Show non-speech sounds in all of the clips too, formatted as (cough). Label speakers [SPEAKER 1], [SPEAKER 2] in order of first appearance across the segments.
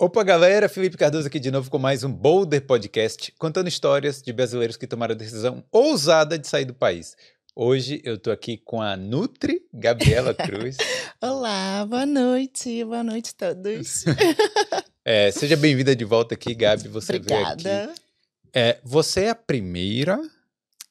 [SPEAKER 1] Opa, galera! Felipe Cardoso aqui de novo com mais um Boulder Podcast, contando histórias de brasileiros que tomaram a decisão ousada de sair do país. Hoje eu tô aqui com a Nutri Gabriela (laughs) Cruz.
[SPEAKER 2] Olá, boa noite, boa noite a todos. (laughs)
[SPEAKER 1] é, seja bem-vinda de volta aqui, Gabi. Você
[SPEAKER 2] Obrigada.
[SPEAKER 1] Aqui. É, você é a primeira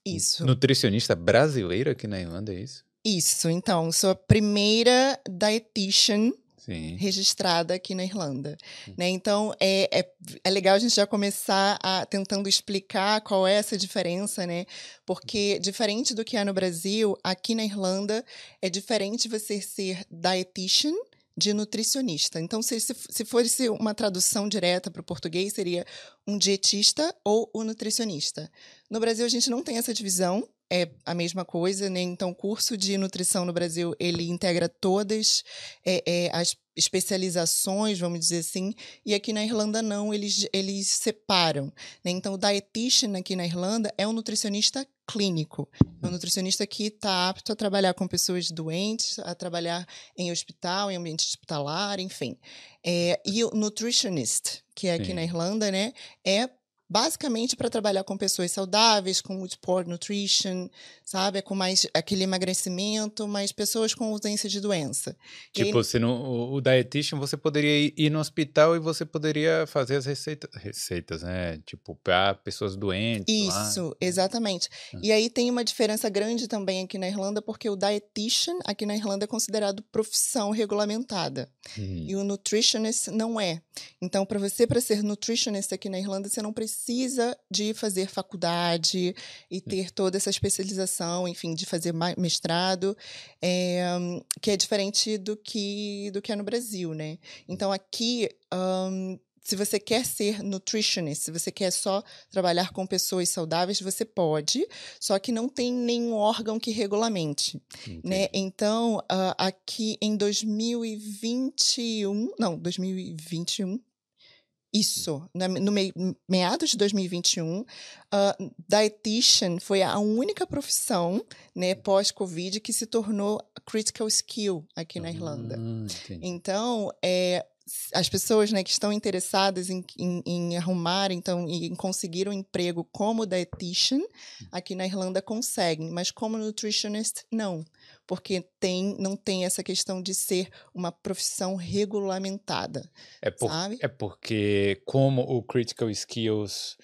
[SPEAKER 2] isso.
[SPEAKER 1] nutricionista brasileira aqui na Irlanda, é isso?
[SPEAKER 2] Isso, então, sou a primeira dietitian
[SPEAKER 1] Sim.
[SPEAKER 2] registrada aqui na Irlanda. Hum. Né? Então, é, é, é, legal a gente já começar a, tentando explicar qual é essa diferença, né? Porque, diferente do que é no Brasil, aqui na Irlanda é diferente você ser dietitian de nutricionista. Então, se, se, se fosse uma tradução direta para o português, seria um dietista ou um nutricionista. No Brasil, a gente não tem essa divisão, é a mesma coisa, né? Então, o curso de nutrição no Brasil, ele integra todas é, é, as especializações, vamos dizer assim, e aqui na Irlanda não, eles, eles separam. Né? Então, o dietitian aqui na Irlanda é um nutricionista clínico. É um nutricionista que está apto a trabalhar com pessoas doentes, a trabalhar em hospital, em ambiente hospitalar, enfim. É, e o nutritionist, que é aqui Sim. na Irlanda, né, é basicamente para trabalhar com pessoas saudáveis, com sport nutrition, sabe? Com mais aquele emagrecimento, mas pessoas com ausência de doença.
[SPEAKER 1] Tipo, e... se no, o, o dietitian, você poderia ir no hospital e você poderia fazer as receitas, receitas né? Tipo, para pessoas doentes.
[SPEAKER 2] Isso, lá. exatamente. Ah. E aí tem uma diferença grande também aqui na Irlanda, porque o dietitian aqui na Irlanda é considerado profissão regulamentada. Hum. E o nutritionist não é. Então, para você, para ser nutritionist aqui na Irlanda, você não precisa precisa de fazer faculdade e ter toda essa especialização, enfim, de fazer mestrado, é, que é diferente do que, do que é no Brasil, né? Então, aqui, um, se você quer ser nutritionist, se você quer só trabalhar com pessoas saudáveis, você pode, só que não tem nenhum órgão que regulamente, né? Então, uh, aqui em 2021, não, 2021, isso, no meados de 2021, uh, dietitian foi a única profissão, né, pós-Covid, que se tornou critical skill aqui na Irlanda. Ah, então, é, as pessoas né, que estão interessadas em, em, em, arrumar, então, em conseguir um emprego como dietitian, aqui na Irlanda conseguem, mas como nutritionist, não porque tem, não tem essa questão de ser uma profissão regulamentada.
[SPEAKER 1] É, por, sabe? é porque, como o Critical Skills.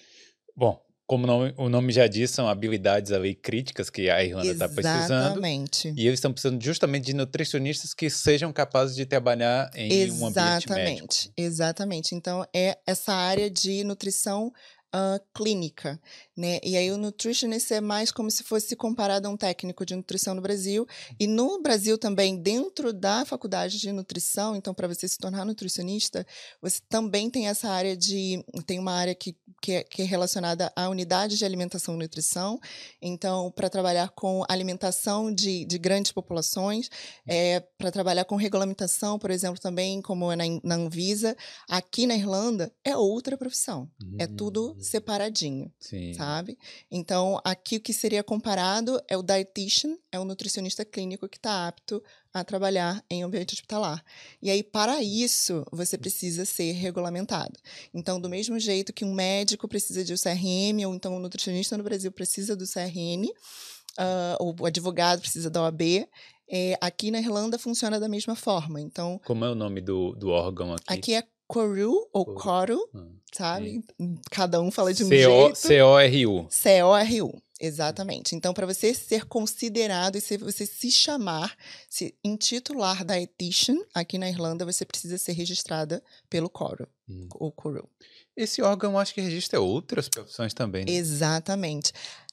[SPEAKER 1] Bom, como o nome já diz, são habilidades ali críticas que a Irlanda está precisando.
[SPEAKER 2] Exatamente.
[SPEAKER 1] E eles estão precisando justamente de nutricionistas que sejam capazes de trabalhar em Exatamente. um ambiente médico.
[SPEAKER 2] Exatamente. Então, é essa área de nutrição uh, clínica, né? E aí o nutritionist é mais como se fosse comparado a um técnico de nutrição no Brasil. E no Brasil também, dentro da faculdade de nutrição, então para você se tornar nutricionista, você também tem essa área de tem uma área que que é, que é relacionada à unidade de alimentação e nutrição. Então, para trabalhar com alimentação de, de grandes populações, é, para trabalhar com regulamentação, por exemplo, também como é na, na Anvisa, aqui na Irlanda é outra profissão. Uhum. É tudo hum. Separadinho, Sim. sabe? Então, aqui o que seria comparado é o dietitian, é o nutricionista clínico que está apto a trabalhar em ambiente hospitalar. E aí, para isso, você precisa ser regulamentado. Então, do mesmo jeito que um médico precisa de um CRM, ou então um nutricionista no Brasil precisa do CRM, uh, ah, ou o advogado precisa da OAB, é, aqui na Irlanda funciona da mesma forma. Então,
[SPEAKER 1] como é o nome do, do órgão aqui?
[SPEAKER 2] Aqui é Coru ou Coru, hum, sabe? Cada um fala de um jeito.
[SPEAKER 1] C-O-R-U.
[SPEAKER 2] C-O-R-U. Exatamente. Então, para você ser considerado e se você se chamar, se intitular dietitian aqui na Irlanda, você precisa ser registrada pelo Coro, hum. ou Coro.
[SPEAKER 1] Esse órgão acho que registra outras profissões também. Né?
[SPEAKER 2] Exatamente.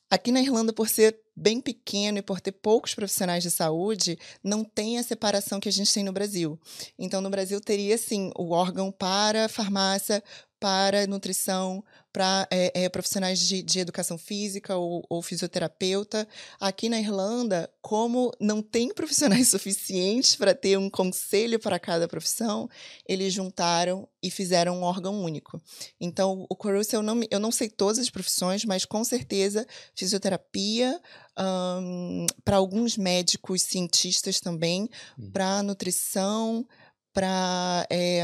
[SPEAKER 2] Aqui na Irlanda, por ser bem pequeno e por ter poucos profissionais de saúde, não tem a separação que a gente tem no Brasil. Então, no Brasil teria, sim, o órgão para farmácia, para nutrição, para é, é, profissionais de, de, educação física ou, ou, fisioterapeuta. Aqui na Irlanda, como não tem (laughs) profissionais suficientes para ter um conselho para cada profissão, eles juntaram e fizeram um órgão único. Então, o Corus, eu não, eu não sei todas as profissões, mas com certeza fisioterapia, um, para alguns médicos cientistas também, hum. para nutrição, para é,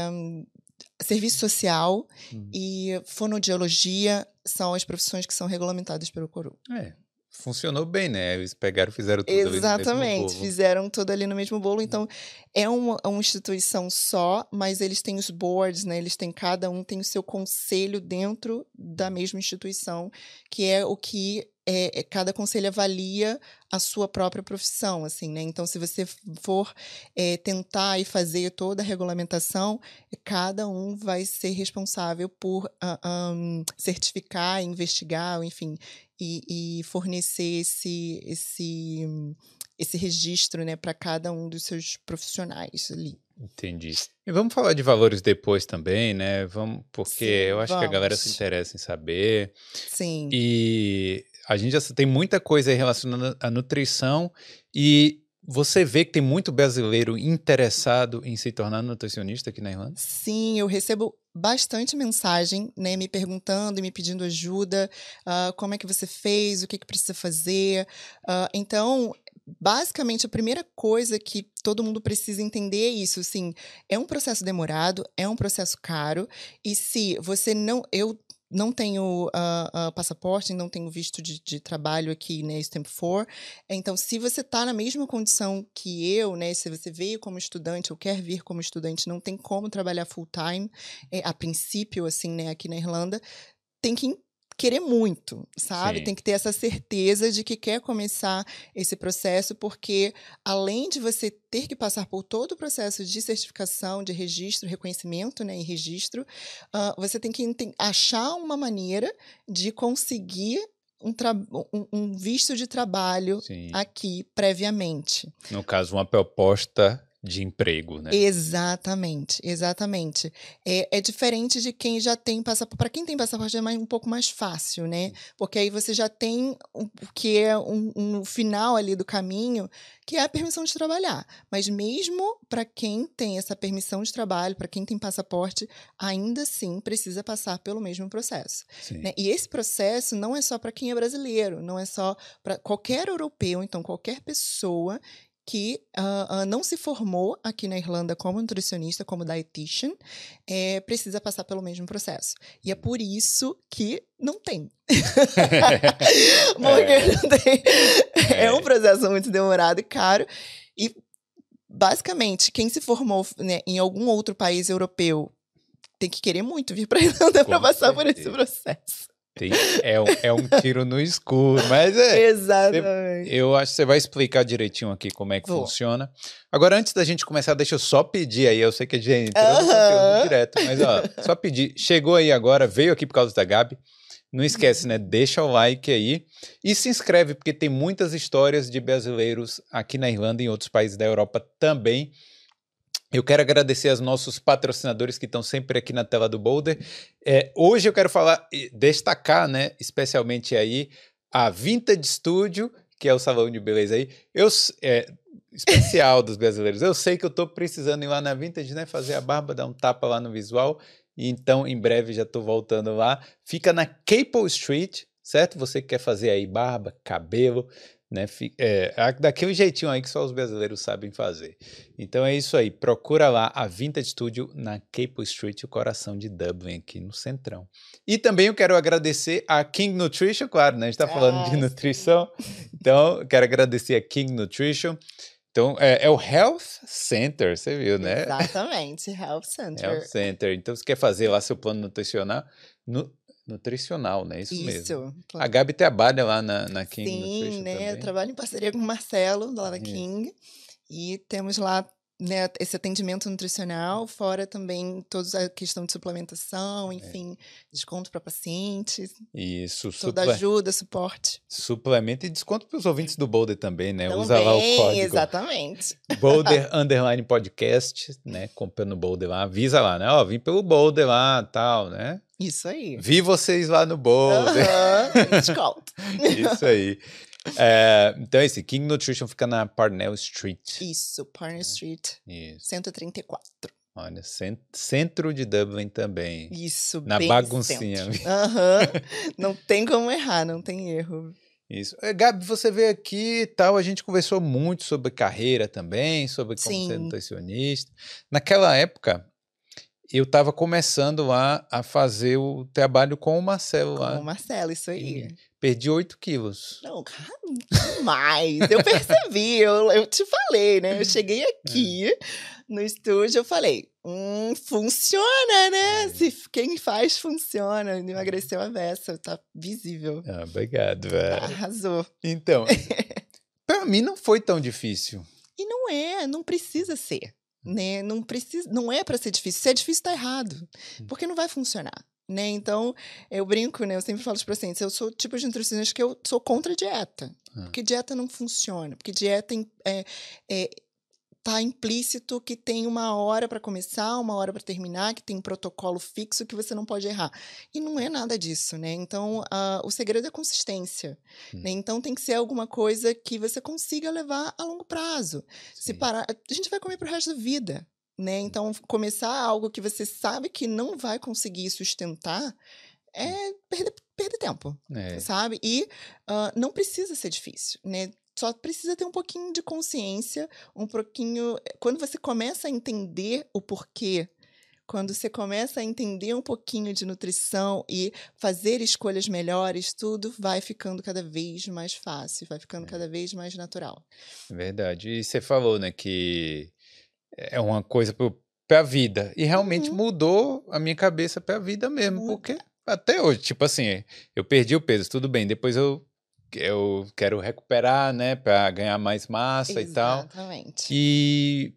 [SPEAKER 2] serviço social
[SPEAKER 1] Hum.
[SPEAKER 2] e fonoaudiologia são as profissões que são regulamentadas pelo Coru.
[SPEAKER 1] É, funcionou bem, né? Eles pegaram, fizeram tudo ali no mesmo
[SPEAKER 2] Exatamente,
[SPEAKER 1] bolo.
[SPEAKER 2] fizeram tudo ali no mesmo bolo. Então, é uma, uma instituição só, mas eles têm os boards, né? Eles têm, cada um tem o seu conselho dentro da mesma instituição, que é o que é, cada conselho avalia a sua própria profissão, assim, né? Então, se você for é, tentar e fazer toda a regulamentação, cada um vai ser responsável por ah, ahn, certificar, investigar, enfim, e, e fornecer esse, esse, esse registro, né, para cada um dos seus profissionais ali.
[SPEAKER 1] Entendi. E vamos falar de valores depois também, né? Vamos, porque
[SPEAKER 2] Sim,
[SPEAKER 1] eu acho que a galera se
[SPEAKER 2] vamos.
[SPEAKER 1] interessa em saber.
[SPEAKER 2] Sim.
[SPEAKER 1] E a gente já tem muita coisa relacionada à nutrição e você vê que tem muito brasileiro interessado em se tornar nutricionista aqui na Irlanda?
[SPEAKER 2] Sim, eu recebo bastante mensagem, né, me perguntando e me pedindo ajuda, ah, como é que você fez, o que que precisa fazer. Ah, então, basicamente, a primeira coisa que todo mundo precisa entender é isso, assim, é um processo demorado, é um processo caro, e se você não, eu não tenho ah, ah, passaporte, não tenho visto de, de trabalho aqui, né, Stamp 4. Então, se você está na mesma condição que eu, né, se você veio como estudante ou quer vir como estudante, não tem como trabalhar full time, é, a princípio, assim, né, aqui na Irlanda, tem que querer muito, sabe?
[SPEAKER 1] Sim.
[SPEAKER 2] Tem que ter essa certeza de que quer começar esse processo, porque além de você ter que passar por todo o processo de certificação, de registro, reconhecimento, né, e registro, ah, você tem que enten- achar uma maneira de conseguir um, um- um visto de trabalho
[SPEAKER 1] Sim.
[SPEAKER 2] aqui previamente.
[SPEAKER 1] No caso, uma proposta de emprego, né?
[SPEAKER 2] Exatamente, exatamente. É, é diferente de quem já tem passaporte. Para quem tem passaporte é mais, um pouco mais fácil, né? Porque aí você já tem o que é um, um final ali do caminho, que é a permissão de trabalhar. Mas mesmo para quem tem essa permissão de trabalho, para quem tem passaporte, ainda assim precisa passar pelo mesmo processo. Né? E esse processo não é só para quem é brasileiro, não é só para qualquer europeu, então qualquer pessoa que ah, ah, não se formou aqui na Irlanda como nutricionista, como dietitian, eh, precisa passar pelo mesmo processo. E é por isso que não tem. (laughs) Porque não tem. É. um processo muito demorado e caro. E, basicamente, quem se formou né, em algum outro país europeu tem que querer muito vir para a Irlanda para passar por esse processo.
[SPEAKER 1] Tem- é, um, é um tiro no escuro, mas é.
[SPEAKER 2] Exatamente.
[SPEAKER 1] Eu acho que você vai explicar direitinho aqui como é que
[SPEAKER 2] Vou.
[SPEAKER 1] funciona. Agora, antes da gente começar, deixa eu só pedir aí. Eu sei que a gente entrou no
[SPEAKER 2] Aham.
[SPEAKER 1] conteúdo direto, mas ó, só pedir. Chegou aí agora, veio aqui por causa da Gabi. Não esquece, né? Deixa o like aí e se inscreve, porque tem muitas histórias de brasileiros aqui na Irlanda e em outros países da Europa também. Eu quero agradecer aos nossos patrocinadores que estão sempre aqui na tela do Boulder. É, hoje eu quero falar, destacar, né, especialmente aí, a Vintage Studio, que é o salão de beleza aí. Eu, é, especial dos brasileiros. Eu sei que eu estou precisando ir lá na Vintage, né, fazer a barba, dar um tapa lá no visual. Então, em breve, já estou voltando lá. Fica na Capel Street, certo? Você que quer fazer aí barba, cabelo, né? É, daquele jeitinho aí que só os brasileiros sabem fazer. Então é isso aí. Procura lá a Vintage Studio na Capel Street, o coração de Dublin, aqui no Centrão. E também eu quero agradecer a King Nutrition, claro, né? A gente está falando
[SPEAKER 2] Ah,
[SPEAKER 1] de
[SPEAKER 2] sim.
[SPEAKER 1] nutrição. Então, eu quero agradecer a King Nutrition. Então, é, é o Health Center, você viu, né?
[SPEAKER 2] Exatamente, Health Center. (laughs)
[SPEAKER 1] Health Center. Então, você quer fazer lá seu plano nutricional? Nu- nutricional, né? Isso, mesmo.
[SPEAKER 2] Isso.
[SPEAKER 1] A Gabi trabalha lá na, na King
[SPEAKER 2] Sim,
[SPEAKER 1] Nutrition
[SPEAKER 2] né? Eu
[SPEAKER 1] também.
[SPEAKER 2] trabalho em parceria com o Marcelo, da Lava
[SPEAKER 1] Isso.
[SPEAKER 2] King. E temos lá né, esse atendimento nutricional, fora também toda a questão de
[SPEAKER 1] É.
[SPEAKER 2] suplementação, enfim, desconto para pacientes,
[SPEAKER 1] Isso,
[SPEAKER 2] toda
[SPEAKER 1] suple-
[SPEAKER 2] ajuda, suporte.
[SPEAKER 1] suplemento e desconto para os ouvintes do Boulder também, né? Usa lá o
[SPEAKER 2] Também,
[SPEAKER 1] código
[SPEAKER 2] exatamente.
[SPEAKER 1] Boulder (laughs) Underline Podcast, né? Comprando Boulder lá, avisa lá, né? Ó, vim pelo Boulder lá, tal, né?
[SPEAKER 2] Isso aí.
[SPEAKER 1] Vi vocês lá no Boulder.
[SPEAKER 2] Tem desconto. (laughs)
[SPEAKER 1] Isso aí. É, então, esse King Nutrition fica na Parnell Street.
[SPEAKER 2] Isso, Partner Street,
[SPEAKER 1] Isso.
[SPEAKER 2] 134.
[SPEAKER 1] Olha, cen- centro de Dublin também.
[SPEAKER 2] Isso,
[SPEAKER 1] Na baguncinha.
[SPEAKER 2] Aham. (laughs) Não tem como errar, não tem erro.
[SPEAKER 1] Isso. É, Gabi, você veio aqui e tal, a gente conversou muito sobre carreira também, sobre como ser
[SPEAKER 2] Sim.
[SPEAKER 1] nutricionista. Naquela época, eu estava começando lá a fazer o trabalho com o Marcelo
[SPEAKER 2] Com
[SPEAKER 1] lá.
[SPEAKER 2] o Marcelo, isso aí.
[SPEAKER 1] Perdi 8 quilos.
[SPEAKER 2] Não, cara, mais. Eu percebi, eu, eu te falei, né? Eu cheguei aqui no estúdio, eu falei, hum, funciona, né?
[SPEAKER 1] É.
[SPEAKER 2] Se quem faz, funciona. Emagreceu a beça, tá visível.
[SPEAKER 1] Ah, obrigado, velho.
[SPEAKER 2] Arrasou.
[SPEAKER 1] Então, (laughs) pra mim não foi tão difícil.
[SPEAKER 2] E não é, não precisa ser. Né? Não, precisa, não é para ser difícil. Se é difícil, tá errado. Porque não vai funcionar. Né? Então, eu brinco, né? Eu sempre falo para os pacientes, eu sou tipo de nutricionista que eu sou contra a dieta.
[SPEAKER 1] Ah.
[SPEAKER 2] Porque dieta não funciona. Porque dieta é, é, tá implícito que tem uma hora para começar, uma hora para terminar, que tem um protocolo fixo que você não pode errar. E não é nada disso, né? Então, ah, o segredo é consistência.
[SPEAKER 1] Hum.
[SPEAKER 2] né? Então, tem que ser alguma coisa que você consiga levar a longo prazo. Se
[SPEAKER 1] Sim.
[SPEAKER 2] parar, a gente vai comer pro resto da vida, né? Então, começar algo que você sabe que não vai conseguir sustentar é perder, perder tempo,
[SPEAKER 1] É.
[SPEAKER 2] sabe? E ah, não precisa ser difícil, né? Só precisa ter um pouquinho de consciência, um pouquinho. Quando você começa a entender o porquê, quando você começa a entender um pouquinho de nutrição e fazer escolhas melhores, tudo vai ficando cada vez mais fácil, vai ficando
[SPEAKER 1] É.
[SPEAKER 2] cada vez mais natural.
[SPEAKER 1] Verdade. E você falou, né, que é uma coisa pro, pra vida. E realmente
[SPEAKER 2] Uhum.
[SPEAKER 1] mudou a minha cabeça pra vida mesmo.
[SPEAKER 2] Muda.
[SPEAKER 1] Porque até hoje, tipo assim, eu perdi o peso, tudo bem. Depois eu, eu quero recuperar, né, pra ganhar mais massa e tal.
[SPEAKER 2] Exatamente.
[SPEAKER 1] E,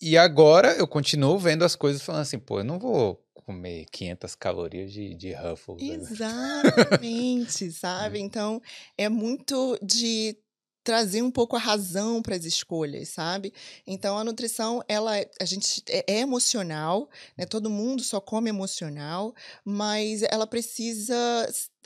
[SPEAKER 1] e agora eu continuo vendo as coisas falando assim, pô, eu não vou comer 500 calorias de, de Ruffles. agora.
[SPEAKER 2] Exatamente, sabe? (laughs) Então, é muito de trazer um pouco a razão para as escolhas, sabe? Então, a nutrição, ela, é- a gente é, é emocional, né? Todo mundo só come emocional, mas ela precisa,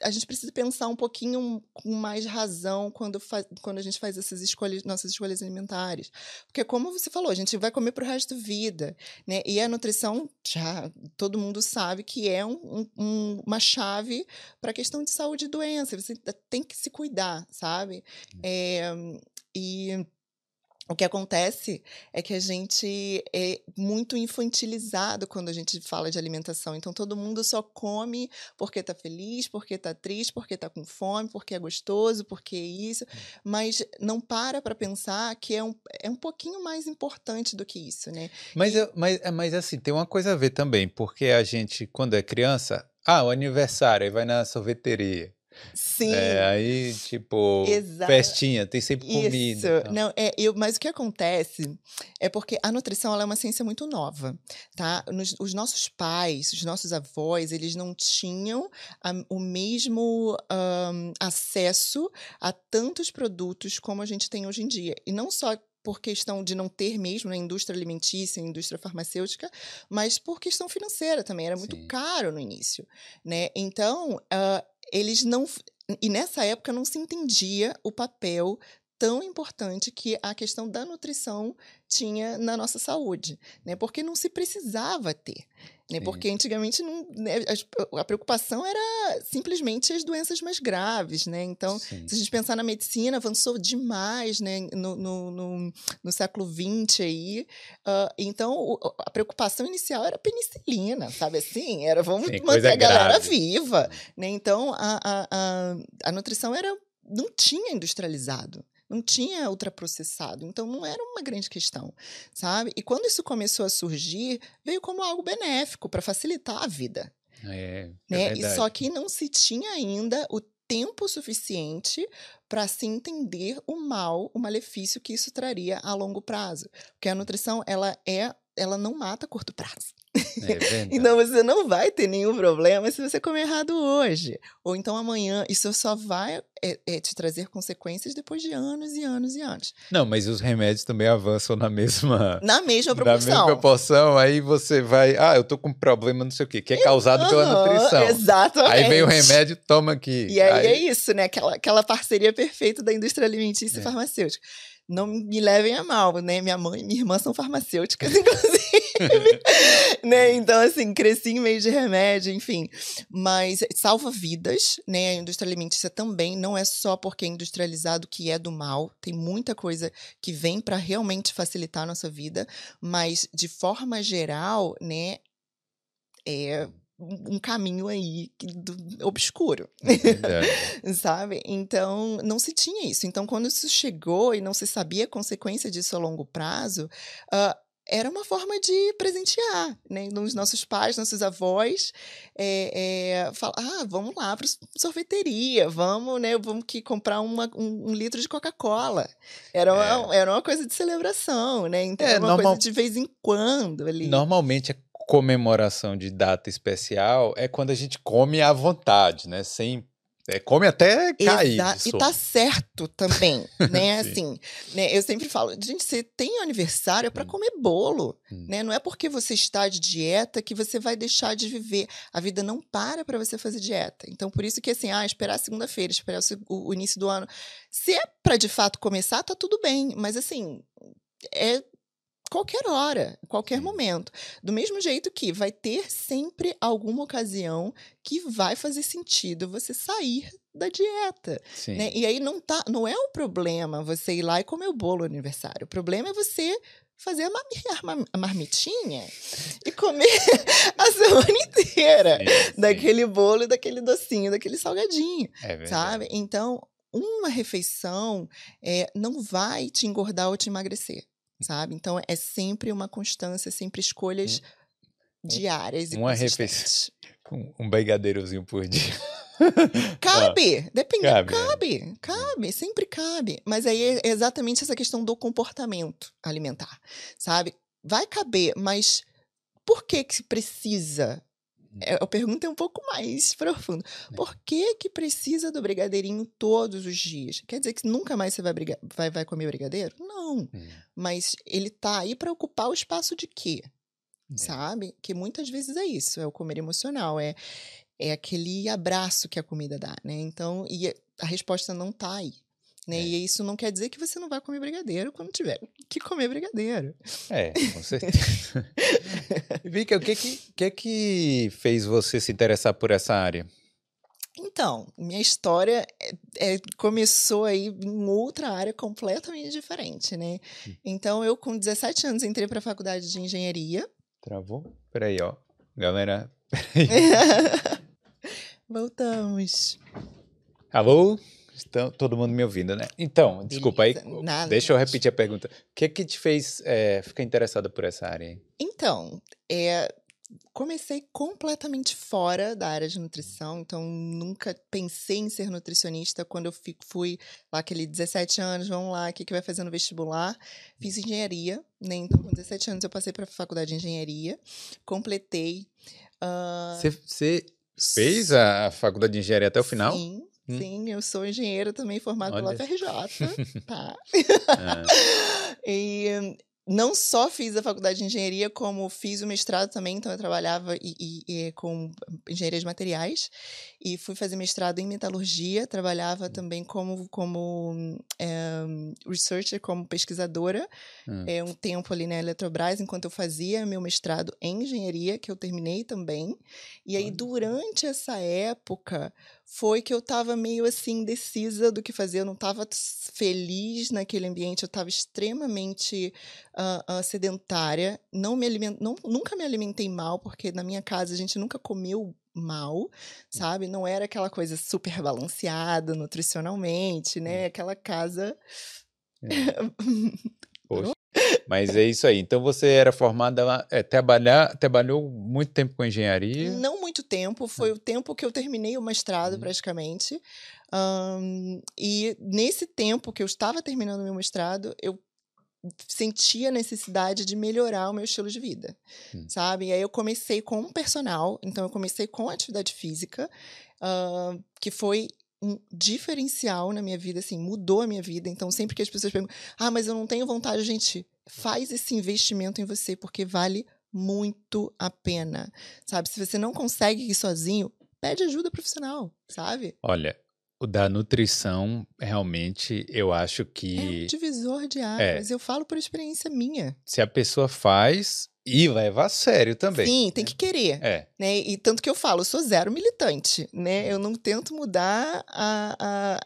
[SPEAKER 2] a gente precisa pensar um pouquinho com mais razão quando, fa- quando a gente faz essas escolhas, nossas escolhas alimentares. Porque, como você falou, a gente vai comer para o resto da vida, né? E a nutrição, já todo mundo sabe que é um- um- um- uma chave para a questão de saúde e doença. Você tem que se cuidar, sabe? É, e o que acontece é que a gente é muito infantilizado quando a gente fala de alimentação. Então, todo mundo só come porque tá feliz, porque tá triste, porque tá com fome, porque é gostoso, porque é isso. Mas não para para pensar que é um, é um pouquinho mais importante do que isso, né?
[SPEAKER 1] Mas,
[SPEAKER 2] E-
[SPEAKER 1] mas, é, mas assim, tem uma coisa a ver também, porque a gente, quando é criança, ah, o aniversário, aí vai na sorveteria.
[SPEAKER 2] Sim.
[SPEAKER 1] É, aí, tipo,
[SPEAKER 2] Exa-
[SPEAKER 1] festinha, tem sempre comida.
[SPEAKER 2] Isso, não, é, eu, mas o que acontece é porque a nutrição é uma ciência muito nova, tá? Nos- os nossos pais, os nossos avós, eles não tinham a- o mesmo ahn, acesso a tantos produtos como a gente tem hoje em dia. E não só por questão de não ter mesmo na indústria alimentícia, indústria farmacêutica, mas por questão financeira também. Era muito
[SPEAKER 1] Sim.
[SPEAKER 2] caro no início, né? Então, ah, eles não... E nessa época não se entendia o papel tão importante que a questão da nutrição tinha na nossa saúde, né? Porque não se precisava ter, né?
[SPEAKER 1] Sim.
[SPEAKER 2] Porque antigamente não, né, a preocupação era simplesmente as doenças mais graves, né? Então,
[SPEAKER 1] Sim.
[SPEAKER 2] se a gente pensar na medicina, avançou demais né, no, no, no, no século XX aí. Ah, então, o- a preocupação inicial era penicilina, sabe assim? Era vamos
[SPEAKER 1] Sim,
[SPEAKER 2] manter a galera
[SPEAKER 1] grave.
[SPEAKER 2] viva. Né? Então, a, a, a, a nutrição era, não tinha industrializado. Não tinha ultraprocessado, então não era uma grande questão, sabe? E quando isso começou a surgir, veio como algo benéfico para facilitar a vida
[SPEAKER 1] É, é
[SPEAKER 2] né? E
[SPEAKER 1] verdade.
[SPEAKER 2] só que não se tinha ainda o tempo suficiente para se entender o mal, o malefício que isso traria a longo prazo. Porque a nutrição, ela é, ela não mata a curto prazo.
[SPEAKER 1] É. (laughs)
[SPEAKER 2] Então você não vai ter nenhum problema se você comer errado hoje. Ou então amanhã, isso só vai é, é, te trazer consequências depois de anos e anos e anos.
[SPEAKER 1] Não, mas os remédios também avançam na mesma, (laughs)
[SPEAKER 2] Na mesma
[SPEAKER 1] na mesma
[SPEAKER 2] proporção.
[SPEAKER 1] proporção. Aí você vai, ah, eu tô com problema, não sei o quê, que é causado pela
[SPEAKER 2] Aham,
[SPEAKER 1] nutrição.
[SPEAKER 2] Exatamente.
[SPEAKER 1] Aí vem o remédio, toma aqui.
[SPEAKER 2] E aí, é isso, né? Aquela, aquela parceria perfeita da indústria alimentícia
[SPEAKER 1] É.
[SPEAKER 2] e farmacêutica. Não me levem a mal, né? Minha mãe e minha irmã são farmacêuticas, (laughs) inclusive. (laughs) né? Então, assim, cresci em meio de remédio, enfim. Mas salva vidas, né? A indústria alimentícia também não é só porque é industrializado que é do mal. Tem muita coisa que vem para realmente facilitar a nossa vida. Mas, de forma geral, né? é um caminho aí obscuro, é (laughs) sabe? Então, não se tinha isso. Então, quando isso chegou e não se sabia a consequência disso a longo prazo, uh, era uma forma de presentear, né? Os nossos pais, nossos avós, é, é, falam, ah, vamos lá para sorveteria, vamos, né? Vamos que comprar uma, um, um litro de Coca-Cola. Era, uma, é. era uma coisa de celebração, né? Então, é, era uma normal... coisa de vez em quando ali.
[SPEAKER 1] Normalmente a comemoração de data especial é quando a gente come à vontade, né? Sem é, come até cair.
[SPEAKER 2] E tá certo também, (laughs) né? assim, né? Eu sempre falo, gente, você tem aniversário para hum. comer bolo, hum. né? Não é porque você está de dieta que você vai deixar de viver. A vida não para para você fazer dieta. Então, por isso que assim, ah, esperar segunda-feira, esperar o, o início do ano. Se é para de fato começar, tá tudo bem, mas assim, é qualquer hora, qualquer momento. Do mesmo jeito que vai ter sempre alguma ocasião que vai fazer sentido você sair da dieta. Né? E aí não tá, não é um problema você ir lá e comer o bolo no aniversário. O problema é você fazer a, mar a marmitinha e comer (laughs) a semana inteira sim, sim. daquele bolo, daquele docinho, daquele salgadinho, é sabe? Então, uma refeição é, não vai te engordar ou te emagrecer sabe? Então é sempre uma constância, sempre escolhas um, diárias
[SPEAKER 1] uma refeição, um brigadeirozinho por dia. (laughs)
[SPEAKER 2] Cabe, ah, depende, cabe, cabe, é. cabe, sempre cabe. Mas aí é exatamente essa questão do comportamento alimentar, sabe? Vai caber, mas por que que precisa a pergunta é um pouco mais (laughs) profunda. É. Por que que precisa do brigadeirinho todos os dias? Quer dizer que nunca mais você vai, briga vai, vai comer brigadeiro? Não. Hum. Mas ele tá aí para ocupar o espaço de quê? É. Sabe? Que muitas vezes é isso, é o comer emocional, é, é aquele abraço que a comida dá, né? Então, e a resposta não tá aí. Né? É. E isso não quer dizer que você não vai comer brigadeiro quando tiver que comer brigadeiro.
[SPEAKER 1] É, com (laughs) certeza. Vika, o que que, que que fez você se interessar por essa área?
[SPEAKER 2] Então, minha história é, é, começou aí em outra área completamente diferente, né? Hum. Então, eu com 17 anos entrei para a faculdade de engenharia.
[SPEAKER 1] Travou? Peraí, ó. Galera, (laughs)
[SPEAKER 2] peraí. Voltamos.
[SPEAKER 1] Alô? Estão todo mundo me ouvindo, né? Então, desculpa aí. Nada, deixa eu repetir a pergunta. O que que te fez é, ficar interessada por essa área?
[SPEAKER 2] Então, é, comecei completamente fora da área de nutrição, então nunca pensei em ser nutricionista quando eu fui lá aquele 17 anos, vamos lá, o que, que vai fazer no vestibular? Fiz engenharia, né? Então com 17 anos eu passei para a faculdade de engenharia, completei.
[SPEAKER 1] Você uh... fez a faculdade de engenharia até o final?
[SPEAKER 2] Sim, Hum. Sim, eu sou engenheira também formada pela FRJ, (laughs) tá? É. (laughs) e não só fiz a faculdade de engenharia, como fiz o mestrado também, então eu trabalhava e, e, e com engenharia de materiais e fui fazer mestrado em metalurgia, trabalhava hum. também como, como é, researcher, como pesquisadora, hum. é, um tempo ali na Eletrobras, enquanto eu fazia meu mestrado em engenharia, que eu terminei também. E aí, durante essa época, foi que eu estava meio assim indecisa do que fazer. Eu não estava feliz naquele ambiente, eu estava extremamente uh, uh, sedentária. Não me aliment... não, nunca me alimentei mal, porque na minha casa a gente nunca comeu mal, sabe? Não era aquela coisa super balanceada nutricionalmente, né? Aquela casa.
[SPEAKER 1] É. (laughs) Poxa. Mas é isso aí. Então você era formada, é, trabalhar, trabalhou muito tempo com engenharia?
[SPEAKER 2] Não muito tempo, foi o tempo que eu terminei o mestrado hum. praticamente. Um, e nesse tempo que eu estava terminando meu mestrado, eu senti a necessidade de melhorar o meu estilo de vida, hum. sabe? E aí eu comecei com um personal, então eu comecei com atividade física, uh, que foi um diferencial na minha vida, assim, mudou a minha vida. Então, sempre que as pessoas perguntam, ah, mas eu não tenho vontade, gente, faz esse investimento em você, porque vale muito a pena, sabe? Se você não consegue ir sozinho, pede ajuda profissional, sabe?
[SPEAKER 1] Olha, o da nutrição, realmente, eu acho que.
[SPEAKER 2] É um divisor de é. águas. É. Eu falo por experiência minha.
[SPEAKER 1] Se a pessoa faz e leva a sério também.
[SPEAKER 2] Sim, tem que querer. É. Né? E tanto que eu falo, eu sou zero militante, né? Hum. Eu não tento mudar a,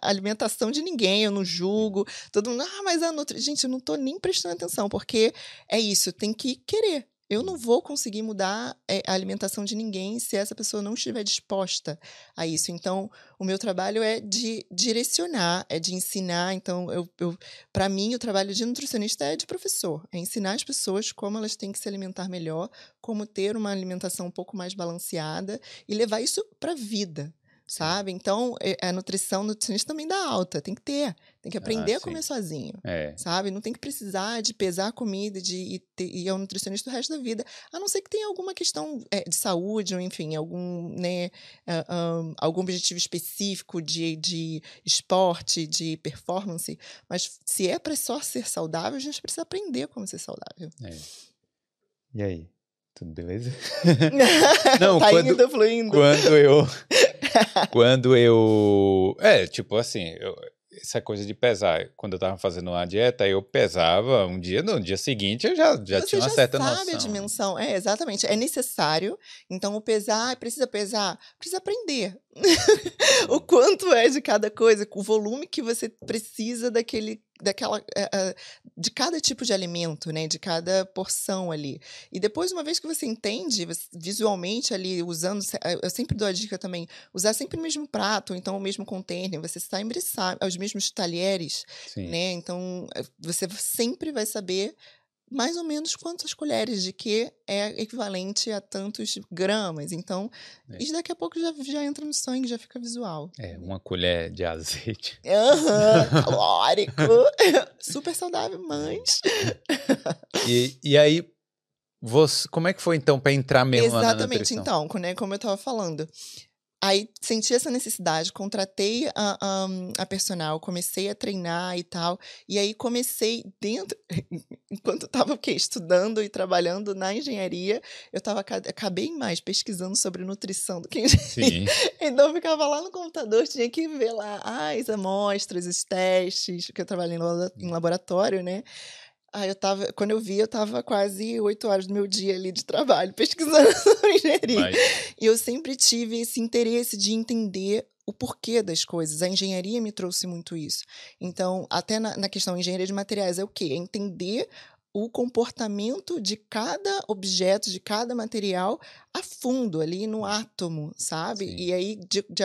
[SPEAKER 2] a alimentação de ninguém, eu não julgo. Todo mundo, ah, mas a nutrição. Gente, eu não tô nem prestando atenção, porque é isso, tem que querer. Eu não vou conseguir mudar é, a alimentação de ninguém se essa pessoa não estiver disposta a isso. Então, o meu trabalho é de direcionar, é de ensinar. Então, eu, eu para mim, o trabalho de nutricionista é de professor, é ensinar as pessoas como elas têm que se alimentar melhor, como ter uma alimentação um pouco mais balanceada e levar isso para a vida sabe? Então, a nutrição, nutricionista também dá alta, tem que ter, tem que aprender ah, a comer sozinho, é. sabe? Não tem que precisar de pesar a comida de, e, ter, e é um nutricionista o resto da vida, a não ser que tenha alguma questão é, de saúde, ou enfim, algum, né, uh, um, algum objetivo específico de, de esporte, de performance, mas se é para só ser saudável, a gente precisa aprender como ser saudável.
[SPEAKER 1] É. E aí? Tudo beleza? (laughs)
[SPEAKER 2] Não, tá quando, indo, fluindo.
[SPEAKER 1] Quando eu quando eu. É, tipo assim, eu, essa coisa de pesar. Quando eu tava fazendo a dieta, eu pesava um dia, no dia seguinte eu já, já
[SPEAKER 2] Você
[SPEAKER 1] tinha uma
[SPEAKER 2] já
[SPEAKER 1] certa
[SPEAKER 2] sabe
[SPEAKER 1] noção.
[SPEAKER 2] a dimensão. É, exatamente. É necessário. Então, o pesar, precisa pesar, precisa aprender. (laughs) o quanto é de cada coisa, o volume que você precisa daquele daquela uh, de cada tipo de alimento, né, de cada porção ali. E depois uma vez que você entende visualmente ali usando, eu sempre dou a dica também, usar sempre o mesmo prato, então o mesmo container, você sempre sabe, os mesmos talheres, Sim. né? Então eh, você sempre vai saber mais ou menos quantas colheres de que é equivalente a tantos gramas. Então, é. isso daqui a pouco já, já entra no sangue, já fica visual.
[SPEAKER 1] É, uma colher de azeite. (laughs)
[SPEAKER 2] Uhum, calórico. (laughs) Super saudável, mas. (laughs)
[SPEAKER 1] e, e aí, você, como é que foi então para entrar mesmo
[SPEAKER 2] Exatamente,
[SPEAKER 1] na nutrição?
[SPEAKER 2] então, né, como eu estava falando. Aí senti essa necessidade, contratei a, a, a, personal, comecei a treinar e tal. E aí comecei dentro, (laughs) enquanto eu estava estudando e trabalhando na engenharia, eu tava, acabei mais pesquisando sobre nutrição do que (laughs) engenharia. Sim. Então eu ficava lá no computador, tinha que ver lá as amostras, os testes, porque eu trabalhei em laboratório, né? Aí eu tava, quando eu vi, eu tava quase oito horas do meu dia ali de trabalho (laughs) pesquisando sobre engenharia. Mas... E eu sempre tive esse interesse de entender o porquê das coisas. A engenharia me trouxe muito isso. Então, até na, na questão engenharia de materiais, é o quê? É entender o comportamento de cada objeto, de cada material a fundo, ali no átomo, sabe? Sim. E aí, de, de,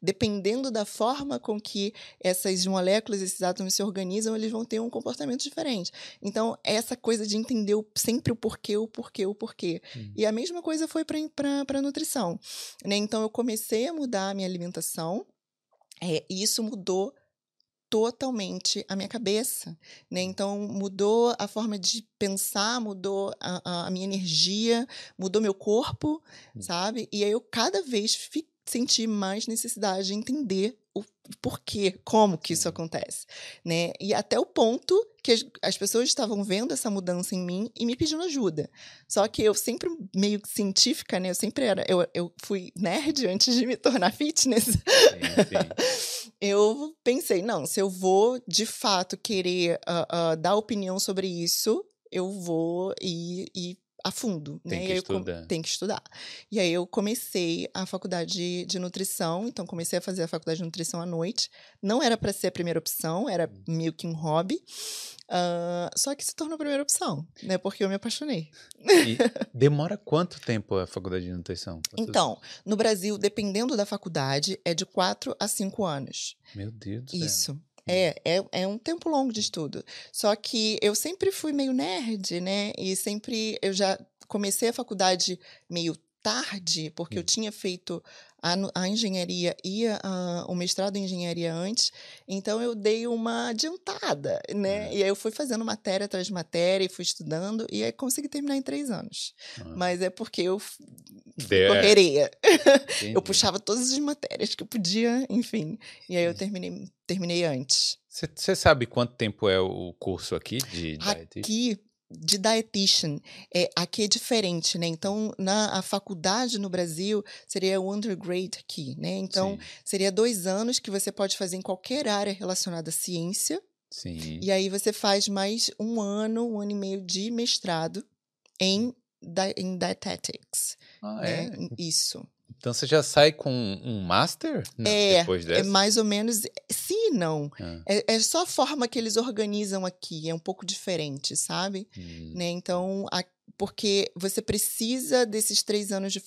[SPEAKER 2] dependendo da forma com que essas moléculas, esses átomos se organizam, eles vão ter um comportamento diferente. Então, essa coisa de entender sempre o porquê, o porquê, o porquê. Hum. E a mesma coisa foi para a nutrição. Né? Então, eu comecei a mudar a minha alimentação. É, e isso mudou totalmente a minha cabeça, né? Então mudou a forma de pensar, mudou a, a minha energia, mudou meu corpo, hum. sabe? E aí eu cada vez fi, senti mais necessidade de entender o porquê, como que isso acontece, né? E até o ponto que as, as, pessoas estavam vendo essa mudança em mim e me pedindo ajuda. Só que eu sempre meio científica, né? Eu sempre era, eu, eu fui nerd (laughs) antes de me tornar fitness. Sim, sim. (laughs) eu pensei, não, se eu vou de fato querer uh, uh, dar opinião sobre isso, eu vou ir, ir a fundo,
[SPEAKER 1] tem
[SPEAKER 2] né?
[SPEAKER 1] Que estudar.
[SPEAKER 2] tem que estudar. E aí eu comecei a faculdade de, de, nutrição, então comecei a fazer a faculdade de nutrição à noite. Não era para ser a primeira opção, era hum. meio que um hobby. Uh, só que se tornou a primeira opção, né? Porque eu me apaixonei.
[SPEAKER 1] E demora quanto tempo a faculdade de nutrição?
[SPEAKER 2] Então, no Brasil, dependendo da faculdade, é de quatro a cinco anos.
[SPEAKER 1] Meu Deus do
[SPEAKER 2] céu. Isso. É, é, é um tempo longo de estudo. Só que eu sempre fui meio nerd, né? E sempre eu já comecei a faculdade meio tarde, porque eu hum. tinha feito a, a engenharia e a, o mestrado em engenharia antes, então eu dei uma adiantada, né? É. E aí eu fui fazendo matéria atrás de matéria e fui estudando, e aí consegui terminar em três anos. Ah. Mas é porque eu correria. (laughs) eu puxava todas as matérias que eu podia, enfim. E aí eu terminei, terminei antes.
[SPEAKER 1] Você sabe quanto tempo é o curso aqui de
[SPEAKER 2] Aqui de dietitian. É, aqui é diferente, né? Então, na a faculdade no Brasil seria o undergrad aqui, né? Então, Sim. seria dois anos que você pode fazer em qualquer área relacionada à ciência.
[SPEAKER 1] Sim.
[SPEAKER 2] E aí você faz mais um ano, um ano e meio de mestrado em, em dietetics.
[SPEAKER 1] Ah, né? é?
[SPEAKER 2] Isso.
[SPEAKER 1] Então você já sai com um master
[SPEAKER 2] não, é, depois é dessa? É mais ou menos. Sim e não. Ah. É, é, só a forma que eles organizam aqui, é um pouco diferente, sabe? Hum. Né? Então, a, porque você precisa desses três anos de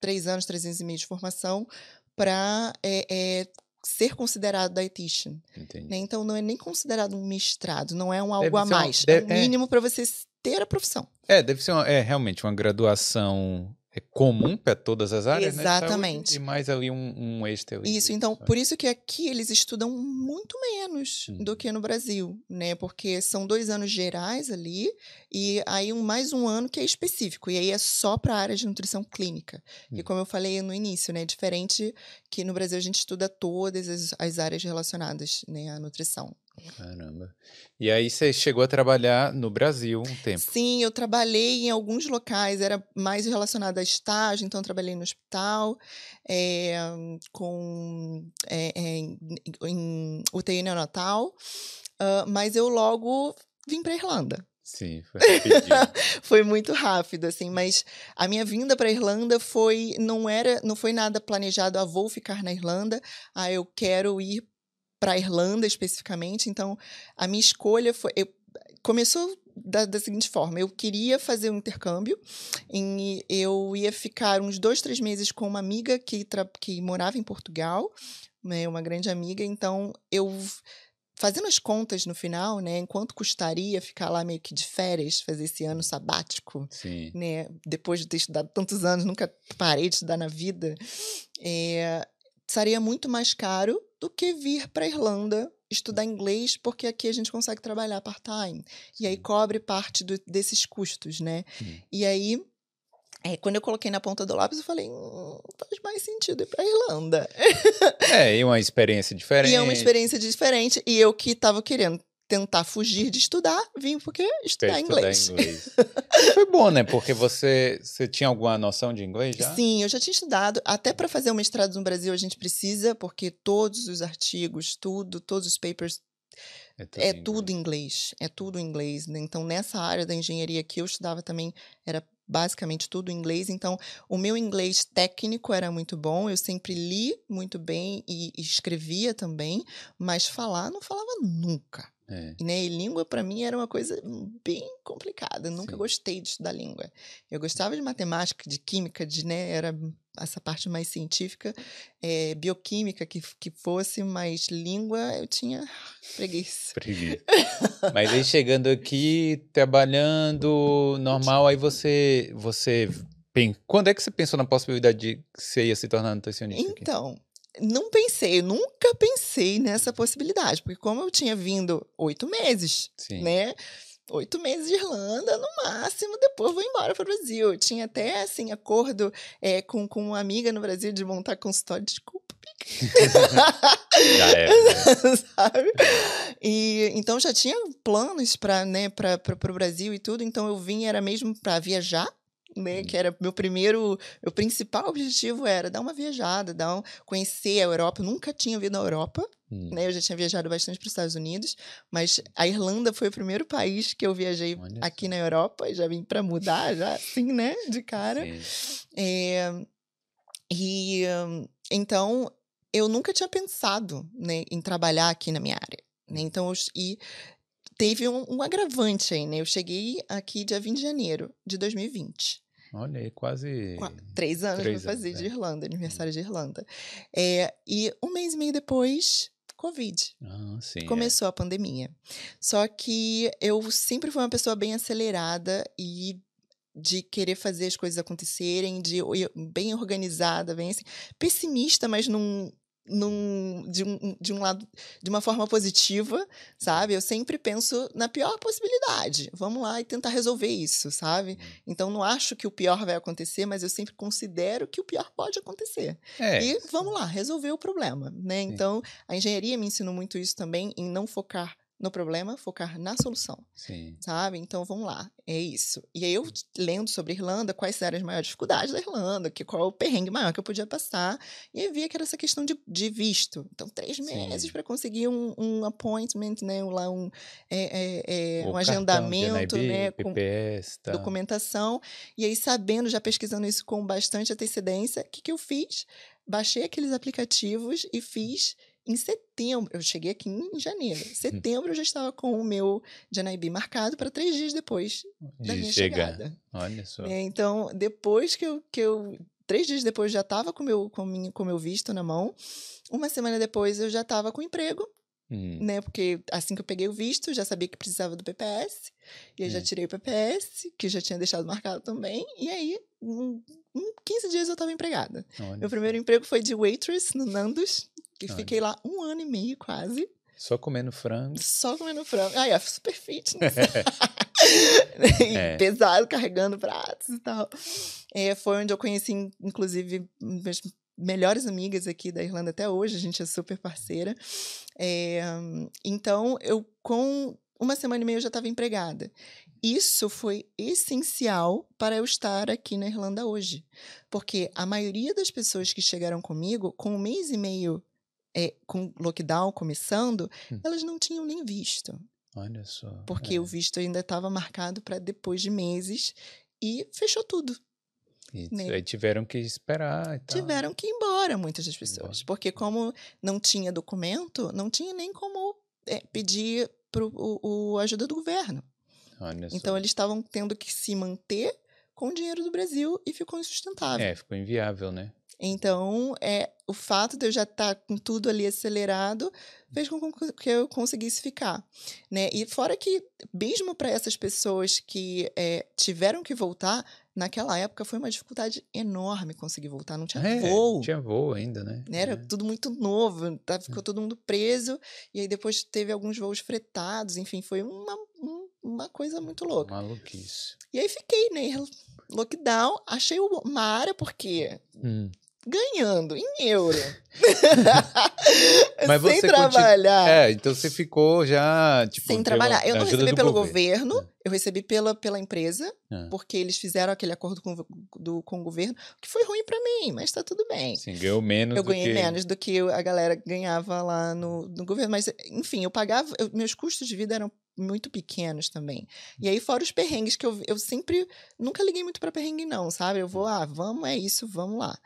[SPEAKER 2] três anos, três anos e meio de formação para é, é, ser considerado dietitian. Né? Então não é nem considerado um mestrado, não é um algo a mais, um, deve, é um mínimo é... para você ter a profissão.
[SPEAKER 1] É, deve ser uma, é realmente uma graduação é comum para todas as áreas,
[SPEAKER 2] né, Exatamente.
[SPEAKER 1] Né? E mais ali um, um extra.
[SPEAKER 2] Isso, então, por isso que aqui eles estudam muito menos hum. do que no Brasil, né? Porque são dois anos gerais ali e aí um, mais um ano que é específico. E aí é só para a área de nutrição clínica. Hum. E como eu falei no início, né? Diferente que no Brasil a gente estuda todas as, as áreas relacionadas né, à nutrição.
[SPEAKER 1] Caramba. E aí você chegou a trabalhar no Brasil um tempo?
[SPEAKER 2] Sim, eu trabalhei em alguns locais, era mais relacionado a estágio, então trabalhei no hospital, é, com é, é, em, em UTI neonatal, uh, mas eu logo vim para Irlanda.
[SPEAKER 1] Sim, foi (laughs)
[SPEAKER 2] foi muito rápido, assim, mas a minha vinda para Irlanda foi não era, não foi nada planejado, ah, vou ficar na Irlanda, ah, eu quero ir para a Irlanda especificamente. Então, a minha escolha foi. Eu, começou da, da, seguinte forma: eu queria fazer um intercâmbio, e eu ia ficar uns dois, três meses com uma amiga que, que morava em Portugal, né, uma grande amiga. Então, eu fazendo as contas no final, né, enquanto custaria ficar lá meio que de férias, fazer esse ano sabático,
[SPEAKER 1] Sim.
[SPEAKER 2] né, depois de ter estudado tantos anos, nunca parei de estudar na vida, é, seria muito mais caro do que vir para a Irlanda estudar inglês, porque aqui a gente consegue trabalhar part-time. E aí cobre parte do, desses custos, né? E aí, é, quando eu coloquei na ponta do lápis, eu falei, hum, faz mais sentido ir para a Irlanda.
[SPEAKER 1] É, e uma experiência diferente. (laughs)
[SPEAKER 2] E é uma experiência diferente. E eu que estava querendo tentar fugir de estudar, vim porque estudar, inglês. inglês. (laughs)
[SPEAKER 1] Foi bom, né? Porque você, você tinha alguma noção de inglês já?
[SPEAKER 2] Sim, eu já tinha estudado. Até para fazer o mestrado no Brasil a gente precisa, porque todos os artigos, tudo, todos os papers é tudo, é em tudo inglês. É tudo inglês. Né? Então, nessa área da engenharia que eu estudava também, era basicamente tudo em inglês. Então, o meu inglês técnico era muito bom. Eu sempre li muito bem e, e escrevia também, mas falar não falava nunca. É. Né? E língua, para mim, era uma coisa bem complicada. Eu nunca Sim. gostei de estudar língua. Eu gostava de matemática, de química, de, né, era essa parte mais científica, é, bioquímica que, que fosse, mas língua eu tinha preguiça. (laughs)
[SPEAKER 1] Preguiça. (laughs) mas aí chegando aqui, trabalhando normal, aí você, você quando é que você pensou na possibilidade de que você ia se tornar nutricionista?
[SPEAKER 2] Então, aqui? não pensei, nunca pensei nessa possibilidade, porque como eu tinha vindo oito meses, Sim. né? Oito meses de Irlanda, no máximo, depois vou embora para o Brasil. Eu tinha até, assim, acordo é, com, com uma amiga no Brasil de montar consultório, desculpa, (laughs) já é. (laughs) Sabe? E, então já tinha planos para né, o Brasil e tudo, então eu vim, era mesmo para viajar, né? Hum. Que era meu primeiro, meu principal objetivo era dar uma viajada, dar um, conhecer a Europa. Eu nunca tinha vindo à Europa, hum. né? Eu já tinha viajado bastante para os Estados Unidos, mas a Irlanda foi o primeiro país que eu viajei Olha aqui na Europa já vim para mudar, já assim, né? De cara. É, e então eu nunca tinha pensado né, em trabalhar aqui na minha área. Né? Hum. Então, eu, e teve um, um, agravante aí, né? Eu cheguei aqui dia 20 de janeiro de 2020.
[SPEAKER 1] Olha aí, quase.
[SPEAKER 2] três anos para fazer é. de Irlanda, aniversário de Irlanda. É, e um mês e meio depois, Covid.
[SPEAKER 1] Ah, sim, é.
[SPEAKER 2] Começou é. a pandemia. Só que eu sempre fui uma pessoa bem acelerada e de querer fazer as coisas acontecerem, de bem organizada, bem assim, pessimista, mas num, num, de, um, de um lado, de uma forma positiva, sabe? Eu sempre penso na pior possibilidade. Vamos lá e tentar resolver isso, sabe? Uhum. Então, não acho que o pior vai acontecer, mas eu sempre considero que o pior pode acontecer. É. E vamos lá, resolver o problema, né? Então, a engenharia me ensinou muito isso também, em não focar no problema, focar na solução.
[SPEAKER 1] Sim.
[SPEAKER 2] Sabe? Então vamos lá, é isso. E aí eu lendo sobre Irlanda, quais eram as maiores dificuldades da Irlanda, que qual o perrengue maior que eu podia passar, e eu via que era essa questão de, de visto. Então, três meses para conseguir um, um appointment, né? Lá um, é, é, é um agendamento, NIB, né? Com
[SPEAKER 1] PPS, tá.
[SPEAKER 2] documentação. E aí, sabendo, já pesquisando isso com bastante antecedência, o que, que eu fiz? Baixei aqueles aplicativos e fiz em setembro, eu cheguei aqui em janeiro. Em setembro eu já estava com o meu Janaibi marcado para três dias depois da
[SPEAKER 1] De
[SPEAKER 2] minha
[SPEAKER 1] chegar.
[SPEAKER 2] chegada.
[SPEAKER 1] Olha só.
[SPEAKER 2] É, então, depois que eu, que eu. Três dias depois já estava com meu, com minha, com meu visto na mão. Uma semana depois eu já estava com emprego,
[SPEAKER 1] Hum.
[SPEAKER 2] né? Porque assim que eu peguei o visto, já sabia que precisava do PPS. E aí já
[SPEAKER 1] É.
[SPEAKER 2] tirei o PPS, que já tinha deixado marcado também. E aí, em, em 15 dias eu estava empregada.
[SPEAKER 1] Olha
[SPEAKER 2] Meu primeiro emprego foi de waitress no Nandos. Que
[SPEAKER 1] Olha.
[SPEAKER 2] fiquei lá um ano e meio quase,
[SPEAKER 1] Só comendo frango.
[SPEAKER 2] só comendo frango. Ai, é super fitness. (laughs) E
[SPEAKER 1] É.
[SPEAKER 2] Pesado, carregando pratos e tal. É, foi onde eu conheci, in- inclusive, minhas melhores amigas aqui da Irlanda até hoje. A gente é super parceira. É, então, eu com uma semana e meia eu já estava empregada. Isso foi essencial para eu estar aqui na Irlanda hoje. Porque a maioria das pessoas que chegaram comigo, com um mês e meio é, com lockdown começando,
[SPEAKER 1] Hum.
[SPEAKER 2] elas não tinham nem visto.
[SPEAKER 1] Olha só.
[SPEAKER 2] Porque
[SPEAKER 1] é.
[SPEAKER 2] o visto ainda estava marcado para depois de meses e fechou tudo.
[SPEAKER 1] Isso,
[SPEAKER 2] né?
[SPEAKER 1] Aí tiveram que esperar e.
[SPEAKER 2] Tiveram que ir embora muitas das pessoas.
[SPEAKER 1] Embora.
[SPEAKER 2] Porque como não tinha documento, não tinha nem como é, pedir pro, o, o ajuda do governo.
[SPEAKER 1] Olha só.
[SPEAKER 2] Então eles estavam tendo que se manter com o dinheiro do Brasil e ficou insustentável.
[SPEAKER 1] É, ficou inviável, né?
[SPEAKER 2] Então, é, o fato de eu já estar com tudo ali acelerado fez com que eu conseguisse ficar. Né? E fora que, mesmo para essas pessoas que é, tiveram que voltar, naquela época foi uma dificuldade enorme conseguir voltar. Não tinha
[SPEAKER 1] É,
[SPEAKER 2] voo.
[SPEAKER 1] Tinha voo ainda, né?
[SPEAKER 2] né? Era
[SPEAKER 1] É.
[SPEAKER 2] tudo muito novo, tá? ficou todo mundo preso, e aí depois teve alguns voos fretados, enfim, foi uma, um- uma coisa muito louca.
[SPEAKER 1] Maluquice.
[SPEAKER 2] E aí fiquei, né? Lockdown, achei uma área, porque
[SPEAKER 1] Hum.
[SPEAKER 2] Ganhando em euro. (laughs)
[SPEAKER 1] Mas
[SPEAKER 2] sem
[SPEAKER 1] você
[SPEAKER 2] trabalhar.
[SPEAKER 1] É, então você ficou já, tipo...
[SPEAKER 2] sem
[SPEAKER 1] pela
[SPEAKER 2] trabalhar. Eu não recebi pelo governo,
[SPEAKER 1] É.
[SPEAKER 2] eu recebi pela, pela empresa,
[SPEAKER 1] É.
[SPEAKER 2] porque eles fizeram aquele acordo com, o- do, com o governo, que foi ruim pra mim, mas tá tudo bem.
[SPEAKER 1] Sim, ganhou menos
[SPEAKER 2] Eu ganhei
[SPEAKER 1] que...
[SPEAKER 2] menos do que a galera ganhava lá no, no governo. Mas, enfim, eu pagava. eu- meus custos de vida eram muito pequenos também. E aí, fora os perrengues, que eu, eu sempre. Nunca liguei muito para perrengue, não, sabe? Eu vou, ah, vamos, é isso, vamos lá.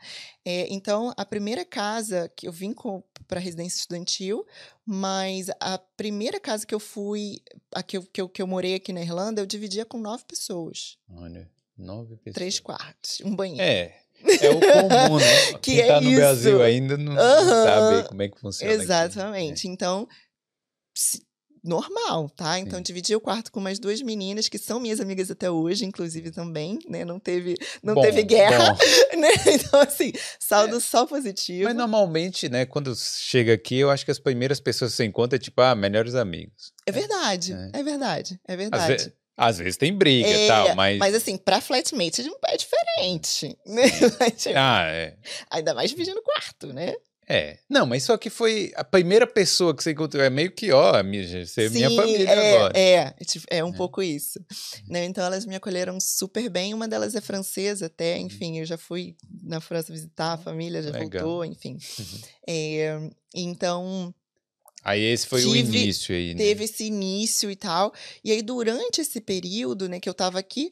[SPEAKER 2] É, então, a primeira casa que eu vim para residência estudantil, mas a primeira casa que eu fui, a que eu, que, eu, que eu morei aqui na Irlanda, eu dividia com nove pessoas.
[SPEAKER 1] Olha, nove pessoas.
[SPEAKER 2] Três quartos, um banheiro.
[SPEAKER 1] É, é o comum, né? (laughs)
[SPEAKER 2] Que
[SPEAKER 1] Quem
[SPEAKER 2] é
[SPEAKER 1] tá no
[SPEAKER 2] isso.
[SPEAKER 1] Brasil ainda não,
[SPEAKER 2] Aham.
[SPEAKER 1] sabe como é que funciona aqui.
[SPEAKER 2] Exatamente. Então, se- normal, tá? Então,
[SPEAKER 1] Sim.
[SPEAKER 2] dividi o quarto com mais duas meninas que são minhas amigas até hoje, inclusive também, né? Não teve, não
[SPEAKER 1] Bom,
[SPEAKER 2] teve guerra,
[SPEAKER 1] bom. (laughs)
[SPEAKER 2] né? Então, assim, saldo só positivo.
[SPEAKER 1] Mas normalmente, né, quando chega aqui, eu acho que as primeiras pessoas que você encontra é tipo, ah, melhores amigos.
[SPEAKER 2] É verdade,
[SPEAKER 1] É.
[SPEAKER 2] é, verdade, é verdade.
[SPEAKER 1] ve- às vezes tem briga e
[SPEAKER 2] É,
[SPEAKER 1] tal, mas...
[SPEAKER 2] Mas assim, pra flatmate é diferente, né? (laughs) Tipo,
[SPEAKER 1] Ah, é.
[SPEAKER 2] Ainda mais dividindo o quarto, né?
[SPEAKER 1] É. Não, mas só que foi a primeira pessoa que você encontrou. É meio que, ó, minha, você é minha família
[SPEAKER 2] é,
[SPEAKER 1] agora.
[SPEAKER 2] É, tipo, é um
[SPEAKER 1] É.
[SPEAKER 2] pouco isso. Né? Então elas me acolheram super bem. Uma delas é francesa até, enfim, eu já fui na França visitar a família, já
[SPEAKER 1] Legal.
[SPEAKER 2] voltou, enfim.
[SPEAKER 1] Uhum.
[SPEAKER 2] É, então
[SPEAKER 1] Aí esse foi o
[SPEAKER 2] Tive-
[SPEAKER 1] início aí, né?
[SPEAKER 2] teve esse início e tal. E aí durante esse período, né, que eu tava aqui,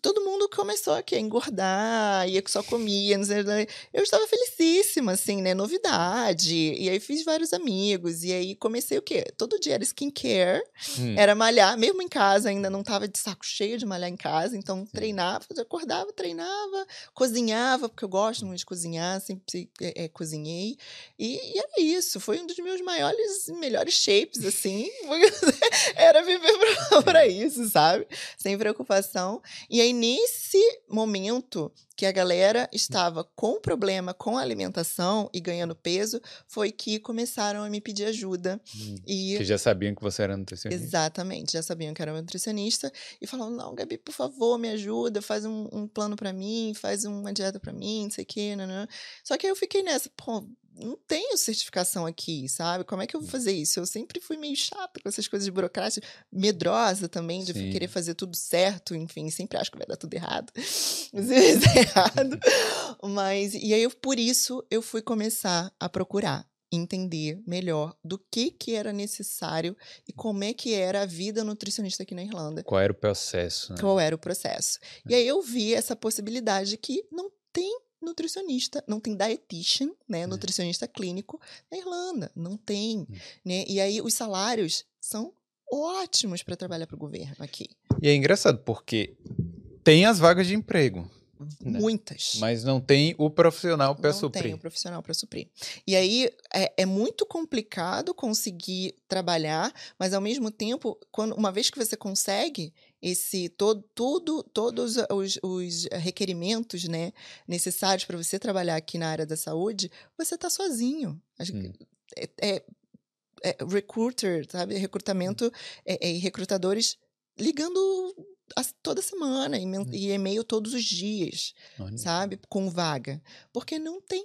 [SPEAKER 2] todo mundo começou aqui a engordar, ia que só comia, não sei, eu estava felicíssima, assim, né, novidade, e aí fiz vários amigos, e aí comecei o quê? Todo dia era skincare,
[SPEAKER 1] Hum,
[SPEAKER 2] era malhar, mesmo em casa, ainda não tava de saco cheio de malhar em casa, então treinava, eu acordava, treinava, cozinhava, porque eu gosto muito de cozinhar, sempre é, é, cozinhei, e, e era isso, foi um dos meus maiores, melhores shapes, assim, (laughs) (laughs) era viver pra, pra isso, sabe? Sem preocupação. E aí, nesse momento que a galera estava com problema com a alimentação e ganhando peso, foi que começaram a me pedir ajuda.
[SPEAKER 1] hum.
[SPEAKER 2] E
[SPEAKER 1] Que já sabiam que você era nutricionista.
[SPEAKER 2] Exatamente, já sabiam que era nutricionista e falavam: não, Gabi, por favor, me ajuda, faz um, um plano pra mim, faz uma dieta pra mim, não sei o quê, né? Só que aí eu fiquei nessa, pô, não tenho certificação aqui, sabe? Como é que eu vou fazer isso? Eu sempre fui meio chata com essas coisas burocráticas, medrosa também, de
[SPEAKER 1] Sim.
[SPEAKER 2] querer fazer tudo certo, enfim, sempre acho que vai dar tudo errado. (laughs) Às vezes é errado. (laughs) Mas, e aí, eu, por isso, eu fui começar a procurar entender melhor do que que era necessário e como é que era a vida nutricionista aqui na Irlanda.
[SPEAKER 1] Qual era o processo? né?
[SPEAKER 2] Qual era o processo. E aí eu vi essa possibilidade que não tem nutricionista, não tem dietitian, né,
[SPEAKER 1] É.
[SPEAKER 2] nutricionista clínico na Irlanda, não tem,
[SPEAKER 1] Hum.
[SPEAKER 2] né? E aí os salários são ótimos para trabalhar para o governo aqui,
[SPEAKER 1] E é engraçado, porque tem as vagas de emprego, Né?
[SPEAKER 2] muitas.
[SPEAKER 1] mas não tem o profissional para
[SPEAKER 2] não tem
[SPEAKER 1] suprir.
[SPEAKER 2] o profissional para suprir. E aí é, é muito complicado conseguir trabalhar, mas ao mesmo tempo, quando uma vez que você consegue esse todo, tudo, todos os, os requerimentos né, necessários para você trabalhar aqui na área da saúde, você está sozinho.
[SPEAKER 1] Hum.
[SPEAKER 2] É, é- é recruiter, sabe? Recrutamento é, é, e recrutadores ligando as- toda semana e,
[SPEAKER 1] Hum.
[SPEAKER 2] e e-mail todos os dias
[SPEAKER 1] Olha.
[SPEAKER 2] sabe? Com vaga. Porque não tem.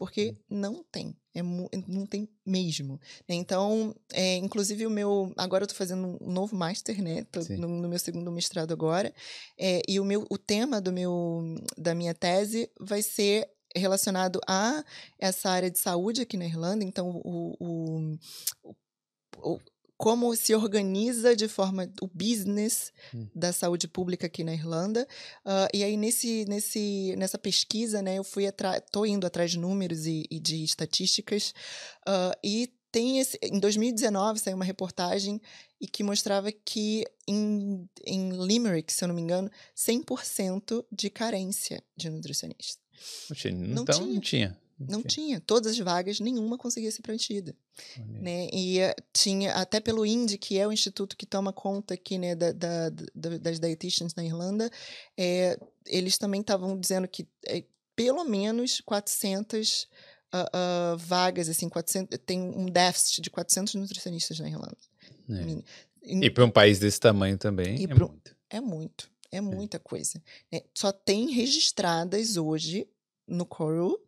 [SPEAKER 2] Porque não tem. É, não tem mesmo. Então, é, inclusive o meu. Agora eu tô fazendo um novo master, né? Tô no, no meu segundo mestrado agora. é, e o, meu, o tema do meu, da minha tese vai ser relacionado a essa área de saúde aqui na Irlanda. Então, o, o- o- como se organiza de forma o business
[SPEAKER 1] Hum.
[SPEAKER 2] da saúde pública aqui na Irlanda. Ah, e aí, nesse, nesse, nessa pesquisa, né, eu fui atrás, tô indo atrás de números e, e de estatísticas, ah, e tem esse, em 2019 saiu uma reportagem e que mostrava que em, em Limerick, se eu não me engano, 100% de carência de nutricionista.
[SPEAKER 1] Oxe,
[SPEAKER 2] Não
[SPEAKER 1] então
[SPEAKER 2] tinha.
[SPEAKER 1] não tinha.
[SPEAKER 2] Não tinha. Todas as vagas, nenhuma conseguia ser preenchida
[SPEAKER 1] Olha.
[SPEAKER 2] né? E eh, tinha até pelo INDI, que é o instituto que toma conta aqui, né, da, da- da- das dietitians na Irlanda, eh, eles também estavam dizendo que eh, pelo menos 400 ah, ah, vagas, assim, 400, tem um déficit de 400 nutricionistas na Irlanda.
[SPEAKER 1] É.
[SPEAKER 2] Min-
[SPEAKER 1] E para um país desse tamanho também
[SPEAKER 2] E
[SPEAKER 1] é
[SPEAKER 2] pro-
[SPEAKER 1] muito.
[SPEAKER 2] É muito, é muita coisa. né? Só tem registradas hoje no Coru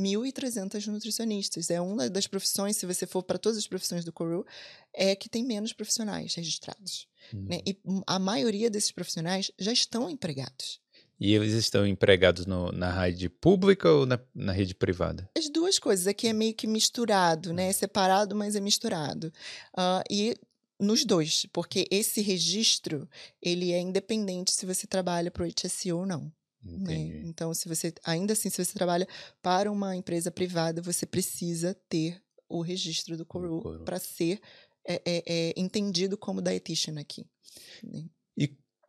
[SPEAKER 2] 1.300 nutricionistas. É uma das profissões, se você for para todas as profissões do Coru, é que tem menos profissionais registrados.
[SPEAKER 1] Hum.
[SPEAKER 2] né? E a maioria desses profissionais já estão empregados.
[SPEAKER 1] E eles estão empregados no- na rede pública ou na, na rede privada?
[SPEAKER 2] As duas coisas aqui é meio que misturado, né? É separado, mas é misturado. Ah, e nos dois, porque esse registro ele é independente se você trabalha para o HSE ou não. Né?
[SPEAKER 1] Entendi.
[SPEAKER 2] Então, se você ainda assim, se você trabalha para uma empresa privada, você precisa ter o registro do Coru
[SPEAKER 1] Coru.
[SPEAKER 2] para ser é, é, é, entendido como dietitian aqui.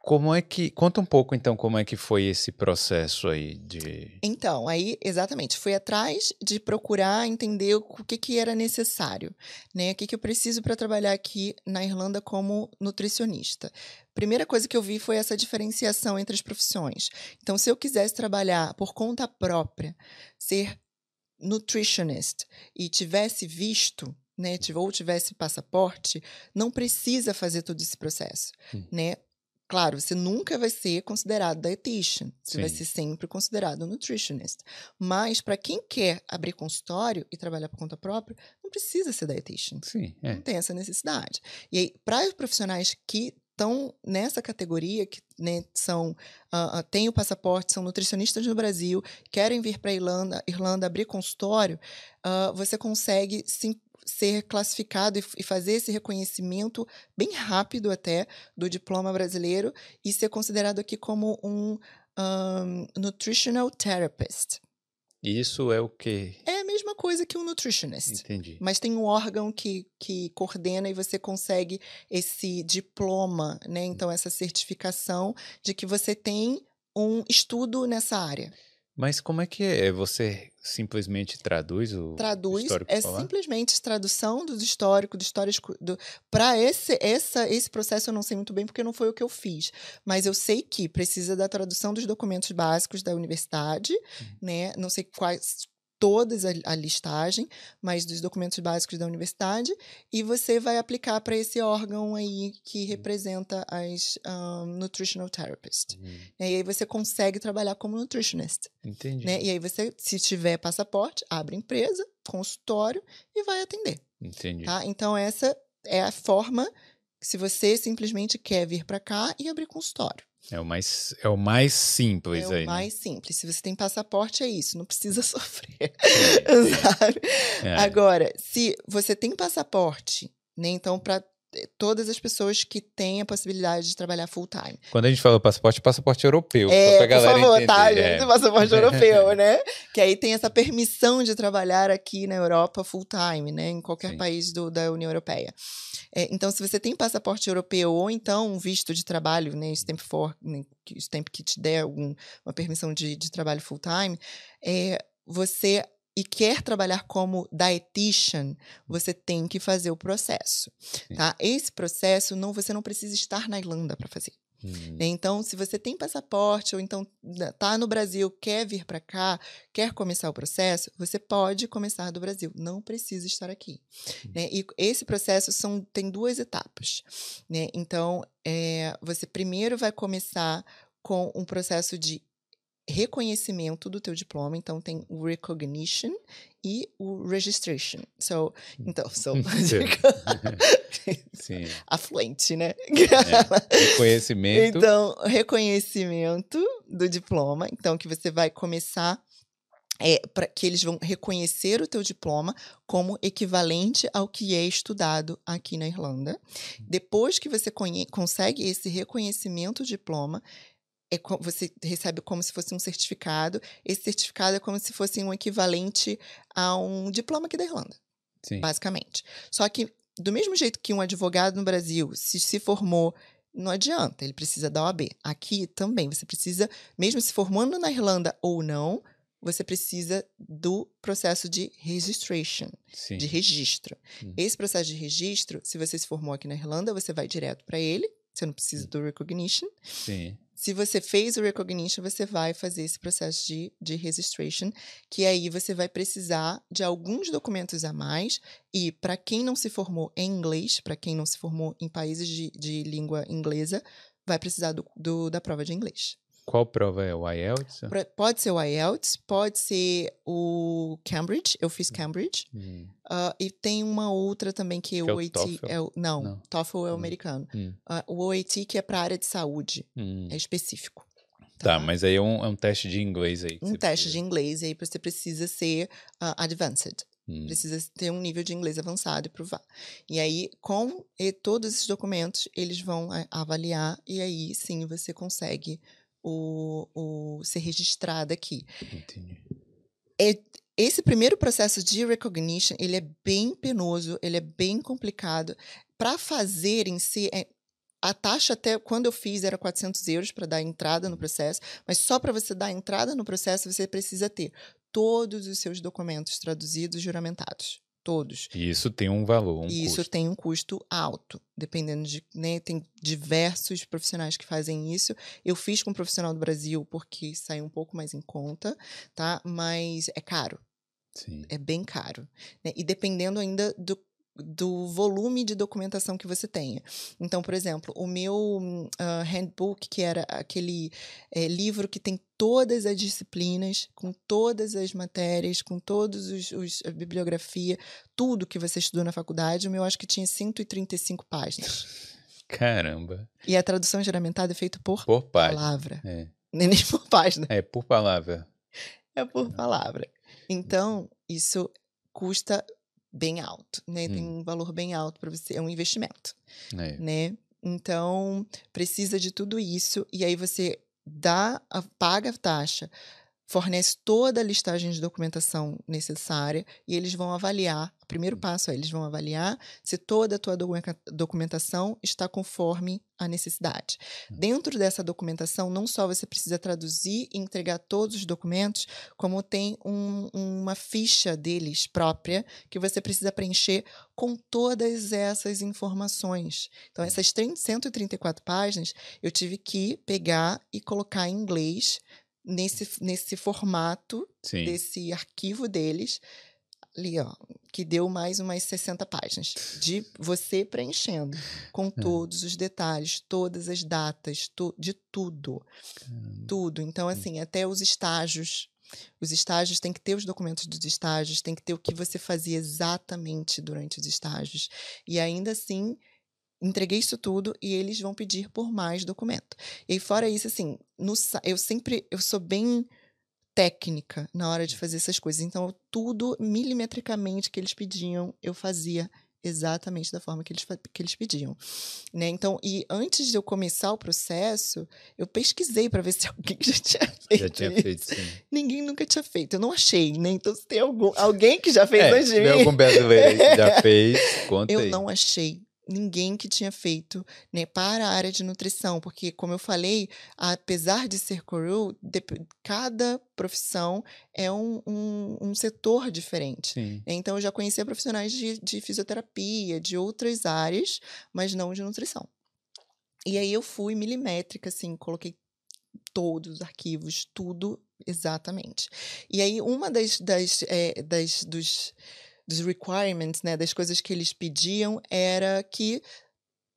[SPEAKER 1] Como é que. Conta um pouco então como é que foi esse processo aí de.
[SPEAKER 2] Então, aí, exatamente, fui atrás de procurar entender o que, que era necessário, né? O que, que eu preciso para trabalhar aqui na Irlanda como nutricionista. Primeira coisa que eu vi foi essa diferenciação entre as profissões. Então, se eu quisesse trabalhar por conta própria, ser nutritionist e tivesse visto, né, ou tivesse passaporte, não precisa fazer todo esse processo,
[SPEAKER 1] Hum.
[SPEAKER 2] né? Claro, você nunca vai ser considerado dietitian, você vai
[SPEAKER 1] Sim.
[SPEAKER 2] ser sempre considerado nutritionist. Mas para quem quer abrir consultório e trabalhar por conta própria, não precisa ser dietitian.
[SPEAKER 1] Sim, é.
[SPEAKER 2] Não tem essa necessidade. E aí, para os profissionais que estão nessa categoria, que né, são ah, ah, têm o passaporte, são nutricionistas no Brasil, querem vir para a Irlanda, Irlanda abrir consultório, ah, você consegue sim, ser classificado e, e fazer esse reconhecimento bem rápido até do diploma brasileiro e ser considerado aqui como um um, nutritional therapist.
[SPEAKER 1] Isso é o que.
[SPEAKER 2] É a mesma coisa que um nutritionist.
[SPEAKER 1] Entendi.
[SPEAKER 2] Mas tem um órgão que, que coordena e você consegue esse diploma, né? Então, essa certificação de que você tem um estudo nessa área.
[SPEAKER 1] Mas como é que é? Você simplesmente traduz o
[SPEAKER 2] Traduz,
[SPEAKER 1] histórico
[SPEAKER 2] é
[SPEAKER 1] escolar?
[SPEAKER 2] simplesmente tradução dos históricos, do histórico. Do, Para esse, essa, esse processo eu não sei muito bem porque não foi o que eu fiz. Mas eu sei que precisa da tradução dos documentos básicos da universidade, né? Não sei quais todas a, a listagem, mas dos documentos básicos da universidade, e você vai aplicar para esse órgão aí que representa as um, nutritional therapists.
[SPEAKER 1] Hum,
[SPEAKER 2] E aí você consegue trabalhar como nutritionist,
[SPEAKER 1] Entendi.
[SPEAKER 2] né? E aí você, se tiver passaporte, abre empresa, consultório e vai atender,
[SPEAKER 1] Entendi.
[SPEAKER 2] tá? Então essa é a forma se você simplesmente quer vir para cá e abrir consultório.
[SPEAKER 1] É o mais, é o mais simples
[SPEAKER 2] é
[SPEAKER 1] aí.
[SPEAKER 2] o
[SPEAKER 1] né?
[SPEAKER 2] mais simples. Se você tem passaporte, é isso. Não precisa (laughs) sofrer. Sabe?
[SPEAKER 1] É.
[SPEAKER 2] Agora, se você tem passaporte, né? Então, para todas as pessoas que têm a possibilidade de trabalhar full time.
[SPEAKER 1] Quando a gente fala passaporte, passaporte europeu.
[SPEAKER 2] É, por favor,
[SPEAKER 1] entender.
[SPEAKER 2] tá,
[SPEAKER 1] é.
[SPEAKER 2] gente? Passaporte europeu, (laughs) né? Que aí tem essa permissão de trabalhar aqui na Europa full time, né? Em qualquer
[SPEAKER 1] Sim.
[SPEAKER 2] país do, da União Europeia. É, então, se você tem passaporte europeu ou então um visto de trabalho, né? Stamp for, né, que- Stamp que te der algum, uma permissão de, de trabalho full time, é, você e quer trabalhar como dietitian, você tem que fazer o processo,
[SPEAKER 1] Sim.
[SPEAKER 2] tá? Esse processo não você não precisa estar na Irlanda para fazer.
[SPEAKER 1] Hum,
[SPEAKER 2] né? Então, se você tem passaporte ou então né, tá no Brasil, quer vir para cá, quer começar o processo, você pode começar do Brasil, não precisa estar aqui. Né? E esse processo são, tem duas etapas. Né? Então, é, você primeiro vai começar com um processo de reconhecimento do teu diploma, então tem o recognition e o registration. So, então, so, (laughs) (laughs)
[SPEAKER 1] Sim.
[SPEAKER 2] afluente, né?
[SPEAKER 1] É. Conhecimento.
[SPEAKER 2] Então, reconhecimento do diploma. Então, que você vai começar. É, para que eles vão reconhecer o teu diploma como equivalente ao que é estudado aqui na Irlanda. Depois que você consegue esse reconhecimento do diploma, é você recebe como se fosse um certificado. Esse certificado é como se fosse um equivalente a um diploma aqui da Irlanda
[SPEAKER 1] Sim.
[SPEAKER 2] basicamente. Só que, do mesmo jeito que um advogado no Brasil se, se formou, não adianta, ele precisa da OAB. Aqui também, você precisa, mesmo se formando na Irlanda ou não, você precisa do processo de registration,
[SPEAKER 1] Sim.
[SPEAKER 2] de registro.
[SPEAKER 1] Hum.
[SPEAKER 2] Esse processo de registro, se você se formou aqui na Irlanda, você vai direto para ele, você não precisa do recognition.
[SPEAKER 1] Sim.
[SPEAKER 2] Se você fez o recognition, você vai fazer esse processo de, de registration, que aí você vai precisar de alguns documentos a mais. E para quem não se formou em inglês, para quem não se formou em países de, de língua inglesa, vai precisar do, do- da prova de inglês.
[SPEAKER 1] Qual prova é? O IELTS?
[SPEAKER 2] Pode ser o IELTS, pode ser o Cambridge, eu fiz Cambridge.
[SPEAKER 1] Hum.
[SPEAKER 2] Ah, e tem uma outra também que,
[SPEAKER 1] Que
[SPEAKER 2] o
[SPEAKER 1] é o
[SPEAKER 2] OAT
[SPEAKER 1] TOEFL?
[SPEAKER 2] é o, não,
[SPEAKER 1] Não.
[SPEAKER 2] TOEFL é o
[SPEAKER 1] Hum.
[SPEAKER 2] americano.
[SPEAKER 1] Hum.
[SPEAKER 2] Ah, o OAT que é para a área de saúde,
[SPEAKER 1] Hum.
[SPEAKER 2] é específico.
[SPEAKER 1] Tá, mas aí é um, é um teste de inglês aí.
[SPEAKER 2] um teste de
[SPEAKER 1] precisa.
[SPEAKER 2] inglês e aí você precisa ser ah, advanced,
[SPEAKER 1] Hum.
[SPEAKER 2] precisa ter um nível de inglês avançado e provar. E aí, com e todos esses documentos, eles vão a- avaliar e aí sim você consegue o, o ser registrado aqui.
[SPEAKER 1] Entendi.
[SPEAKER 2] Esse primeiro processo de recognition, ele é bem penoso, ele é bem complicado. Para fazer em si, é- a taxa até quando eu fiz era 400 euros para dar entrada no processo, mas só para você dar entrada no processo você precisa ter todos os seus documentos traduzidos e juramentados. Todos.
[SPEAKER 1] E isso tem um valor, um
[SPEAKER 2] e isso
[SPEAKER 1] custo.
[SPEAKER 2] tem um custo alto, dependendo de. Né, tem diversos profissionais que fazem isso. Eu fiz com um profissional do Brasil porque saiu um pouco mais em conta, tá? Mas é caro
[SPEAKER 1] Sim.
[SPEAKER 2] é bem caro. né? E dependendo ainda do, do volume de documentação que você tenha. Então, por exemplo, o meu ah, handbook, que era aquele eh, livro que tem todas as disciplinas, com todas as matérias, com todos os, os a bibliografia, tudo que você estudou na faculdade, o meu acho que tinha 135 páginas.
[SPEAKER 1] Caramba.
[SPEAKER 2] E a tradução geramentada é feita por
[SPEAKER 1] Por
[SPEAKER 2] palavra,
[SPEAKER 1] É. (laughs)
[SPEAKER 2] nem nem por página.
[SPEAKER 1] é, por palavra.
[SPEAKER 2] É por palavra. Então, isso custa bem alto, né? Tem
[SPEAKER 1] Hum.
[SPEAKER 2] um valor bem alto para você, é um investimento,
[SPEAKER 1] É.
[SPEAKER 2] né? Então, precisa de tudo isso e aí você dá, a, paga a taxa, fornece toda a listagem de documentação necessária e eles vão avaliar. O primeiro passo é eles vão avaliar se toda a tua documentação está conforme a necessidade.
[SPEAKER 1] Hum.
[SPEAKER 2] Dentro dessa documentação, não só você precisa traduzir e entregar todos os documentos, como tem um- uma ficha deles própria que você precisa preencher com todas essas informações. Então, essas 30, 134 páginas, eu tive que pegar e colocar em inglês nesse, nesse formato
[SPEAKER 1] Sim.
[SPEAKER 2] desse arquivo deles, ali, ó, que deu mais umas 60 páginas de você preenchendo com todos os detalhes, todas as datas, tu- de tudo, tudo. Então, assim, até os estágios. Os estágios tem que ter os documentos dos estágios, tem que ter o que você fazia exatamente durante os estágios. E ainda assim, entreguei isso tudo e eles vão pedir por mais documento. E fora isso, assim, no, eu sempre, eu sou bem técnica na hora de fazer essas coisas. Então, tudo milimetricamente que eles pediam, eu fazia exatamente da forma que eles, que eles pediam. Né? Então, e antes de eu começar o processo, eu pesquisei para ver se (laughs) alguém já tinha feito.
[SPEAKER 1] Já tinha
[SPEAKER 2] isso.
[SPEAKER 1] feito, sim.
[SPEAKER 2] Ninguém nunca tinha feito. Eu não achei, né? Então, se tem algum, alguém que já fez
[SPEAKER 1] É,
[SPEAKER 2] antes
[SPEAKER 1] se
[SPEAKER 2] de mim.
[SPEAKER 1] algum brasileiro já (laughs) fez, conta
[SPEAKER 2] Eu
[SPEAKER 1] aí.
[SPEAKER 2] não achei ninguém que tinha feito né, para a área de nutrição, porque, como eu falei, apesar de ser curu, dep- cada profissão é um, um, um setor diferente.
[SPEAKER 1] Sim.
[SPEAKER 2] Então, eu já conhecia profissionais de, de fisioterapia, de outras áreas, mas não de nutrição. E aí eu fui milimétrica, assim, coloquei todos os arquivos, tudo exatamente. E aí, uma das, das, eh, das dos, dos requirements, né, das coisas que eles pediam era que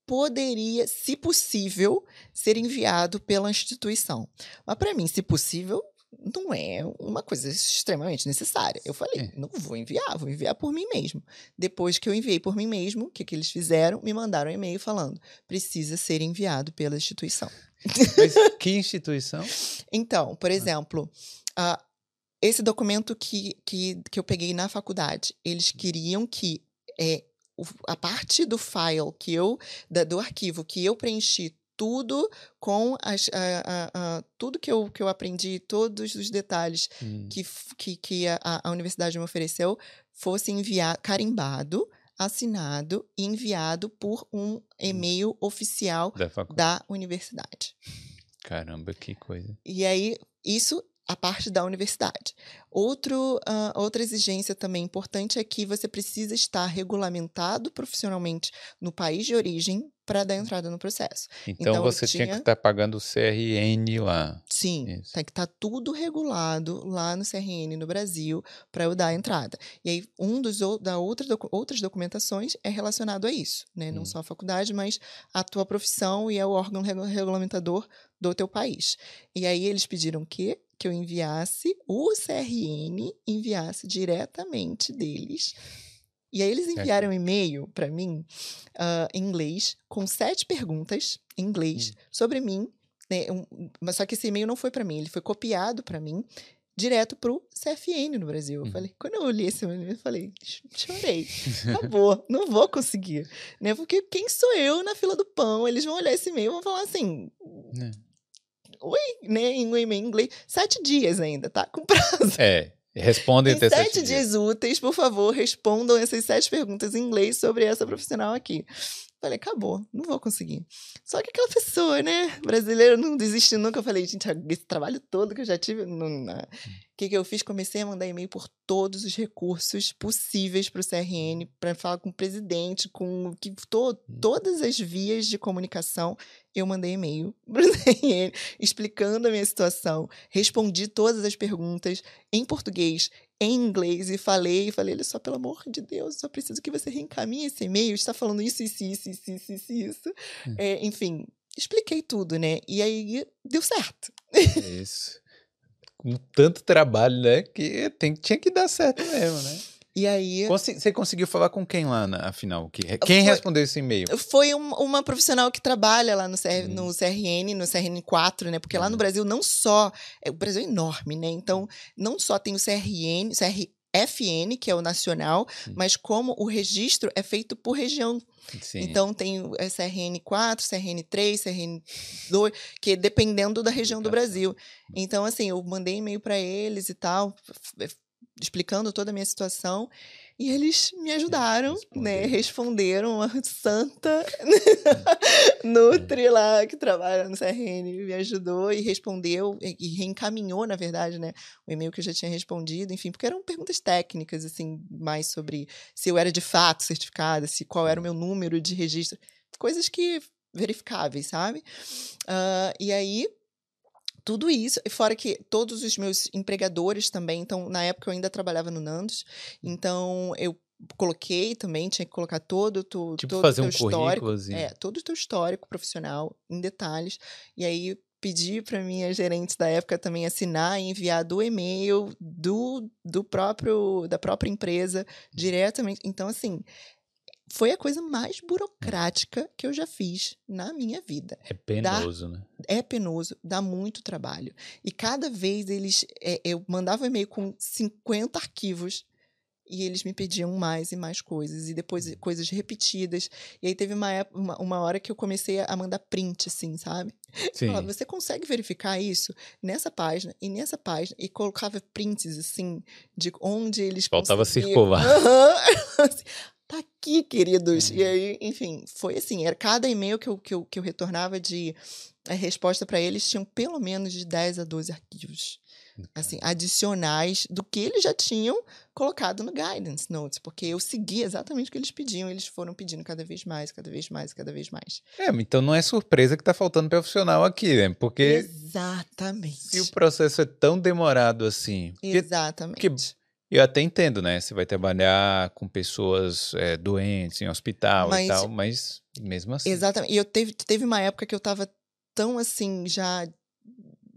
[SPEAKER 2] poderia, se possível, ser enviado pela instituição. Mas para mim, se possível, não é uma coisa extremamente necessária. Eu falei,
[SPEAKER 1] É.
[SPEAKER 2] não vou enviar, vou enviar por mim mesmo. Depois que eu enviei por mim mesmo, o que, que eles fizeram? Me mandaram um e-mail falando, precisa ser enviado pela instituição.
[SPEAKER 1] Mas (laughs) que instituição?
[SPEAKER 2] Então, por exemplo, ah, esse documento que, que, que eu peguei na faculdade, eles queriam que é, a parte do file que eu, da- do arquivo que eu preenchi tudo com as, a- a- a- tudo que eu, que eu aprendi, todos os detalhes
[SPEAKER 1] Hum,
[SPEAKER 2] que, que, que a, a- universidade me ofereceu, fosse enviado, carimbado, assinado e enviado por um e-mail oficial
[SPEAKER 1] da
[SPEAKER 2] da universidade.
[SPEAKER 1] Caramba, que coisa.
[SPEAKER 2] E aí, isso a parte da universidade. Outro, ah, outra exigência também importante é que você precisa estar regulamentado profissionalmente no país de origem para dar entrada no processo.
[SPEAKER 1] Então,
[SPEAKER 2] Então,
[SPEAKER 1] você tinha que
[SPEAKER 2] tinha-
[SPEAKER 1] estar pagando o CRN lá.
[SPEAKER 2] Sim,
[SPEAKER 1] Isso.
[SPEAKER 2] tem que estar tudo regulado lá no CRN no Brasil para eu dar a entrada. E aí, um dos da outra, outras documentações é relacionado a isso, né? Não
[SPEAKER 1] Hum.
[SPEAKER 2] só a faculdade, mas a tua profissão e é o órgão regu- regulamentador do teu país. E aí eles pediram que que eu enviasse o CRN enviasse diretamente deles. E aí eles enviaram um e-mail para mim ah, em inglês com sete perguntas em inglês
[SPEAKER 1] Hum.
[SPEAKER 2] sobre mim né, um- mas só que esse e-mail não foi para mim, ele foi copiado para mim direto pro CFN no Brasil. Eu
[SPEAKER 1] Uhum.
[SPEAKER 2] falei, quando eu li esse e-mail, eu falei, "Ch- chorei. Acabou, (laughs) não vou conseguir, né? Porque quem sou eu na fila do pão? Eles vão olhar esse e-mail e vão falar assim,
[SPEAKER 1] né?
[SPEAKER 2] né, em inglês, sete dias ainda, tá? Com prazo.
[SPEAKER 1] É, respondem
[SPEAKER 2] sete
[SPEAKER 1] sete
[SPEAKER 2] dias úteis, por favor, respondam essas sete perguntas em inglês sobre essa profissional aqui. Falei, acabou, não vou conseguir. Só que aquela pessoa, né, brasileiro não desiste nunca. Eu falei, gente, esse trabalho todo que eu já tive. não- não. O que, que eu fiz? Comecei a mandar e-mail por todos os recursos possíveis para o CRN, para falar com o presidente, com que, to, todas as vias de comunicação. Eu mandei e-mail (laughs) para o CRN explicando a minha situação, respondi todas as perguntas em português, em inglês e falei, falei, olha só, pelo amor de Deus, só preciso que você reencaminhe esse e-mail, está falando isso, isso, isso, isso, isso, isso, isso.
[SPEAKER 1] Hum.
[SPEAKER 2] É, enfim, expliquei tudo, né? E aí deu certo.
[SPEAKER 1] Isso. Com tanto trabalho, né? Que tem, tinha que dar certo mesmo, né?
[SPEAKER 2] E aí
[SPEAKER 1] Consi- Você conseguiu falar com quem lá, na, afinal? Que, quem
[SPEAKER 2] Foi-
[SPEAKER 1] respondeu esse e-mail?
[SPEAKER 2] foi um- uma profissional que trabalha lá no, CR,
[SPEAKER 1] Hum.
[SPEAKER 2] no CRN, no CRN4, né? Porque lá no
[SPEAKER 1] Uhum.
[SPEAKER 2] Brasil não só. é, O Brasil é enorme, né? Então, não só tem o CRN, CRFN, que é o nacional,
[SPEAKER 1] Hum.
[SPEAKER 2] mas como o registro é feito por região.
[SPEAKER 1] Sim.
[SPEAKER 2] Então tem o é CRN4, CRN3, CRN2, que é dependendo da região do. Brasil. Então, assim, eu mandei e-mail para eles e tal, explicando toda a minha situação. E eles me ajudaram, né? Responderam a santa (laughs) Nutri lá, que trabalha no CRN, me ajudou e respondeu, e reencaminhou, na verdade, né? O e-mail que eu já tinha respondido, enfim, porque eram perguntas técnicas, assim, mais sobre se eu era de fato certificada, se qual era o meu número de registro, coisas que verificáveis, sabe? Ah, e aí, tudo isso, e fora que todos os meus empregadores também, então, na época eu ainda trabalhava no Nandos, então eu coloquei também, tinha que colocar todo, tu,
[SPEAKER 1] Tipo,
[SPEAKER 2] todo
[SPEAKER 1] fazer
[SPEAKER 2] o
[SPEAKER 1] um
[SPEAKER 2] teu histórico.
[SPEAKER 1] currículozinho.
[SPEAKER 2] É, todo o teu histórico profissional, em detalhes. E aí pedi para minha gerente da época também assinar e enviar do e-mail do, do próprio da própria empresa diretamente. Então assim, foi a coisa mais burocrática que eu já fiz na minha vida.
[SPEAKER 1] É penoso, né?
[SPEAKER 2] É penoso, dá muito trabalho. E cada vez eles. é, eu mandava um e-mail com 50 arquivos e eles me pediam mais e mais coisas, e depois coisas repetidas. E aí teve uma, época, uma, uma hora que eu comecei a mandar print, assim, sabe?
[SPEAKER 1] Sim.
[SPEAKER 2] Falava, você consegue verificar isso nessa página e nessa página? E colocava prints, assim, de onde eles
[SPEAKER 1] Faltava
[SPEAKER 2] conseguiam.
[SPEAKER 1] circular.
[SPEAKER 2] Aham. (laughs) tá aqui, queridos. E
[SPEAKER 1] Uhum.
[SPEAKER 2] aí, enfim, foi assim, era cada e-mail que eu, que eu, que eu retornava de resposta para eles tinham pelo menos de 10 a 12 arquivos assim, adicionais do que eles já tinham colocado no guidance notes, porque eu segui exatamente o que eles pediam, eles foram pedindo cada vez mais, cada vez mais, cada vez mais.
[SPEAKER 1] É, então não é surpresa que tá faltando profissional aqui, né? Porque
[SPEAKER 2] Exatamente.
[SPEAKER 1] se o processo é tão demorado assim. Porque
[SPEAKER 2] Exatamente.
[SPEAKER 1] Eu até entendo, né? Você vai trabalhar com pessoas é, doentes em hospital
[SPEAKER 2] Mas-
[SPEAKER 1] e tal, mas mesmo assim.
[SPEAKER 2] Exatamente. E eu teve, teve uma época que eu tava tão assim, já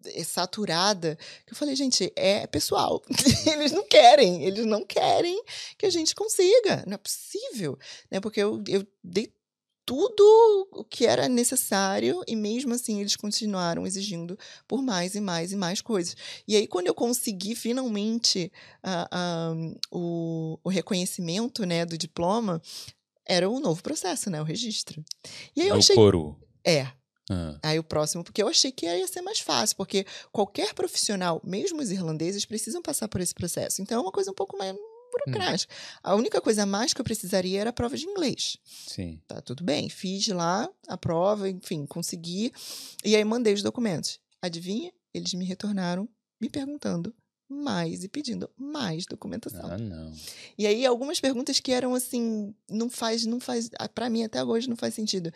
[SPEAKER 2] eh, saturada, que eu falei, gente, é pessoal. (laughs) eles não querem, eles não querem que a gente consiga. Não é possível. Né? Porque eu, eu dei tudo o que era necessário e mesmo assim eles continuaram exigindo por mais e mais e mais coisas. E aí, quando eu consegui finalmente ah, ah, o, o reconhecimento né, do diploma, era o novo processo, né? O registro. E aí
[SPEAKER 1] É
[SPEAKER 2] eu
[SPEAKER 1] o
[SPEAKER 2] achei.
[SPEAKER 1] coro.
[SPEAKER 2] É,
[SPEAKER 1] Ah,
[SPEAKER 2] Aí o próximo, porque eu achei que ia ser mais fácil, porque qualquer profissional, mesmo os irlandeses, precisam passar por esse processo. Então é uma coisa um pouco mais burocrática. A única coisa mais que eu precisaria era a prova de inglês.
[SPEAKER 1] sim.
[SPEAKER 2] Tá tudo bem, fiz lá a prova, enfim, consegui. E aí mandei os documentos. Adivinha? Eles me retornaram me perguntando mais e pedindo mais documentação.
[SPEAKER 1] Ah, não.
[SPEAKER 2] E aí algumas perguntas que eram assim, não faz, não faz, para mim até hoje não faz sentido.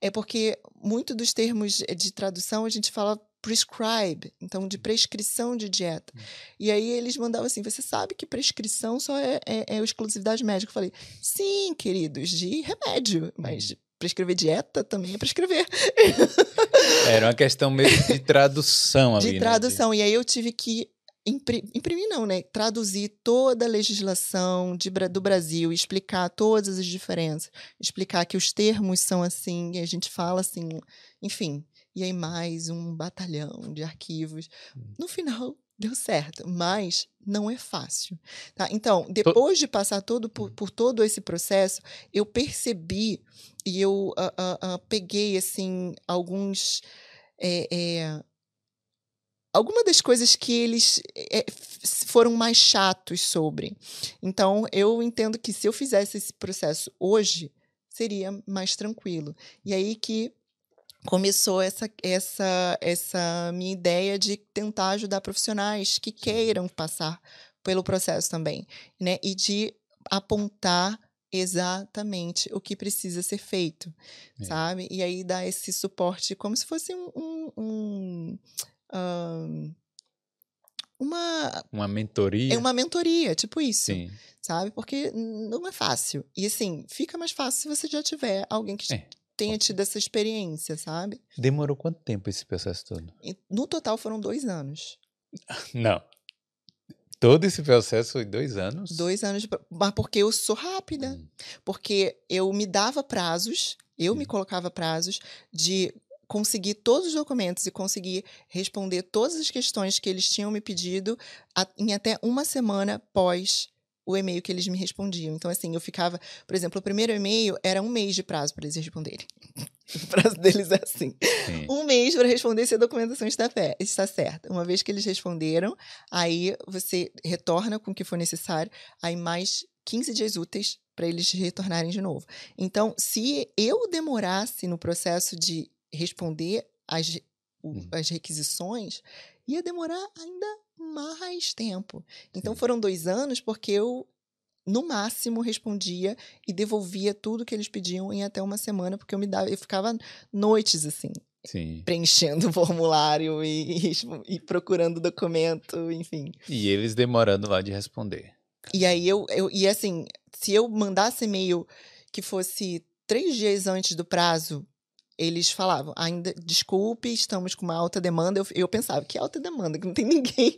[SPEAKER 2] É porque muito dos termos de tradução a gente fala prescribe, então de prescrição de dieta. E aí eles mandavam assim, você sabe que prescrição só é, é, é exclusividade médica. Eu falei, sim, queridos, de remédio, mas prescrever dieta também é prescrever. (laughs)
[SPEAKER 1] Era uma questão mesmo de tradução ali.
[SPEAKER 2] de
[SPEAKER 1] né?
[SPEAKER 2] tradução. E aí eu tive que impri- imprimir, não, né? Traduzir toda a legislação de do Brasil, explicar todas as diferenças, explicar que os termos são assim, e a gente fala assim, enfim. E aí mais um batalhão de arquivos. No final, (laughs) deu certo, mas não é fácil. Tá? Então, depois de passar todo por, por todo esse processo, eu percebi e eu ah, ah, ah, peguei assim alguns é, é, alguma das coisas que eles é, foram mais chatos sobre. Então, eu entendo que se eu fizesse esse processo hoje, seria mais tranquilo. E aí que começou essa, essa, essa minha ideia de tentar ajudar profissionais que queiram passar pelo processo também, né? E de apontar exatamente o que precisa ser feito,
[SPEAKER 1] É.
[SPEAKER 2] sabe? E aí dar esse suporte como se fosse um, um- um, ahn, uma
[SPEAKER 1] Uma mentoria.
[SPEAKER 2] é uma mentoria, tipo isso,
[SPEAKER 1] Sim.
[SPEAKER 2] sabe? Porque não é fácil. E assim, fica mais fácil se você já tiver alguém que
[SPEAKER 1] É.
[SPEAKER 2] tenha tido essa experiência, sabe?
[SPEAKER 1] Demorou quanto tempo esse processo todo?
[SPEAKER 2] No total foram dois anos. (laughs)
[SPEAKER 1] Não. Todo esse processo foi dois anos?
[SPEAKER 2] Dois anos, mas porque eu sou rápida.
[SPEAKER 1] Hum.
[SPEAKER 2] Porque eu me dava prazos, eu me
[SPEAKER 1] Sim.
[SPEAKER 2] colocava prazos de conseguir todos os documentos e conseguir responder todas as questões que eles tinham me pedido em até uma semana pós o e-mail que eles me respondiam. Então, assim, eu ficava, por exemplo, o primeiro e-mail era um mês de prazo para eles responderem. (laughs) o prazo deles é assim.
[SPEAKER 1] Sim.
[SPEAKER 2] Um mês para responder se a documentação está, fe- está certa. Uma vez que eles responderam, aí você retorna com o que for necessário, aí mais 15 dias úteis para eles retornarem de novo. Então, se eu demorasse no processo de responder as,
[SPEAKER 1] Uhum.
[SPEAKER 2] as requisições, ia demorar ainda mais tempo. Então,
[SPEAKER 1] Sim.
[SPEAKER 2] foram dois anos porque eu, no máximo, respondia e devolvia tudo que eles pediam em até uma semana, porque eu me dava, eu ficava noites assim
[SPEAKER 1] Sim.
[SPEAKER 2] preenchendo (laughs) o formulário e, e e procurando documento, enfim.
[SPEAKER 1] E eles demorando lá de responder.
[SPEAKER 2] E aí eu, eu e assim, se eu mandasse e-mail que fosse três dias antes do prazo, eles falavam, ainda, desculpe, estamos com uma alta demanda. Eu, eu pensava, que alta demanda? Que não tem ninguém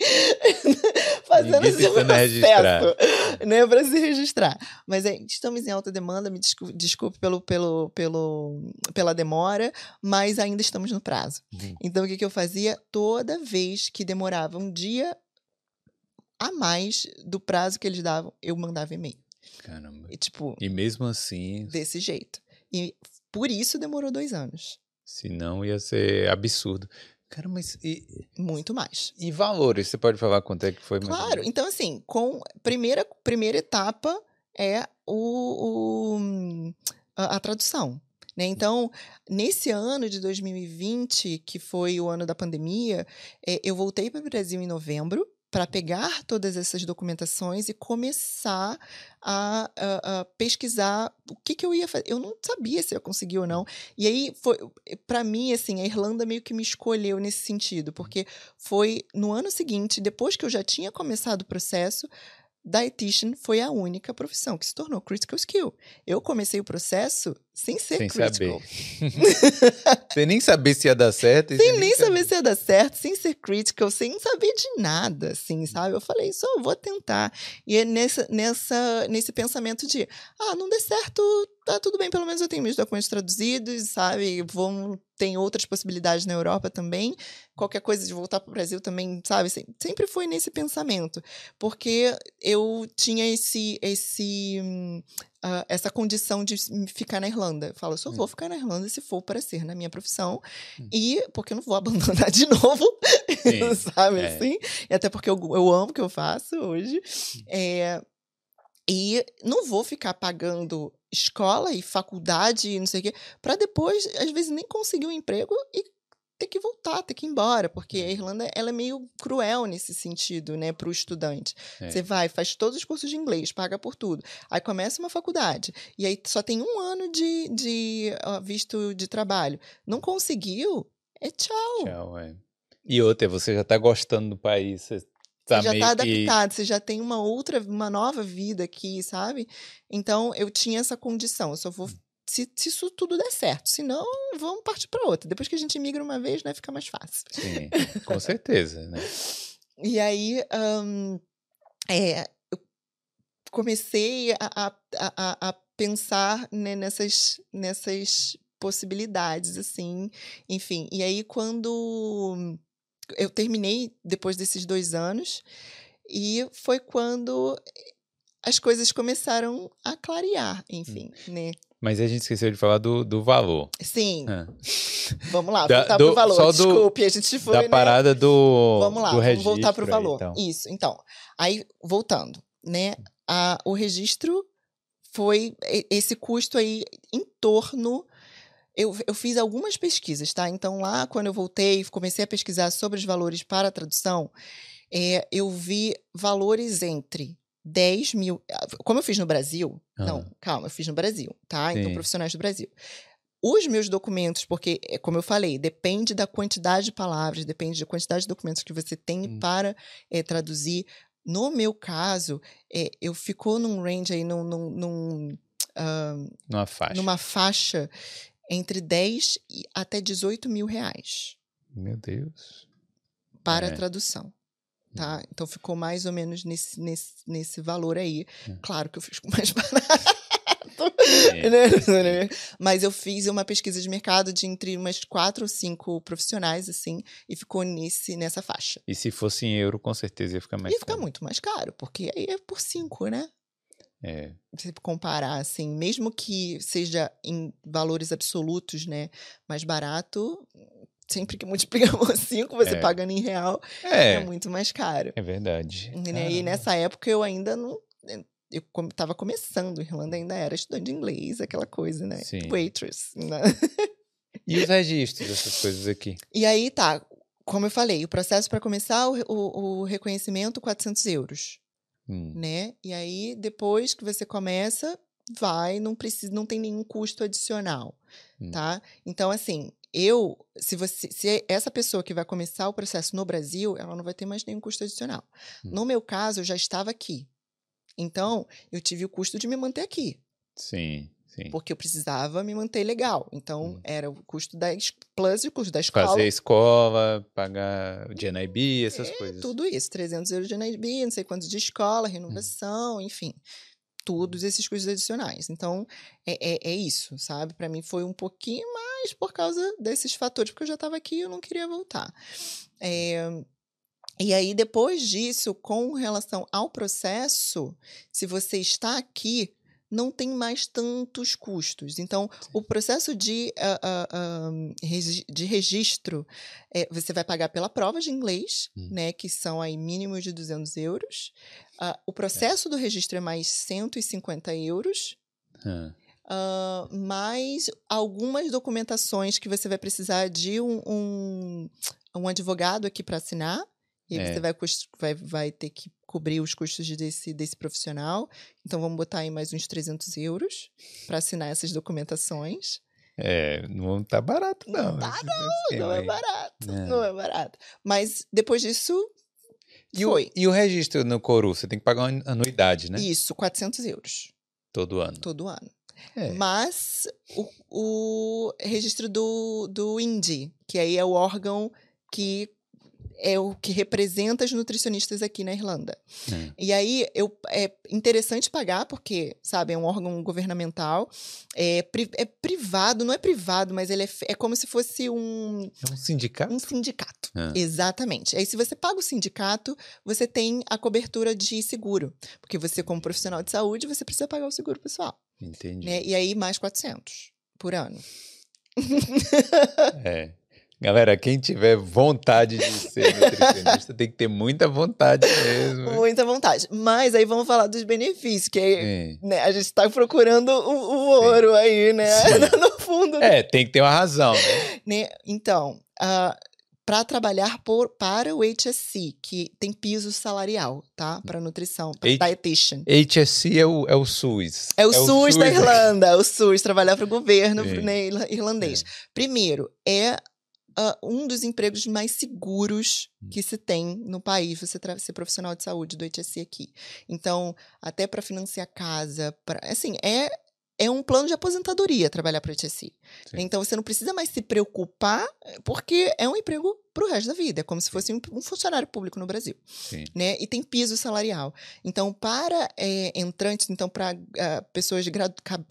[SPEAKER 2] (laughs) fazendo
[SPEAKER 1] Ninguém
[SPEAKER 2] esse processo, né, para se registrar. Mas é, estamos em alta demanda, me desculpe, desculpe pelo, pelo, pelo, pela demora, mas ainda estamos no prazo.
[SPEAKER 1] Uhum.
[SPEAKER 2] Então, o que, que eu fazia? Toda vez que demorava um dia a mais do prazo que eles davam, eu mandava e-mail.
[SPEAKER 1] Caramba.
[SPEAKER 2] E, tipo,
[SPEAKER 1] E mesmo assim,
[SPEAKER 2] desse jeito. E por isso demorou dois anos.
[SPEAKER 1] senão ia ser absurdo. Cara, mas e,
[SPEAKER 2] Muito mais.
[SPEAKER 1] e valores? Você pode falar quanto é que foi? mais
[SPEAKER 2] Claro, então assim, com primeira primeira etapa é o, o- a, a tradução, né? Então, nesse ano de 2020, que foi o ano da pandemia, eh, eu voltei para o Brasil em novembro para pegar todas essas documentações e começar a, a- a pesquisar o que, que eu ia fazer. Eu não sabia se eu conseguia ou não. E aí foi, para mim, assim, a Irlanda meio que me escolheu nesse sentido, porque foi no ano seguinte, depois que eu já tinha começado o processo, dietitian foi a única profissão que se tornou critical skill. Eu comecei o processo sem ser
[SPEAKER 1] Sem
[SPEAKER 2] critical. (laughs)
[SPEAKER 1] Sem nem saber se ia dar certo.
[SPEAKER 2] Sem
[SPEAKER 1] você
[SPEAKER 2] nem saber se ia dar certo, sem ser critical, sem saber de nada, assim, sabe? Eu falei, só vou tentar. E é nessa, nessa, nesse pensamento de, ah, não der certo, tá tudo bem, pelo menos eu tenho meus documentos traduzidos, sabe? Vou, tem outras possibilidades na Europa também. Qualquer coisa de voltar para o Brasil também, sabe? Sem- Sempre foi nesse pensamento. Porque eu tinha esse, esse, hum, ah, essa condição de ficar na Irlanda. Eu falo, eu só vou ficar na Irlanda se for para ser na minha profissão.
[SPEAKER 1] Hum.
[SPEAKER 2] E porque eu não vou abandonar (laughs) de novo, (laughs) sabe
[SPEAKER 1] é.
[SPEAKER 2] assim? E até porque eu, eu amo o que eu faço hoje. É, e não vou ficar pagando escola e faculdade e não sei o quê, para depois, às vezes, nem conseguir um emprego e ter que voltar, ter que ir embora, porque a Irlanda ela é meio cruel nesse sentido, né, para o estudante.
[SPEAKER 1] É.
[SPEAKER 2] Você vai, faz todos os cursos de inglês, paga por tudo, aí começa uma faculdade e aí só tem um ano de, de ó, visto de trabalho. Não conseguiu? É tchau.
[SPEAKER 1] Tchau, é. E outra, você já tá gostando do país. Você tá
[SPEAKER 2] você já está
[SPEAKER 1] que-
[SPEAKER 2] adaptado, você já tem uma outra, uma nova vida aqui, sabe? Então eu tinha essa condição. Eu só vou. Se, se isso tudo der certo. Se não, vamos partir para outra. Depois que a gente migra uma vez, né, fica mais fácil.
[SPEAKER 1] Sim, com certeza, né?
[SPEAKER 2] E aí, ahn, é, eu comecei a, a, a, a pensar né, nessas, nessas possibilidades, assim, enfim. E aí, quando eu terminei, depois desses dois anos, e foi quando as coisas começaram a clarear, enfim, né?
[SPEAKER 1] Mas a gente esqueceu de falar do, do valor.
[SPEAKER 2] Sim,
[SPEAKER 1] Ah.
[SPEAKER 2] vamos lá, voltar
[SPEAKER 1] do-
[SPEAKER 2] pro valor.
[SPEAKER 1] só do-
[SPEAKER 2] Desculpe, a gente foi,
[SPEAKER 1] da
[SPEAKER 2] né?
[SPEAKER 1] parada do,
[SPEAKER 2] Vamos lá,
[SPEAKER 1] do
[SPEAKER 2] vamos voltar para o valor.
[SPEAKER 1] então.
[SPEAKER 2] Isso, então. Aí, voltando, né? A, o registro foi esse custo aí em torno. Eu, eu fiz algumas pesquisas, tá? Então, lá, quando eu voltei, comecei a pesquisar sobre os valores para a tradução, é, eu vi valores entre 10 mil. Como eu fiz no Brasil, não,
[SPEAKER 1] Ah.
[SPEAKER 2] calma, eu fiz no Brasil, tá? Então,
[SPEAKER 1] Sim.
[SPEAKER 2] profissionais do Brasil. Os meus documentos, porque, é, como eu falei, depende da quantidade de palavras, depende da quantidade de documentos que você tem
[SPEAKER 1] Hum.
[SPEAKER 2] para eh, traduzir. No meu caso, eh, eu ficou num range aí, num, num- num, ah,
[SPEAKER 1] Numa faixa.
[SPEAKER 2] numa faixa entre 10 e até 18 mil reais
[SPEAKER 1] Meu Deus.
[SPEAKER 2] para
[SPEAKER 1] É.
[SPEAKER 2] a tradução. Tá? Então ficou mais ou menos nesse, nesse, nesse valor aí.
[SPEAKER 1] É.
[SPEAKER 2] Claro que eu fiz com mais (laughs) barato.
[SPEAKER 1] É.
[SPEAKER 2] né? Mas eu fiz uma pesquisa de mercado de entre umas quatro ou cinco profissionais, assim, e ficou nesse, nessa faixa.
[SPEAKER 1] E se fosse em euro, com certeza ia ficar mais
[SPEAKER 2] Ia ficar
[SPEAKER 1] caro.
[SPEAKER 2] muito mais caro, porque aí é por cinco, né?
[SPEAKER 1] É.
[SPEAKER 2] Se comparar, assim, mesmo que seja em valores absolutos, né, mais barato, sempre que multiplica (laughs) por cinco, você
[SPEAKER 1] É.
[SPEAKER 2] pagando em real, é,
[SPEAKER 1] É,
[SPEAKER 2] muito mais caro.
[SPEAKER 1] é verdade.
[SPEAKER 2] Né? E nessa época eu ainda não. Eu estava começando, Irlanda ainda era estudante de inglês, aquela coisa, né?
[SPEAKER 1] Sim.
[SPEAKER 2] Waitress. Né?
[SPEAKER 1] E os registros dessas coisas aqui?
[SPEAKER 2] E aí tá, como eu falei, o processo para começar o, o, o reconhecimento, 400 euros,
[SPEAKER 1] Hum.
[SPEAKER 2] né? E aí depois que você começa, vai, não precisa, não tem nenhum custo adicional,
[SPEAKER 1] Hum.
[SPEAKER 2] tá? Então assim, eu, se você, se essa pessoa que vai começar o processo no Brasil, ela não vai ter mais nenhum custo adicional.
[SPEAKER 1] Hum.
[SPEAKER 2] No meu caso, eu já estava aqui. Então, eu tive o custo de me manter aqui,
[SPEAKER 1] Sim, sim.
[SPEAKER 2] porque eu precisava me manter legal. Então,
[SPEAKER 1] Hum.
[SPEAKER 2] era o custo da plus o custo da escola.
[SPEAKER 1] Fazer escola, pagar o GNIB, essas
[SPEAKER 2] É,
[SPEAKER 1] coisas.
[SPEAKER 2] Tudo isso, 300 euros de NIB, não sei quantos de escola,
[SPEAKER 1] Hum.
[SPEAKER 2] renovação, enfim. Todos esses custos adicionais. Então, é, é, é isso, sabe? Para mim foi um pouquinho mais por causa desses fatores, porque eu já estava aqui e eu não queria voltar. É, E aí, depois disso, com relação ao processo, se você está aqui, não tem mais tantos custos. Então, Sim. o processo de, uh, uh, uh, de registro, é, você vai pagar pela prova de inglês, hum. né, que são aí mínimos de 200 euros. o é. processo é. do registro é mais 150 euros. Hum. Mais algumas documentações que você vai precisar de um, um, um advogado aqui para assinar. E aí é. você vai, vai, vai ter que cobrir os custos desse, desse profissional. Então, vamos botar aí mais uns 300 euros para assinar essas documentações.
[SPEAKER 1] É, não tá barato, não.
[SPEAKER 2] Não tá, não. Não é barato. É. Não é barato. Mas depois disso.
[SPEAKER 1] E foi. O, e o registro no Coru? Você tem que pagar uma anuidade, né?
[SPEAKER 2] Isso, 400 euros.
[SPEAKER 1] Todo ano.
[SPEAKER 2] Todo ano. É. Mas o, o registro do, do INDI, que aí é o órgão que é o que representa os nutricionistas aqui na Irlanda. É. E aí eu, é interessante pagar, porque, sabe, é um órgão governamental, é, pri, é privado, não é privado, mas ele é, é como se fosse um.
[SPEAKER 1] É um sindicato?
[SPEAKER 2] Um sindicato. É. Exatamente. Aí, se você paga o sindicato, você tem a cobertura de seguro. Porque você, como profissional de saúde, você precisa pagar o seguro pessoal.
[SPEAKER 1] Entendi.
[SPEAKER 2] Né? E aí, mais 400 por ano.
[SPEAKER 1] é. Galera, quem tiver vontade de ser nutricionista tem que ter muita vontade mesmo.
[SPEAKER 2] Muita vontade. Mas aí vamos falar dos benefícios, que aí, né, a gente está procurando o, o ouro aí, né? (laughs) no fundo.
[SPEAKER 1] Né? É, tem que ter uma razão, né?
[SPEAKER 2] né? Então, uh, para trabalhar por, para o HSC, que tem piso salarial, tá? Para nutrição, para dietitian.
[SPEAKER 1] HSC é o, é o SUS.
[SPEAKER 2] É o, é SUS, o SUS da Irlanda, o SUS, trabalhar para o governo né, irlandês. É. Primeiro, é uh, um dos empregos mais seguros hum. que se tem no país, você ser profissional de saúde do HSC aqui. Então, até para financiar casa, pra, assim, é é um plano de aposentadoria trabalhar para o HSC. Então você não precisa mais se preocupar, porque é um emprego para o resto da vida. É como se fosse um, um funcionário público no Brasil. Sim. Né? E tem piso salarial. Então, para é, entrantes, então, para uh, ah, pessoas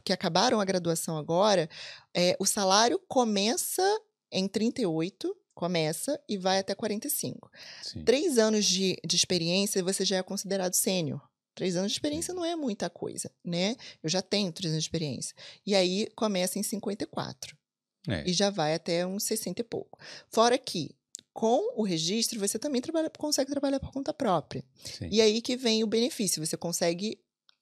[SPEAKER 2] que acabaram a graduação agora, é, o salário começa em 38, começa e vai até 45. Sim. Três anos de, de experiência, você já é considerado sênior. Três anos de experiência não é muita coisa, né? Eu já tenho três anos de experiência. E aí começa em 54. É. E já vai até uns 60 e pouco. Fora que, com o registro, você também trabalha, consegue trabalhar por conta própria. Sim. E aí que vem o benefício. Você consegue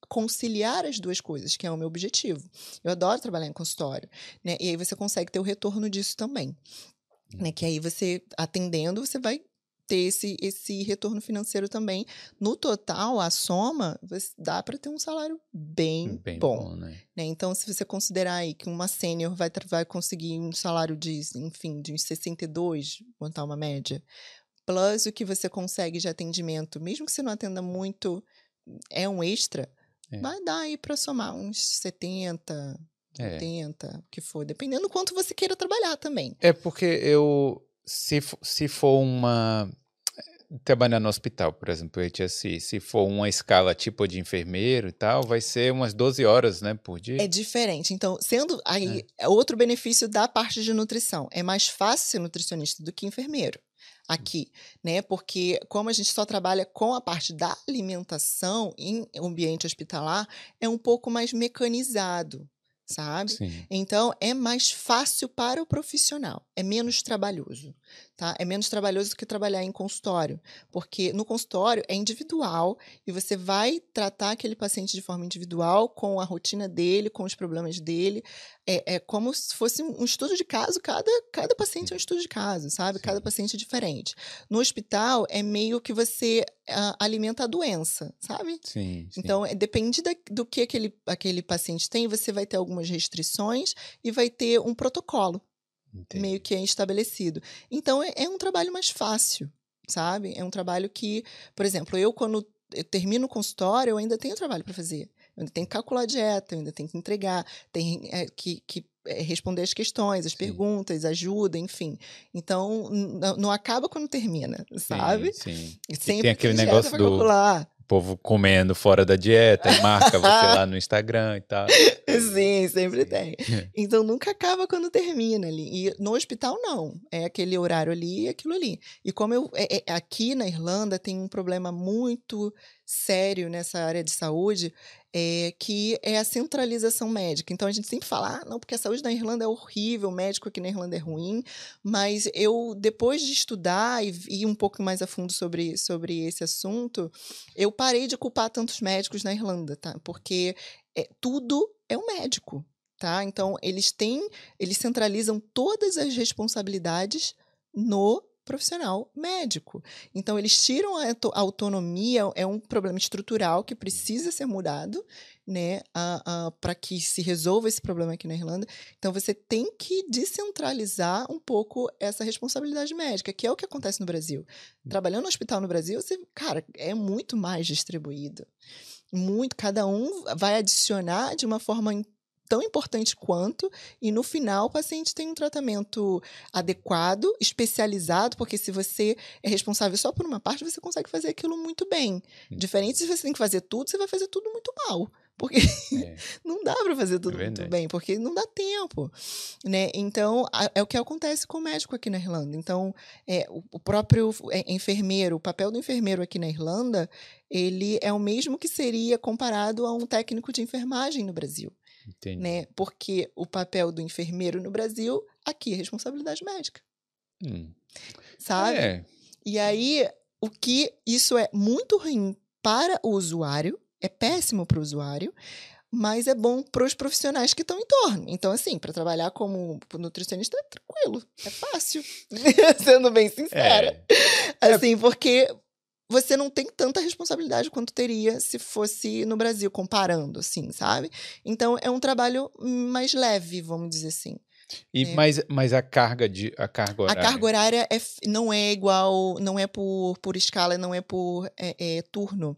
[SPEAKER 2] conciliar as duas coisas, que é o meu objetivo. Eu adoro trabalhar em consultório, né? E aí você consegue ter o retorno disso também. Né? Que aí você, atendendo, você vai ter esse, esse retorno financeiro também. No total, a soma, dá para ter um salário bem, bem bom. bom né? Né? Então, se você considerar aí que uma sênior vai, vai conseguir um salário de, enfim, de uns 62, botar uma média, plus o que você consegue de atendimento, mesmo que você não atenda muito, é um extra, é. Vai dar aí para somar uns 70, é. 80, o que for, dependendo do quanto você queira trabalhar também.
[SPEAKER 1] É porque eu, se, se for uma. Trabalhar no hospital, por exemplo, HSI, se for uma escala tipo de enfermeiro e tal, vai ser umas 12 horas, né, por dia.
[SPEAKER 2] É diferente. Então, sendo aí é. outro benefício da parte de nutrição, é mais fácil ser nutricionista do que enfermeiro aqui, né? Porque como a gente só trabalha com a parte da alimentação em ambiente hospitalar, é um pouco mais mecanizado, sabe? Sim. Então é mais fácil para o profissional, é menos trabalhoso tá? É menos trabalhoso do que trabalhar em consultório, porque no consultório é individual e você vai tratar aquele paciente de forma individual, com a rotina dele, com os problemas dele. É, é como se fosse um estudo de caso, cada, cada paciente é um estudo de caso, sabe? Cada paciente é diferente. No hospital, é meio que você uh, alimenta a doença, sabe?
[SPEAKER 1] Sim.
[SPEAKER 2] sim. Então, é, depende da, do que aquele, aquele paciente tem, você vai ter algumas restrições e vai ter um protocolo. Entendi. meio que é estabelecido. Então é, é, um trabalho mais fácil, sabe? É um trabalho que, por exemplo, eu quando eu termino o consultório, eu ainda tenho trabalho para fazer. Eu ainda tenho que calcular a dieta, eu ainda tenho que entregar, tenho é, que, que é, responder as questões, as sim. perguntas, ajuda, enfim. Então, não acaba quando termina, sabe?
[SPEAKER 1] Sim, sim. Sempre tem aquele negócio do povo comendo fora da dieta e marca você lá no (laughs) Instagram e tal.
[SPEAKER 2] Sim, sempre tem. Então nunca acaba quando termina ali. E no hospital não, é aquele horário ali e aquilo ali. E como eu é, é, aqui na Irlanda tem um problema muito sério nessa área de saúde, é, que é a centralização médica. Então a gente sempre fala, ah, não, porque a saúde na Irlanda é horrível, o médico aqui na Irlanda é ruim, mas eu, depois de estudar e ir um pouco mais a fundo sobre, sobre esse assunto, eu parei de culpar tantos médicos na Irlanda, tá? Porque é, tudo é um médico. Tá? Então, eles têm, eles centralizam todas as responsabilidades no profissional médico. Então, eles tiram a autonomia, é um problema estrutural que precisa ser mudado, né, para que se resolva esse problema aqui na Irlanda. Então, você tem que descentralizar um pouco essa responsabilidade médica, que é o que acontece no Brasil. Trabalhando no hospital no Brasil, você, cara, é muito mais distribuído. Muito, cada um vai adicionar de uma forma tão importante quanto, e no final o paciente tem um tratamento adequado, especializado, porque se você é responsável só por uma parte, você consegue fazer aquilo muito bem. Hum. Diferente se você tem que fazer tudo, você vai fazer tudo muito mal. Porque é. (laughs) não dá para fazer tudo é muito bem, porque não dá tempo. Né? Então, é o que acontece com o médico aqui na Irlanda. Então, é, o próprio é, enfermeiro, o papel do enfermeiro aqui na Irlanda, ele é o mesmo que seria comparado a um técnico de enfermagem no Brasil. Entendi. né? Porque o papel do enfermeiro no Brasil, aqui é responsabilidade médica. Hum. Sabe? É. E aí, o que isso é muito ruim para o usuário, é péssimo para o usuário, mas é bom para os profissionais que estão em torno. Então, assim, para trabalhar como nutricionista é tranquilo, é fácil, (laughs) sendo bem sincera. É. Assim, porque você não tem tanta responsabilidade quanto teria se fosse no Brasil, comparando, assim, sabe? Então é um trabalho mais leve, vamos dizer assim.
[SPEAKER 1] E é. mas, mas a carga de a carga horária.
[SPEAKER 2] A carga horária é, não é igual, não é por, por escala, não é por é, é, turno.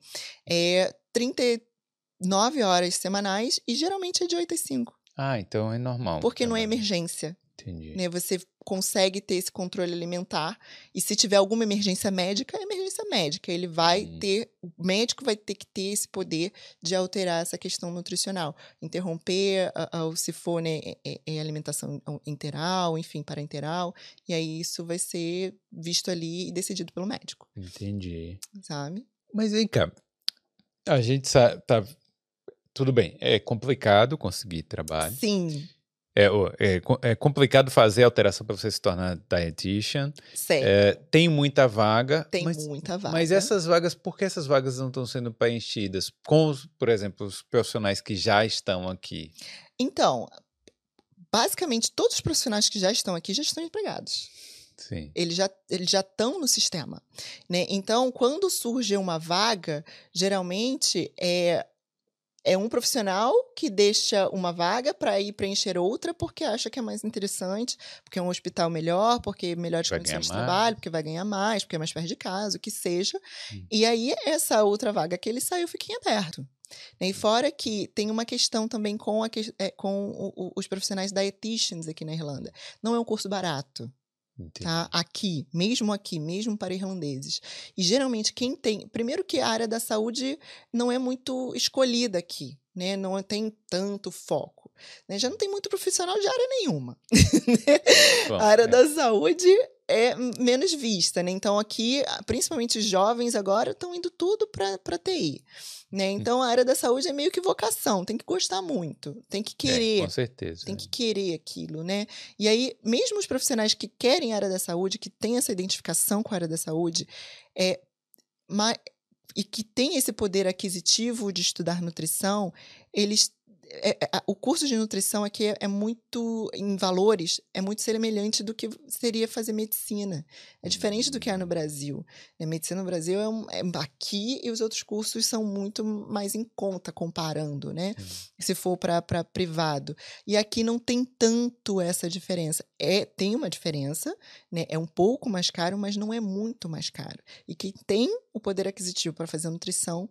[SPEAKER 2] É 39 horas semanais e geralmente é de 8 às 5.
[SPEAKER 1] Ah, então é normal.
[SPEAKER 2] Porque não é emergência. Entendi. Né? Você consegue ter esse controle alimentar e se tiver alguma emergência médica, é emergência médica. Ele vai hum. ter, o médico vai ter que ter esse poder de alterar essa questão nutricional, interromper, ou se for né, é, é alimentação interal, enfim, parenteral, e aí isso vai ser visto ali e decidido pelo médico.
[SPEAKER 1] Entendi.
[SPEAKER 2] Sabe?
[SPEAKER 1] Mas vem cá, a gente sabe, tá, tudo bem, é complicado conseguir trabalho.
[SPEAKER 2] Sim.
[SPEAKER 1] É, é, é complicado fazer alteração para você se tornar dietitian.
[SPEAKER 2] Certo.
[SPEAKER 1] É, tem muita vaga.
[SPEAKER 2] Tem
[SPEAKER 1] mas,
[SPEAKER 2] muita vaga.
[SPEAKER 1] Mas essas vagas, por que essas vagas não estão sendo preenchidas? Com, os, por exemplo, os profissionais que já estão aqui?
[SPEAKER 2] Então, basicamente, todos os profissionais que já estão aqui já estão empregados.
[SPEAKER 1] Sim.
[SPEAKER 2] Eles já eles já estão no sistema, né? Então, quando surge uma vaga, geralmente é é um profissional que deixa uma vaga para ir preencher outra porque acha que é mais interessante, porque é um hospital melhor, porque melhores vai condições de mais. trabalho, porque vai ganhar mais, porque é mais perto de casa, o que seja. Hum. E aí, essa outra vaga que ele saiu fica em aberto. E fora que tem uma questão também com, a, é, com os profissionais dietitians aqui na Irlanda. Não é um curso barato. Tá? Aqui, mesmo aqui, mesmo para irlandeses. E geralmente quem tem. Primeiro que a área da saúde não é muito escolhida aqui, né? Não tem tanto foco. Né? Já não tem muito profissional de área nenhuma. (laughs) Né? Bom, a área é. da saúde é menos vista, né? Então aqui, principalmente os jovens agora, estão indo tudo para TI. Né? Então a área da saúde é meio que vocação, tem que gostar muito, tem que querer.
[SPEAKER 1] É, com certeza.
[SPEAKER 2] Tem é. que querer aquilo, né? E aí, mesmo os profissionais que querem a área da saúde, que têm essa identificação com a área da saúde, é, mas, e que têm esse poder aquisitivo de estudar nutrição, eles é, é, o curso de nutrição aqui é, é, muito, em valores, é muito semelhante do que seria fazer medicina. É diferente do que há no Brasil. A né? medicina no Brasil é, um, é, aqui e os outros cursos são muito mais em conta, comparando, né? Se for para privado. E aqui não tem tanto essa diferença. É, tem uma diferença, né? É um pouco mais caro, mas não é muito mais caro. E quem tem o poder aquisitivo para fazer nutrição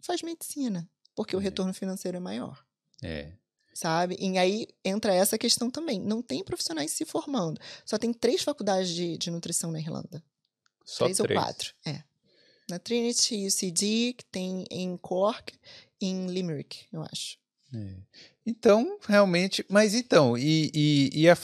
[SPEAKER 2] faz medicina, porque o retorno financeiro é maior.
[SPEAKER 1] É.
[SPEAKER 2] Sabe? E aí entra essa questão também. Não tem profissionais se formando. Só tem três faculdades de, de nutrição na Irlanda. Só três, três. ou quatro. É. Na Trinity, UCD, que tem em Cork, em Limerick, eu acho.
[SPEAKER 1] É. Então, realmente, mas então, e, e, e a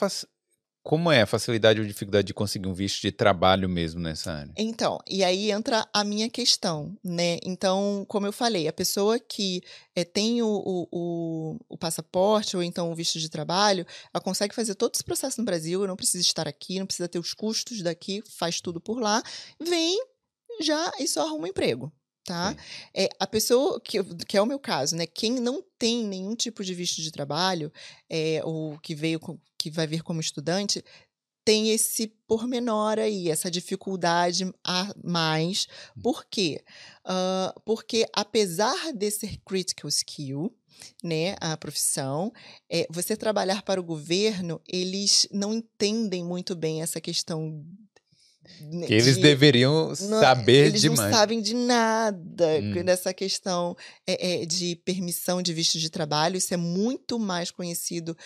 [SPEAKER 1] como é a facilidade ou dificuldade de conseguir um visto de trabalho mesmo nessa área?
[SPEAKER 2] Então, e aí entra a minha questão, né? Então, como eu falei, a pessoa que é, tem o, o, o, passaporte ou então o visto de trabalho, ela consegue fazer todo esse processo no Brasil, não precisa estar aqui, não precisa ter os custos daqui, faz tudo por lá, vem já e só arruma um emprego tá? É, a pessoa, que, que é o meu caso, né? Quem não tem nenhum tipo de visto de trabalho, é, ou que veio, que vai vir como estudante, tem esse pormenor aí, essa dificuldade a mais. Hum. Por quê? Uh, porque apesar de ser critical skill, né, a profissão, é, você trabalhar para o governo, eles não entendem muito bem essa questão
[SPEAKER 1] que eles de, deveriam não, saber
[SPEAKER 2] eles
[SPEAKER 1] demais.
[SPEAKER 2] Eles não sabem de nada hum. dessa questão é, é, de permissão de visto de trabalho. Isso é muito mais conhecido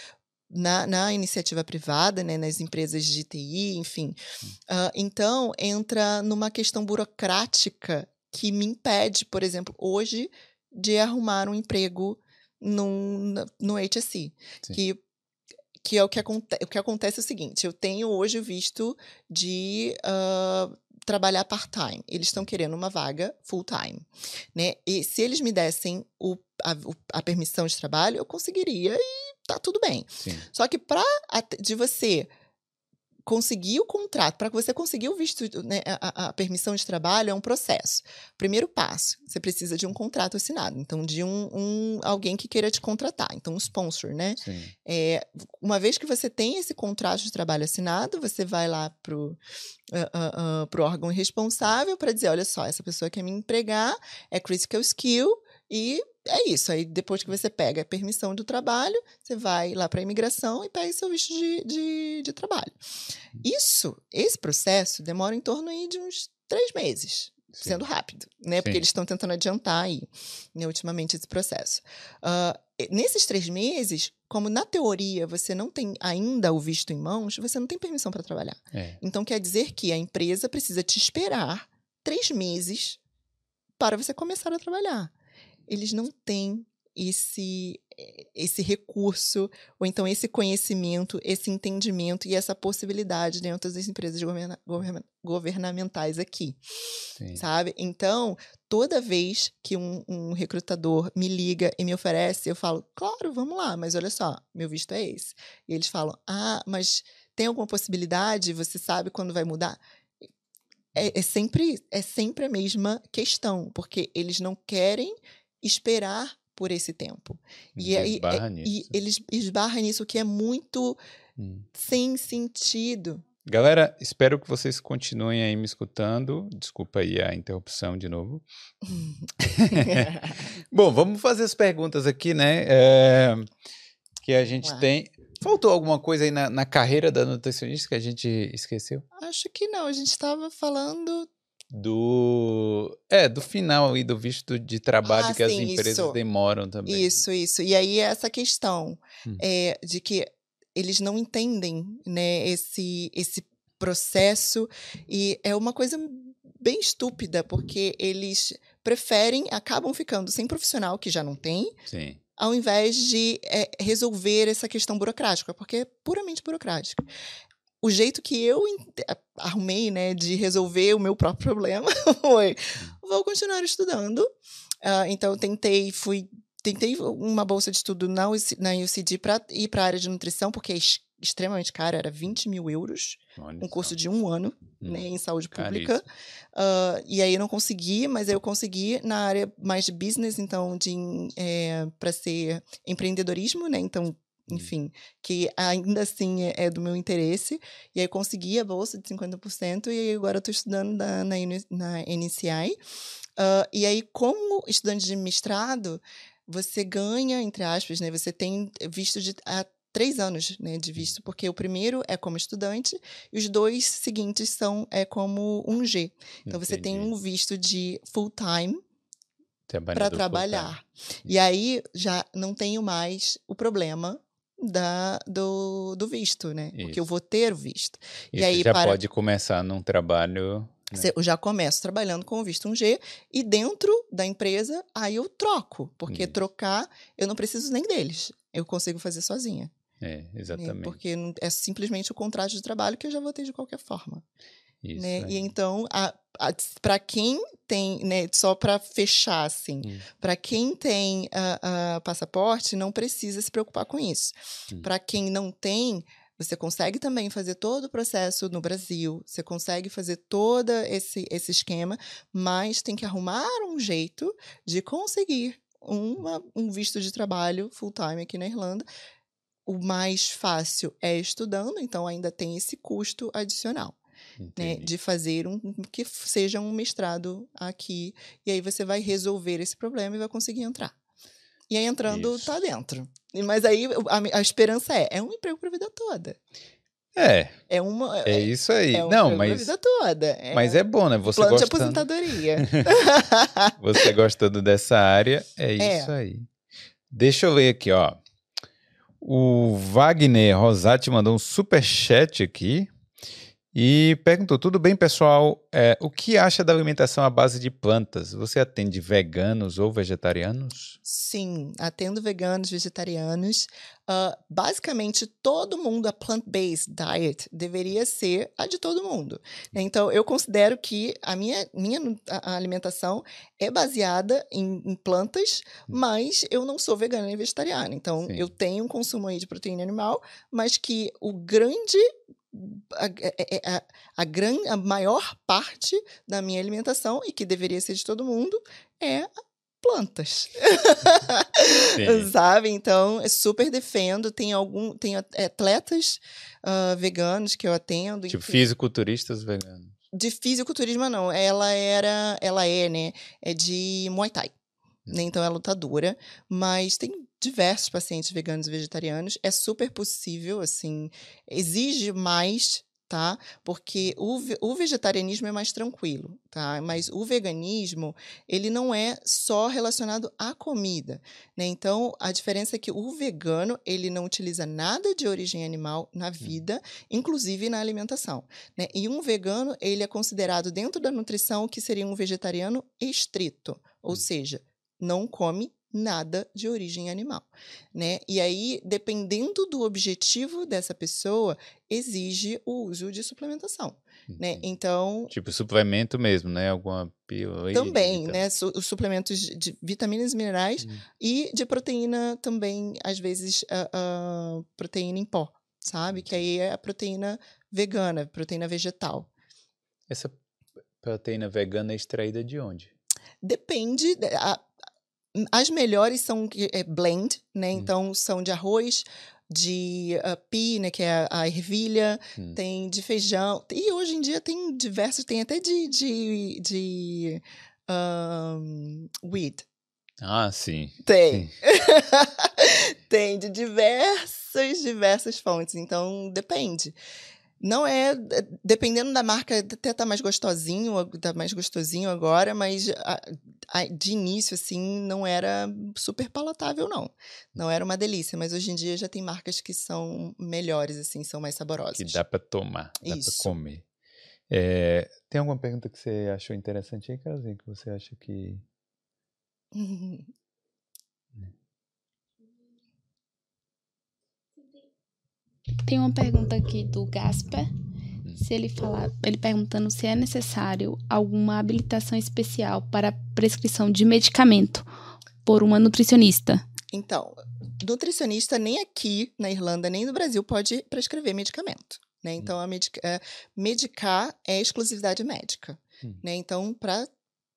[SPEAKER 2] na, na, iniciativa privada, né, nas empresas de TI, enfim. Uh, então, entra numa questão burocrática que me impede, por exemplo, hoje, de arrumar um emprego no, no HSC. Sim. Que que é o que, aconte o que acontece é o seguinte: eu tenho hoje visto de uh, trabalhar part-time. Eles estão querendo uma vaga full-time. Né? E se eles me dessem o, a, a, permissão de trabalho, eu conseguiria e tá tudo bem. Sim. Só que para de você conseguir o contrato, para você conseguir o visto, né, a, a, permissão de trabalho é um processo. Primeiro passo, você precisa de um contrato assinado, então de um, um alguém que queira te contratar, então um sponsor, né? É, uma vez que você tem esse contrato de trabalho assinado, você vai lá pro uh, uh, uh, pro órgão responsável para dizer, olha só, essa pessoa quer me empregar, é critical skill e é isso. Aí depois que você pega a permissão do trabalho, você vai lá para a imigração e pega seu visto de, de, de, trabalho. Hum. Isso, esse processo demora em torno aí de uns três meses. Sim. Sendo rápido, né? Sim. Porque eles estão tentando adiantar aí, né, ultimamente, esse processo. Uh, nesses três meses, como na teoria você não tem ainda o visto em mãos, você não tem permissão para trabalhar. É. Então quer dizer que a empresa precisa te esperar três meses para você começar a trabalhar eles não têm esse esse recurso ou então esse conhecimento, esse entendimento e essa possibilidade dentro das empresas governa governamentais aqui, Sim. sabe? Então, toda vez que um, um, recrutador me liga e me oferece, eu falo, claro, vamos lá, mas olha só, meu visto é esse. E eles falam, ah, mas tem alguma possibilidade? Você sabe quando vai mudar? É, é sempre é sempre a mesma questão, porque eles não querem esperar por esse tempo. E, e, e, eles esbarram nisso que é muito hum. sem sentido.
[SPEAKER 1] Galera, espero que vocês continuem aí me escutando. Desculpa aí a interrupção de novo. (laughs) Bom, vamos fazer as perguntas aqui, né? É, que a gente Ué. tem. Faltou alguma coisa aí na, na carreira da nutricionista que a gente esqueceu?
[SPEAKER 2] Acho que não. A gente estava falando
[SPEAKER 1] do é do final e do visto de trabalho ah, que sim, as empresas isso. demoram também.
[SPEAKER 2] Isso, isso. E aí essa questão hum. é, de que eles não entendem, né, esse esse processo e é uma coisa bem estúpida porque eles preferem acabam ficando sem profissional que já não tem. Sim. Ao invés de é, resolver essa questão burocrática, porque é puramente burocrática o jeito que eu arrumei, né, de resolver o meu próprio problema (laughs) foi: vou continuar estudando. Uh, então, tentei, fui, tentei uma bolsa de estudo na, UC, na UCD para ir para a área de nutrição, porque é extremamente caro, era 20 mil euros, Olha um curso de um ano, hum, né, em saúde pública. Uh, e aí eu não consegui, mas eu consegui na área mais de business, então, de é, para ser empreendedorismo, né, então Hum. Enfim, que ainda assim é, é, do meu interesse. E aí consegui a bolsa de 50%, e agora estou estudando na, na, na NCI. Uh, e aí, como estudante de mestrado, você ganha, entre aspas, né? Você tem visto de há três anos né, de visto, hum. porque o primeiro é como estudante e os dois seguintes são é como um G. Então Entendi. você tem um visto de full time para trabalhar. E aí já não tenho mais o problema da, do, do visto, né? Isso. Porque eu vou ter o visto.
[SPEAKER 1] Isso, e aí já para... pode começar num trabalho
[SPEAKER 2] Né? Eu já começo trabalhando com o visto 1G e dentro da empresa, aí eu troco, porque Isso. trocar eu não preciso nem deles, eu consigo fazer sozinha.
[SPEAKER 1] É, né? exatamente.
[SPEAKER 2] Porque é simplesmente o contrato de trabalho que eu já vou ter de qualquer forma. Isso né? E então, para quem tem, né, só para fechar assim, hum. para quem tem uh, uh, passaporte, não precisa se preocupar com isso. Hum. Para quem não tem, você consegue também fazer todo o processo no Brasil, você consegue fazer todo esse, esse esquema, mas tem que arrumar um jeito de conseguir uma, um visto de trabalho full-time aqui na Irlanda. O mais fácil é estudando, então ainda tem esse custo adicional. Né, de fazer um que seja um mestrado aqui e aí você vai resolver esse problema e vai conseguir entrar. E aí entrando Isso. tá dentro. Mas aí a, a esperança é, é um emprego para a vida toda.
[SPEAKER 1] É.
[SPEAKER 2] É uma.
[SPEAKER 1] É, é isso aí. É um não, mas.
[SPEAKER 2] vida toda.
[SPEAKER 1] É mas é bom, né? Você
[SPEAKER 2] plano
[SPEAKER 1] gostando...
[SPEAKER 2] de aposentadoria. (laughs)
[SPEAKER 1] Você gostando dessa área, é, é isso aí. Deixa eu ler aqui, ó. O Wagner Rosati mandou um super chat aqui. E perguntou: tudo bem, pessoal? É, o que acha da alimentação à base de plantas? Você atende veganos ou vegetarianos?
[SPEAKER 2] Sim, atendo veganos, vegetarianos. Uh, basicamente, todo mundo, a plant-based diet deveria ser a de todo mundo. Então, eu considero que a minha, minha a alimentação é baseada em, em, plantas, hum. mas eu não sou vegana nem vegetariana. Então, Sim. eu tenho um consumo aí de proteína animal, mas que o grande a, é, é, a, a, gran, a maior parte da minha alimentação, e que deveria ser de todo mundo, é plantas. (laughs) Sabe? Então, super defendo. Tem algum. Tem atletas uh, veganos que eu atendo.
[SPEAKER 1] Tipo, fisiculturistas veganos.
[SPEAKER 2] De fisiculturismo, não. Ela era. Ela é, né? É de Muay Thai. Né? Então, é lutadora. Mas tem diversos pacientes veganos e vegetarianos. É super possível, assim, exige mais, tá? Porque o, o vegetarianismo é mais tranquilo, tá? Mas o veganismo, ele não é só relacionado à comida, né? Então, a diferença é que o vegano, ele não utiliza nada de origem animal na hum. vida, inclusive na alimentação, né? E um vegano, ele é considerado dentro da nutrição que seria um vegetariano estrito, ou hum. seja, não come nada de origem animal, né? E aí, dependendo do objetivo dessa pessoa, exige o uso de suplementação, né? Então,
[SPEAKER 1] tipo suplemento mesmo, né? Alguma pílula
[SPEAKER 2] também, né? Su os suplementos de vitaminas, minerais hum. e de proteína também, às vezes, uh, uh, proteína em pó, sabe? Que aí é a proteína vegana, proteína vegetal.
[SPEAKER 1] Essa proteína vegana é extraída de onde?
[SPEAKER 2] Depende. A, as melhores são é, blend, né? Hum. Então são de arroz, de uh, pi, né, que é a, a ervilha, hum. tem de feijão. E hoje em dia tem diversos, tem até de, de, de um, weed.
[SPEAKER 1] Ah, sim.
[SPEAKER 2] Tem. Sim. (laughs) tem de diversas, diversas fontes. Então, depende. Não é, dependendo da marca, até tá mais gostosinho, tá mais gostosinho agora, mas a, a, de início, assim, não era super palatável, não. Não era uma delícia, mas hoje em dia já tem marcas que são melhores, assim, são mais saborosas.
[SPEAKER 1] Que dá para tomar, dá para comer. É, tem alguma pergunta que você achou interessante aí, Carolzinha, que você acha que... (laughs)
[SPEAKER 3] Tem uma pergunta aqui do Gasper. Se ele falar, ele perguntando se é necessário alguma habilitação especial para prescrição de medicamento por uma nutricionista.
[SPEAKER 2] Então, nutricionista nem aqui na Irlanda nem no Brasil pode prescrever medicamento. Né? Hum. Então, a medica, é, medicar é exclusividade médica. Hum. Né? Então, para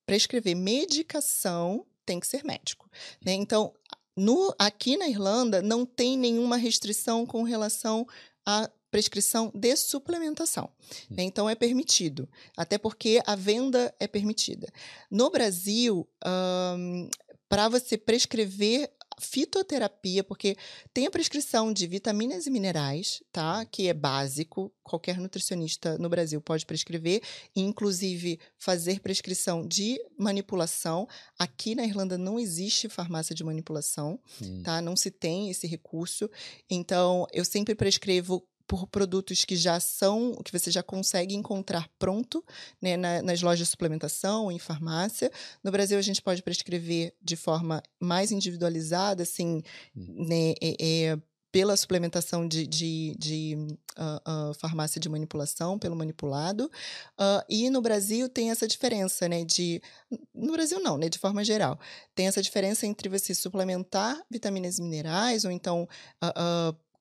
[SPEAKER 2] prescrever medicação, tem que ser médico. Né? Então, no, aqui na Irlanda não tem nenhuma restrição com relação à prescrição de suplementação. Né? Então é permitido, até porque a venda é permitida. No Brasil, para você prescrever fitoterapia, porque tem a prescrição de vitaminas e minerais, tá? Que é básico, qualquer nutricionista no Brasil pode prescrever, inclusive fazer prescrição de manipulação. Aqui na Irlanda não existe farmácia de manipulação, hum. tá? Não se tem esse recurso. Então, eu sempre prescrevo por produtos que já são, que você já consegue encontrar pronto né, na, nas lojas de suplementação, em farmácia. No Brasil, a gente pode prescrever de forma mais individualizada, assim, uhum. né, é, é, pela suplementação de, de, de uh, uh, farmácia de manipulação, pelo manipulado. Uh, e no Brasil tem essa diferença, né? De. No Brasil não, né? De forma geral. Tem essa diferença entre você suplementar vitaminas e minerais, ou então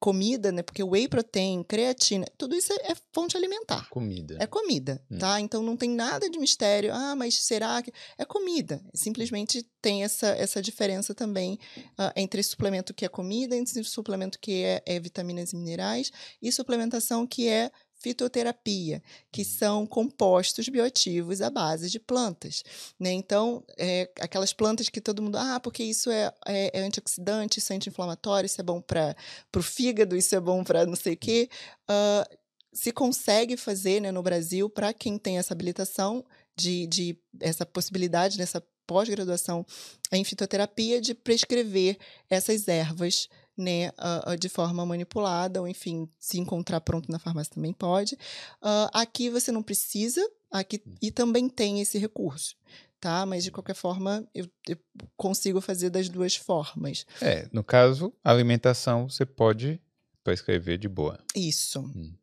[SPEAKER 2] comida, né? Porque whey protein, creatina, tudo isso é, é fonte alimentar.
[SPEAKER 1] Comida.
[SPEAKER 2] É comida, hum. tá? Então não tem nada de mistério. Ah, mas será que é comida? Simplesmente tem essa, essa diferença também uh, entre suplemento que é comida, entre suplemento que é, é vitaminas e minerais e suplementação que é fitoterapia, que uhum. são compostos bioativos à base de plantas. Né? Então, é, aquelas plantas que todo mundo, ah, porque isso é, é, é antioxidante, isso é anti-inflamatório, isso é bom para o fígado, isso é bom para não sei o quê. Uh, se consegue fazer né, no Brasil, para quem tem essa habilitação, de, de essa possibilidade nessa pós-graduação em fitoterapia, de prescrever essas ervas né, uh, de forma manipulada, ou enfim, se encontrar pronto na farmácia também pode. Uh, aqui você não precisa, aqui e também tem esse recurso. Tá? Mas de qualquer forma, eu, eu consigo fazer das duas formas.
[SPEAKER 1] É, no caso, alimentação você pode prescrever de boa.
[SPEAKER 2] Isso. Hum.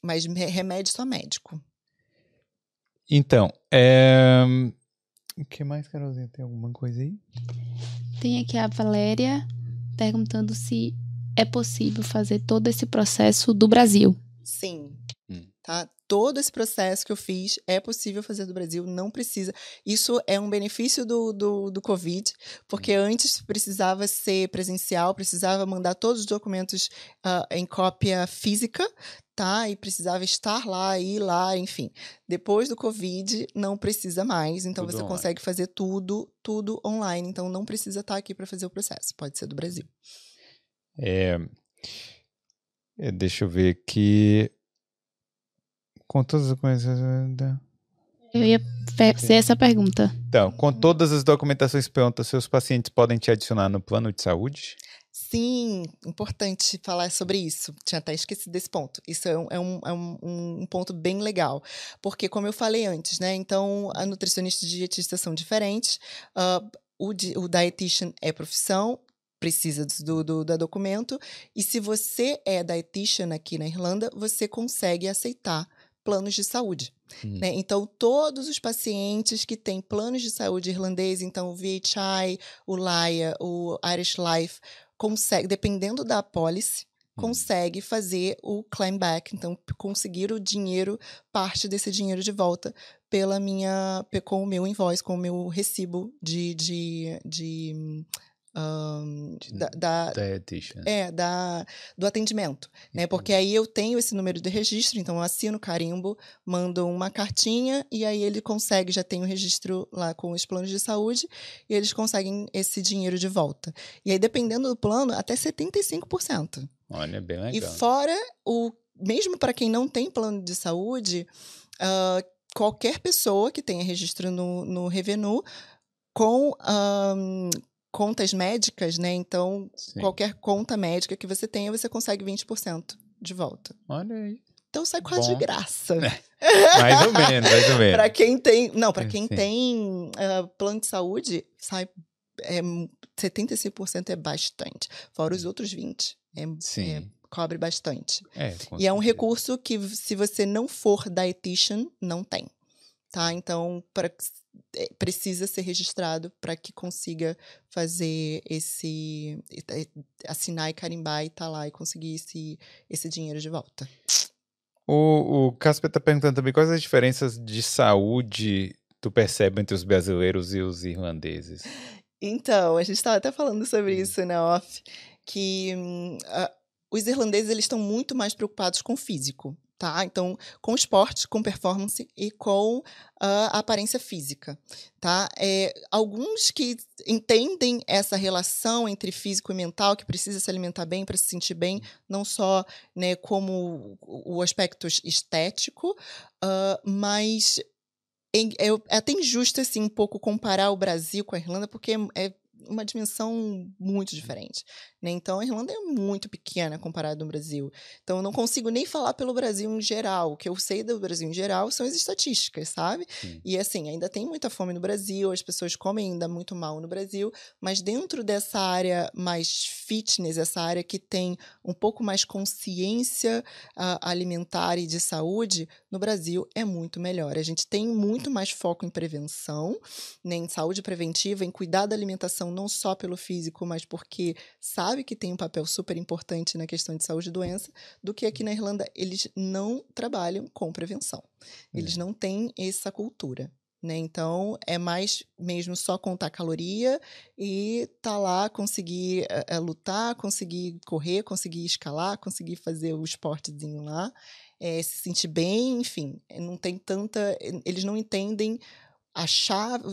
[SPEAKER 2] Mas remédio só médico.
[SPEAKER 1] Então, é... o que mais, Carolzinha? Tem alguma coisa aí?
[SPEAKER 3] Tem aqui a Valéria perguntando se é possível fazer todo esse processo do Brasil.
[SPEAKER 2] Sim. Hum. Tá? Todo esse processo que eu fiz é possível fazer do Brasil, não precisa. Isso é um benefício do, do, do Covid, porque hum. antes precisava ser presencial, precisava mandar todos os documentos uh, em cópia física, tá? E precisava estar lá, ir lá, enfim. Depois do Covid, não precisa mais. Então, tudo você online. consegue fazer tudo, tudo online. Então, não precisa estar aqui para fazer o processo. Pode ser do Brasil.
[SPEAKER 1] É, é, deixa eu ver aqui. Com todas as coisas.
[SPEAKER 3] Eu ia fazer essa pergunta.
[SPEAKER 1] Então, com todas as documentações prontas, seus pacientes podem te adicionar no plano de saúde?
[SPEAKER 2] Sim, importante falar sobre isso. Tinha até esquecido desse ponto. Isso é um, é um, é um, um ponto bem legal. Porque, como eu falei antes, né? Então, a nutricionista e dietista são diferentes. Uh, o, o dietitian é profissão, precisa do, do, do documento. E se você é dietitian aqui na Irlanda, você consegue aceitar planos de saúde. Hum. Né? Então, todos os pacientes que têm planos de saúde irlandês, então o VHI, o LIA, o Irish Life, consegue, dependendo da apólice, hum. consegue fazer o claim back, então conseguir o dinheiro, parte desse dinheiro de volta pela minha, com o meu invoice, com o meu recibo de, de, de um, da, da, é, da, do atendimento, né? Porque aí eu tenho esse número de registro, então eu assino carimbo, mando uma cartinha e aí ele consegue, já tem o registro lá com os planos de saúde e eles conseguem esse dinheiro de volta. E aí, dependendo do plano, até 75%.
[SPEAKER 1] Olha, bem legal.
[SPEAKER 2] E fora o, mesmo para quem não tem plano de saúde, uh, qualquer pessoa que tenha registro no, no Revenu com um, contas médicas, né? Então, Sim. qualquer conta médica que você tenha, você consegue 20% de volta.
[SPEAKER 1] Olha aí.
[SPEAKER 2] Então sai quase Bom. de graça.
[SPEAKER 1] É. (laughs) Mais ou menos, mais ou menos.
[SPEAKER 2] para quem tem, não, para quem Sim. tem uh, plano de saúde, sai é, 75% é bastante. Fora os outros 20, é, é cobre bastante.
[SPEAKER 1] É,
[SPEAKER 2] e é um recurso que se você não for dietitian, não tem. Tá? Então, para é, precisa ser registrado para que consiga fazer esse assinar e carimbar e estar tá lá e conseguir esse, esse dinheiro de volta.
[SPEAKER 1] O, o Casper está perguntando também quais as diferenças de saúde tu percebe entre os brasileiros e os irlandeses.
[SPEAKER 2] Então, a gente estava até falando sobre hum. isso na off, que uh, os irlandeses eles estão muito mais preocupados com o físico tá? Então, com esporte, com performance e com a aparência física, tá? É, alguns que entendem essa relação entre físico e mental, que precisa se alimentar bem para se sentir bem, não só né, como o aspecto estético, uh, mas é, é, até injusto assim, um pouco comparar o Brasil com a Irlanda, porque é uma dimensão muito diferente. Né? Então, a Irlanda é muito pequena comparada ao Brasil. Então, eu não consigo nem falar pelo Brasil em geral. O que eu sei do Brasil em geral são as estatísticas, sabe? Sim. E, assim, ainda tem muita fome no Brasil, as pessoas comem ainda muito mal no Brasil, mas dentro dessa área mais fitness, essa área que tem um pouco mais consciência uh, alimentar e de saúde, no Brasil é muito melhor. A gente tem muito mais foco em prevenção, né, em saúde preventiva, em cuidar da alimentação não só pelo físico, mas porque sabe que tem um papel super importante na questão de saúde e doença, do que aqui na Irlanda eles não trabalham com prevenção. Eles é. não têm essa cultura. Né? Então, é mais mesmo só contar caloria e tá lá, conseguir é, lutar, conseguir correr, conseguir escalar, conseguir fazer o esportezinho lá é, se sentir bem, enfim, não tem tanta. Eles não entendem a chave,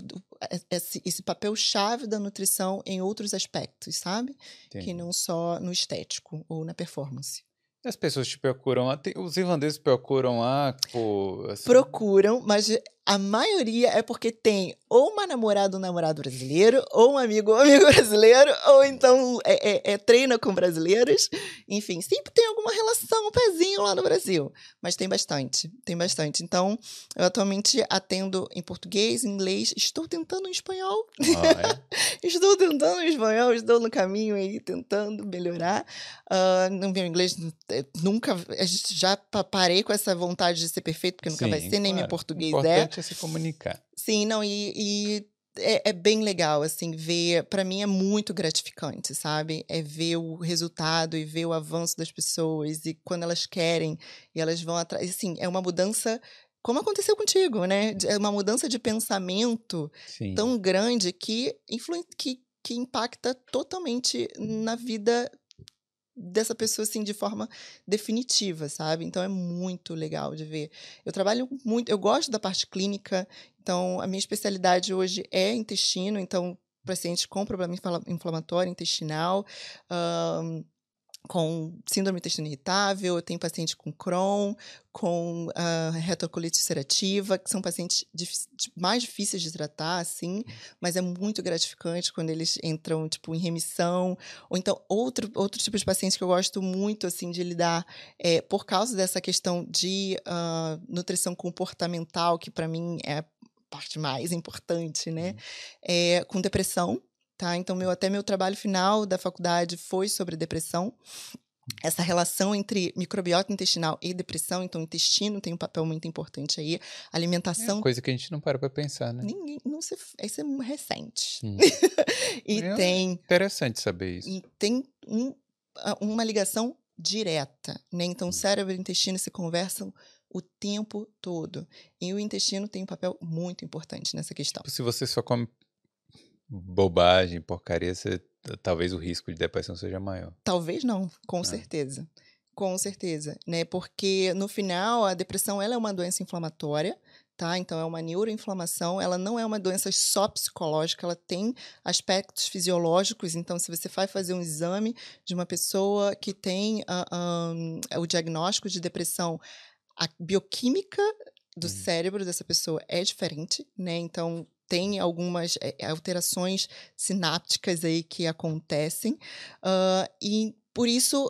[SPEAKER 2] esse, esse papel chave da nutrição em outros aspectos, sabe? Entendi. Que não só no estético ou na performance.
[SPEAKER 1] As pessoas te procuram lá, os irlandeses procuram lá,
[SPEAKER 2] tipo. Assim... Procuram, mas a maioria é porque tem ou uma namorada ou um namorado brasileiro, ou um amigo ou um amigo (laughs) brasileiro, ou então é, é, é, treina com brasileiros. Enfim, sempre tem alguma relação, um pezinho lá no Brasil. Mas tem bastante, tem bastante. Então, eu atualmente atendo em português, inglês, estou tentando em espanhol. Ah, é? (laughs) estou tentando em espanhol, estou no caminho aí, tentando melhorar. Uh, não meu inglês, é, nunca, já parei com essa vontade de ser perfeito, porque nunca Sim, vai ser, nem meu português é
[SPEAKER 1] é se comunicar.
[SPEAKER 2] Sim, não, e, e é, é, bem legal, assim, ver. Para mim é muito gratificante, sabe? É ver o resultado e ver o avanço das pessoas e quando elas querem e elas vão atrás. Assim, é uma mudança. Como aconteceu contigo, né? É uma mudança de pensamento Sim. tão grande que, influ... que, que impacta totalmente na vida dessa pessoa assim de forma definitiva, sabe? Então é muito legal de ver. Eu trabalho muito, eu gosto da parte clínica, então a minha especialidade hoje é intestino, então pacientes com problema inflamatório intestinal, um, com síndrome intestinal irritável, eu tenho paciente com Crohn, com uh, retocolite ulcerativa, que são pacientes mais difíceis de tratar, assim, mas é muito gratificante quando eles entram, tipo, em remissão. Ou então, outro, outro tipo de pacientes que eu gosto muito, assim, de lidar, é, por causa dessa questão de uh, nutrição comportamental, que para mim é a parte mais importante, né? É, com depressão, tá? Então, meu, até meu trabalho final da faculdade foi sobre depressão. Essa relação entre microbiota intestinal e depressão, então o intestino tem um papel muito importante aí. Alimentação.
[SPEAKER 1] É coisa que a gente não para para pensar, né?
[SPEAKER 2] Ninguém, não se, isso é recente. Hum. (laughs) e é tem.
[SPEAKER 1] Interessante saber isso.
[SPEAKER 2] Tem um, uma ligação direta, né? Então, hum. cérebro e intestino se conversam o tempo todo. E o intestino tem um papel muito importante nessa questão.
[SPEAKER 1] Se você só come bobagem, porcaria, você, talvez o risco de depressão seja maior.
[SPEAKER 2] Talvez não, com ah. certeza. Com certeza, né? Porque no final a depressão ela é uma doença inflamatória, tá? Então é uma neuroinflamação, ela não é uma doença só psicológica, ela tem aspectos fisiológicos. Então, se você vai fazer um exame de uma pessoa que tem uh, ah, um, o diagnóstico de depressão, a bioquímica do hum. cérebro dessa pessoa é diferente, né? Então tem algumas é, alterações sinápticas aí que acontecem uh, e por isso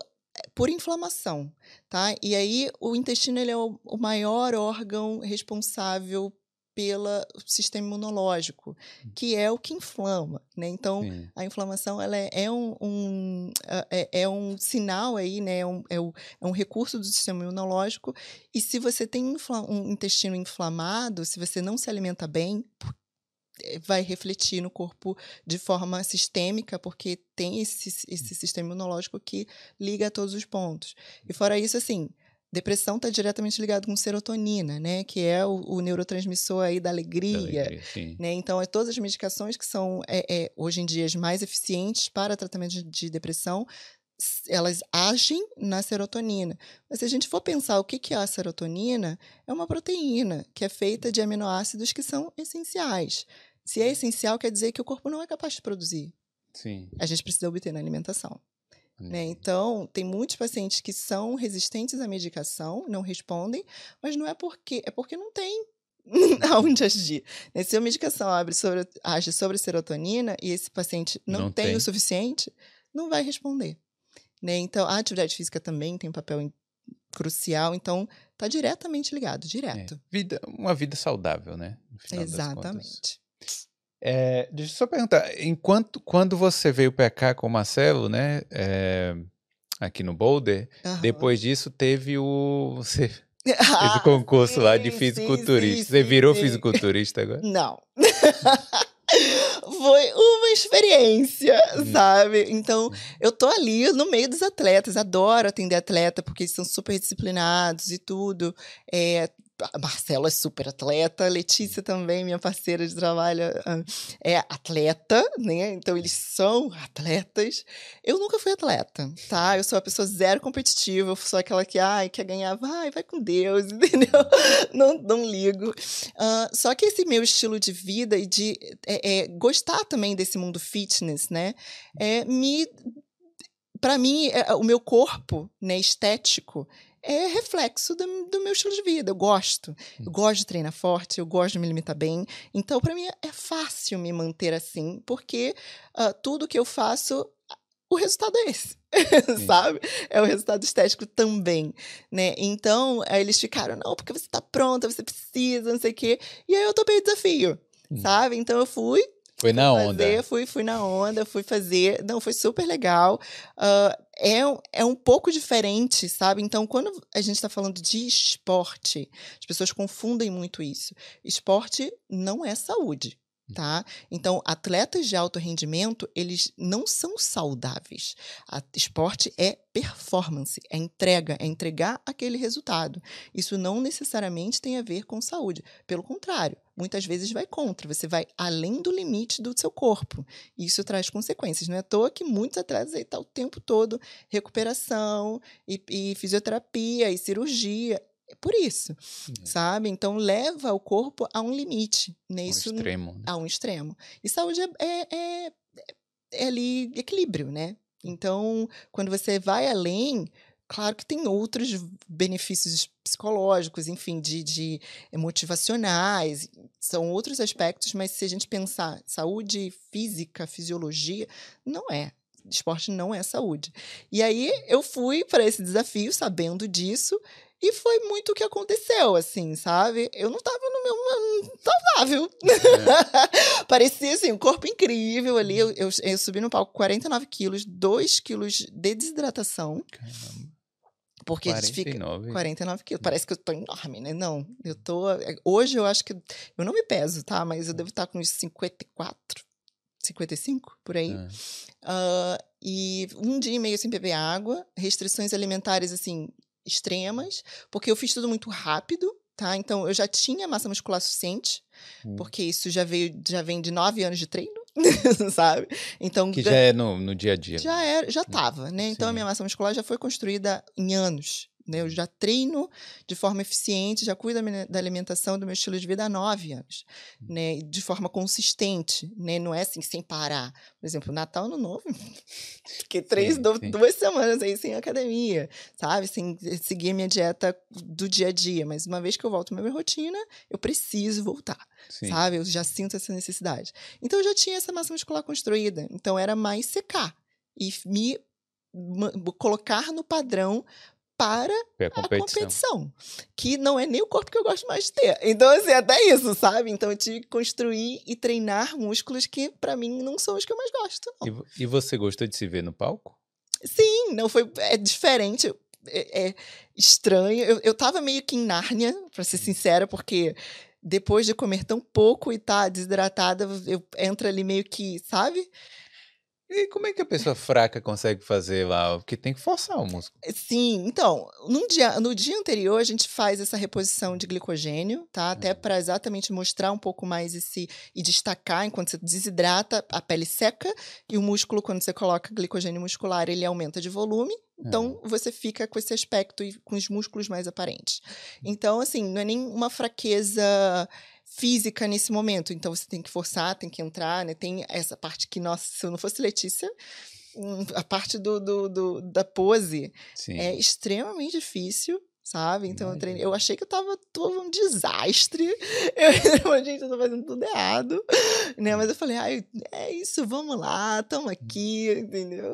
[SPEAKER 2] por inflamação, tá? E aí o intestino ele é o, o maior órgão responsável pelo sistema imunológico, hum. que é o que inflama, né? Então, Sim. a inflamação ela é, é um, um é, é, um sinal aí, né? É um, é, um, é um recurso do sistema imunológico. E se você tem um intestino inflamado, se você não se alimenta bem, eh, vai refletir no corpo de forma sistêmica, porque tem esse, esse sistema imunológico que liga a todos os pontos. E fora isso, assim, depressão está diretamente ligado com serotonina, né? Que é o, o neurotransmissor aí da alegria. Da alegria né? Então, é todas as medicações que são, é, é, hoje em dia, as mais eficientes para tratamento de, de depressão elas agem na serotonina. Mas se a gente for pensar o que é a serotonina, é uma proteína que é feita de aminoácidos que são essenciais. Se é essencial, quer dizer que o corpo não é capaz de produzir.
[SPEAKER 1] Sim.
[SPEAKER 2] A gente precisa obter na alimentação. Né? Então, tem muitos pacientes que são resistentes à medicação, não respondem, mas não é porque, é porque não tem (laughs) aonde agir. Né? Se a medicação abre sobre, age sobre serotonina e esse paciente não, não tem, tem, o suficiente, não vai responder. Né? Então, a atividade física também tem um papel crucial, então tá diretamente ligado, direto.
[SPEAKER 1] É, vida, uma vida saudável, né?
[SPEAKER 2] Exatamente.
[SPEAKER 1] É, deixa eu só perguntar, enquanto quando você veio para cá com o Marcelo, né, é, aqui no Boulder, uhum. depois disso teve o você (laughs) ah, esse concurso sim, lá de fisiculturista. Sim, sim, você virou fisiculturista agora?
[SPEAKER 2] Não. (laughs) Foi uma experiência, hum. sabe? Então, eu tô ali no meio dos atletas, adoro atender atleta, porque eles são super disciplinados e tudo. É, a Marcela é super atleta, a Letícia também, minha parceira de trabalho, ah, é atleta, né? Então eles são atletas. Eu nunca fui atleta, tá? Eu sou uma pessoa zero competitiva, eu sou aquela que, ai, quer ganhar, vai, vai com Deus, (laughs) entendeu? Não, não ligo. Uh, só que esse meu estilo de vida e de é, é, gostar também desse mundo fitness, né? É, me para mim, é, o meu corpo, né, estético, é reflexo do, do, meu estilo de vida. Eu gosto. Eu hum. gosto de treinar forte, eu gosto de me limitar bem. Então, para mim, é fácil me manter assim, porque uh, tudo que eu faço, o resultado é esse. (laughs) sabe? É o resultado estético também, né? Então, aí eles ficaram, não, porque você tá pronta, você precisa, não sei o quê. E aí eu topei o desafio, hum. sabe? Então eu fui,
[SPEAKER 1] foi na onda.
[SPEAKER 2] Fazer, fui, fui na onda, fui fazer. Não, foi super legal. Uh, é, é um pouco diferente, sabe? Então, quando a gente está falando de esporte, as pessoas confundem muito isso. Esporte não é saúde tá? Então, atletas de alto rendimento, eles não são saudáveis. A esporte é performance, é entrega, é entregar aquele resultado. Isso não necessariamente tem a ver com saúde. Pelo contrário, muitas vezes vai contra, você vai além do limite do seu corpo. Isso traz consequências. Não é à toa que muitos atletas aí tá o tempo todo recuperação e, e fisioterapia e cirurgia por isso, é. sabe? Então leva o corpo a um limite, né? Isso,
[SPEAKER 1] um extremo.
[SPEAKER 2] Né? A um extremo. E saúde é, é, é, é ali equilíbrio, né? Então, quando você vai além, claro que tem outros benefícios psicológicos, enfim, de, de motivacionais, são outros aspectos, mas se a gente pensar saúde física, fisiologia, não é. Esporte não é saúde. E aí eu fui para esse desafio sabendo disso e foi muito o que aconteceu, assim, sabe? Eu não tava no meu. saudável. É. (laughs) Parecia, assim, um corpo incrível ali. Eu, eu, eu, subi no palco 49 quilos, 2 quilos de desidratação. Caramba. Porque 49. fica 49 quilos. Parece que eu tô enorme, né? Não, eu tô. Hoje eu acho que. Eu não me peso, tá? Mas eu devo estar com uns 54, 55 por aí. É. Uh, e um dia e meio sem beber água, restrições alimentares, assim, extremas, porque eu fiz tudo muito rápido, tá? Então eu já tinha massa muscular suficiente, hum. porque isso já veio, já vem de nove anos de treino. (laughs) sabe? Então
[SPEAKER 1] que já é no, no dia a dia.
[SPEAKER 2] Já era, já tava, né? Então Sim. a minha massa muscular já foi construída em anos, né? Eu já treino de forma eficiente, já cuido da alimentação, do meu estilo de vida há nove anos, hum. né? De forma consistente, né? Não é assim, sem parar. Por exemplo, Natal, Ano Novo, (laughs) fiquei três, sim, sim. duas semanas aí sem academia, sabe? Sem seguir a minha dieta do dia a dia. Mas uma vez que eu volto à minha rotina, eu preciso voltar, sim. sabe? Eu já sinto essa necessidade. Então, eu já tinha essa massa muscular construída. Então, era mais secar e me colocar no padrão para a competição. a competição. Que não é nem o corpo que eu gosto mais de ter. Então, assim, até isso, sabe? Então, eu tive que construir e treinar músculos que, para mim, não são os que eu mais gosto.
[SPEAKER 1] E, e, você gostou de se ver no palco?
[SPEAKER 2] Sim, não foi. É diferente. É, é estranho. Eu, eu tava meio que em Nárnia, pra ser sincera, porque depois de comer tão pouco e tá desidratada, eu entro ali meio que, sabe?
[SPEAKER 1] E como é que a pessoa fraca consegue fazer lá? Porque tem que forçar o músculo.
[SPEAKER 2] Eh, sim, então, no dia, no dia anterior a gente faz essa reposição de glicogênio, tá? Até uhum. para exatamente mostrar um pouco mais esse e destacar enquanto você desidrata, a pele seca e o músculo quando você coloca glicogênio muscular, ele aumenta de volume. Então, uhum. você fica com esse aspecto e com os músculos mais aparentes. Então, assim, não é nem uma fraqueza física nesse momento. Então você tem que forçar, tem que entrar, né? Tem essa parte que, nossa, se eu não fosse Letícia, hum, a parte do, do, do da pose Sim. é extremamente difícil. sabe? Então eu treinei. Eu achei que eu tava todo um desastre. (laughs) Eu, gente, eu tô fazendo tudo errado. Né? Mas eu falei, ai, é isso, vamos lá, estamos aqui, entendeu?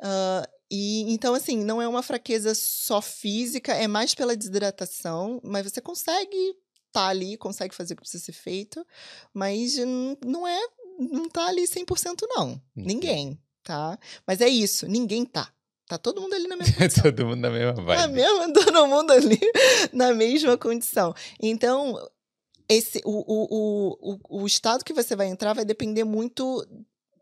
[SPEAKER 2] Uh, e então, assim, não é uma fraqueza só física, é mais pela desidratação, mas você consegue tá ali, consegue fazer o que precisa ser feito, mas não é, não tá ali 100% não. Ninguém, tá? Mas é isso, ninguém tá. Tá todo mundo ali na mesma (laughs) condição.
[SPEAKER 1] todo mundo na mesma vibe.
[SPEAKER 2] Na mesma, (laughs) todo mundo ali na mesma condição. Então, esse, o, o, o, o estado que você vai entrar vai depender muito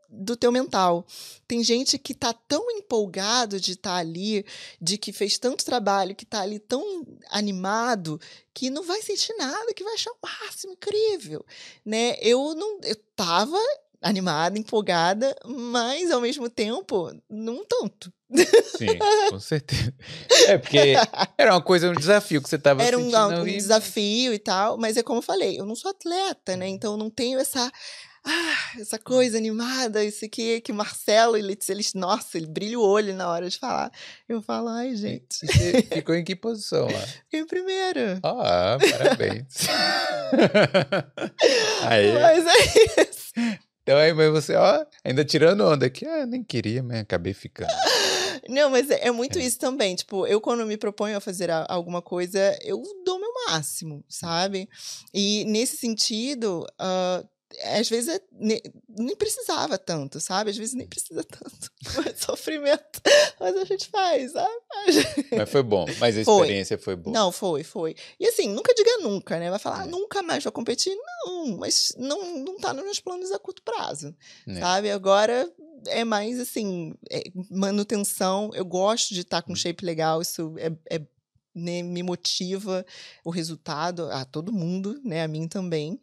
[SPEAKER 2] do teu mental. Tem gente que tá tão empolgado de estar tá ali, de que fez tanto trabalho, que tá ali tão animado, que não vai sentir nada, que vai achar o máximo incrível, né? Eu não eu tava animada, empolgada, mas ao mesmo tempo, não tanto.
[SPEAKER 1] Sim, com certeza. É porque era uma coisa, um desafio que você estava
[SPEAKER 2] Era um,
[SPEAKER 1] um
[SPEAKER 2] desafio e tal, mas é como eu falei, eu não sou atleta, né? Então eu não tenho essa ah, essa coisa animada, isso aqui, que Marcelo, ele, eles, nossa, ele brilha o olho na hora de falar. Eu falo, ai, gente.
[SPEAKER 1] Você ficou em que posição lá?
[SPEAKER 2] Fiquei (laughs) em primeiro.
[SPEAKER 1] Ah, parabéns. (laughs) aí.
[SPEAKER 2] Mas é isso.
[SPEAKER 1] Então aí, mas você, ó, ainda tirando onda aqui, ah, nem queria, mas acabei ficando.
[SPEAKER 2] Não, mas é, é muito é. isso também. Tipo, eu quando me proponho a fazer a, alguma coisa, eu dou meu máximo, sabe? E nesse sentido, uh, às vezes é, nem, nem, precisava tanto, sabe? Às vezes nem precisa tanto. (laughs) Mas sofrimento, mas a gente faz, sabe?
[SPEAKER 1] Mas foi bom, mas a (laughs) experiência foi, foi boa.
[SPEAKER 2] Não, foi, foi. E assim, nunca diga nunca, né? Vai falar, ah, é. nunca mais vou competir. Não, mas não, não tá nos meus planos a curto prazo, é. sabe? Agora é mais assim, é manutenção. Eu gosto de estar tá com um hum. shape legal, isso é, é né, me motiva o resultado a todo mundo, né, a mim também.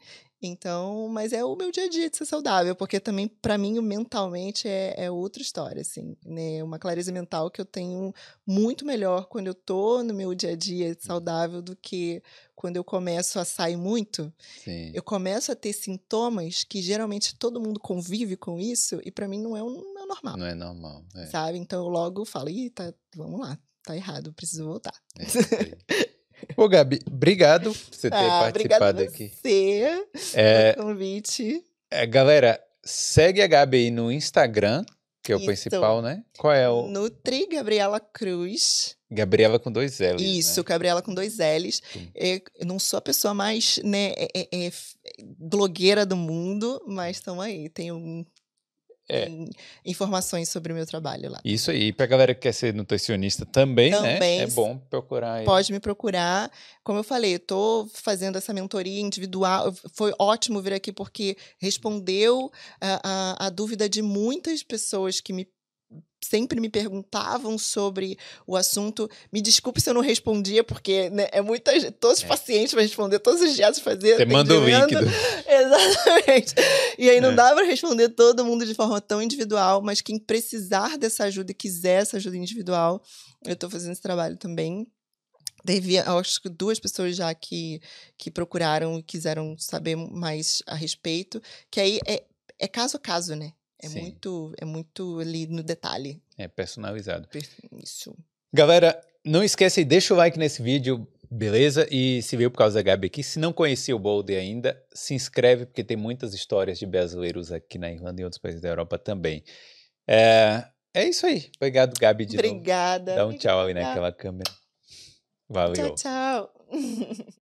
[SPEAKER 2] Então, mas é o meu dia a dia de ser saudável, porque também, para mim, mentalmente é, é, outra história, assim, né? Uma clareza mental que eu tenho muito melhor quando eu tô no meu dia a dia hum. saudável do que quando eu começo a sair muito. Sim. Eu começo a ter sintomas que geralmente todo mundo convive com isso e para mim não é, não é normal.
[SPEAKER 1] Não é normal. É.
[SPEAKER 2] Sabe? Então eu logo falo, ih, tá, vamos lá, tá errado, preciso voltar.
[SPEAKER 1] É, (laughs) Ô, Gabi, obrigado por você ter ah, participado aqui.
[SPEAKER 2] Você é, convite.
[SPEAKER 1] É, galera, segue a Gabi aí no Instagram, que é o Isso. principal, né? Qual é o.
[SPEAKER 2] Nutri Gabriela Cruz.
[SPEAKER 1] Gabriela com dois L's.
[SPEAKER 2] Né? Isso,
[SPEAKER 1] né?
[SPEAKER 2] Gabriela com dois L's. É, eu não sou a pessoa mais né, é, é blogueira do mundo, mas estamos aí. Tenho um é. informações sobre o meu trabalho lá.
[SPEAKER 1] Isso aí, para a galera que quer ser nutricionista também, também, né? É bom procurar. Aí.
[SPEAKER 2] Pode me procurar. Como eu falei, eu tô fazendo essa mentoria individual. Foi ótimo vir aqui porque respondeu a, a, a dúvida de muitas pessoas que me sempre me perguntavam sobre o assunto. Me desculpe se eu não respondia, porque né, é muita todos os é. pacientes para responder todos os dias fazer.
[SPEAKER 1] Você manda o link. Do... (laughs)
[SPEAKER 2] Exatamente. E aí não é. dá para responder todo mundo de forma tão individual, mas quem precisar dessa ajuda e quiser essa ajuda individual, eu estou fazendo esse trabalho também. Teve, acho que duas pessoas já que, que procuraram e quiseram saber mais a respeito, que aí é, é caso a caso, né? É muito, é muito ali no detalhe.
[SPEAKER 1] É personalizado.
[SPEAKER 2] Isso.
[SPEAKER 1] Galera, não esquece, deixa o like nesse vídeo, beleza? E se veio por causa da Gabi aqui, se não conhecia o Boulder ainda, se inscreve, porque tem muitas histórias de brasileiros aqui na Irlanda e em outros países da Europa também. É, é isso aí. Obrigado, Gabi, de
[SPEAKER 2] Obrigada.
[SPEAKER 1] Novo. Dá um tchau ali naquela câmera. Valeu.
[SPEAKER 2] Tchau, tchau. (laughs)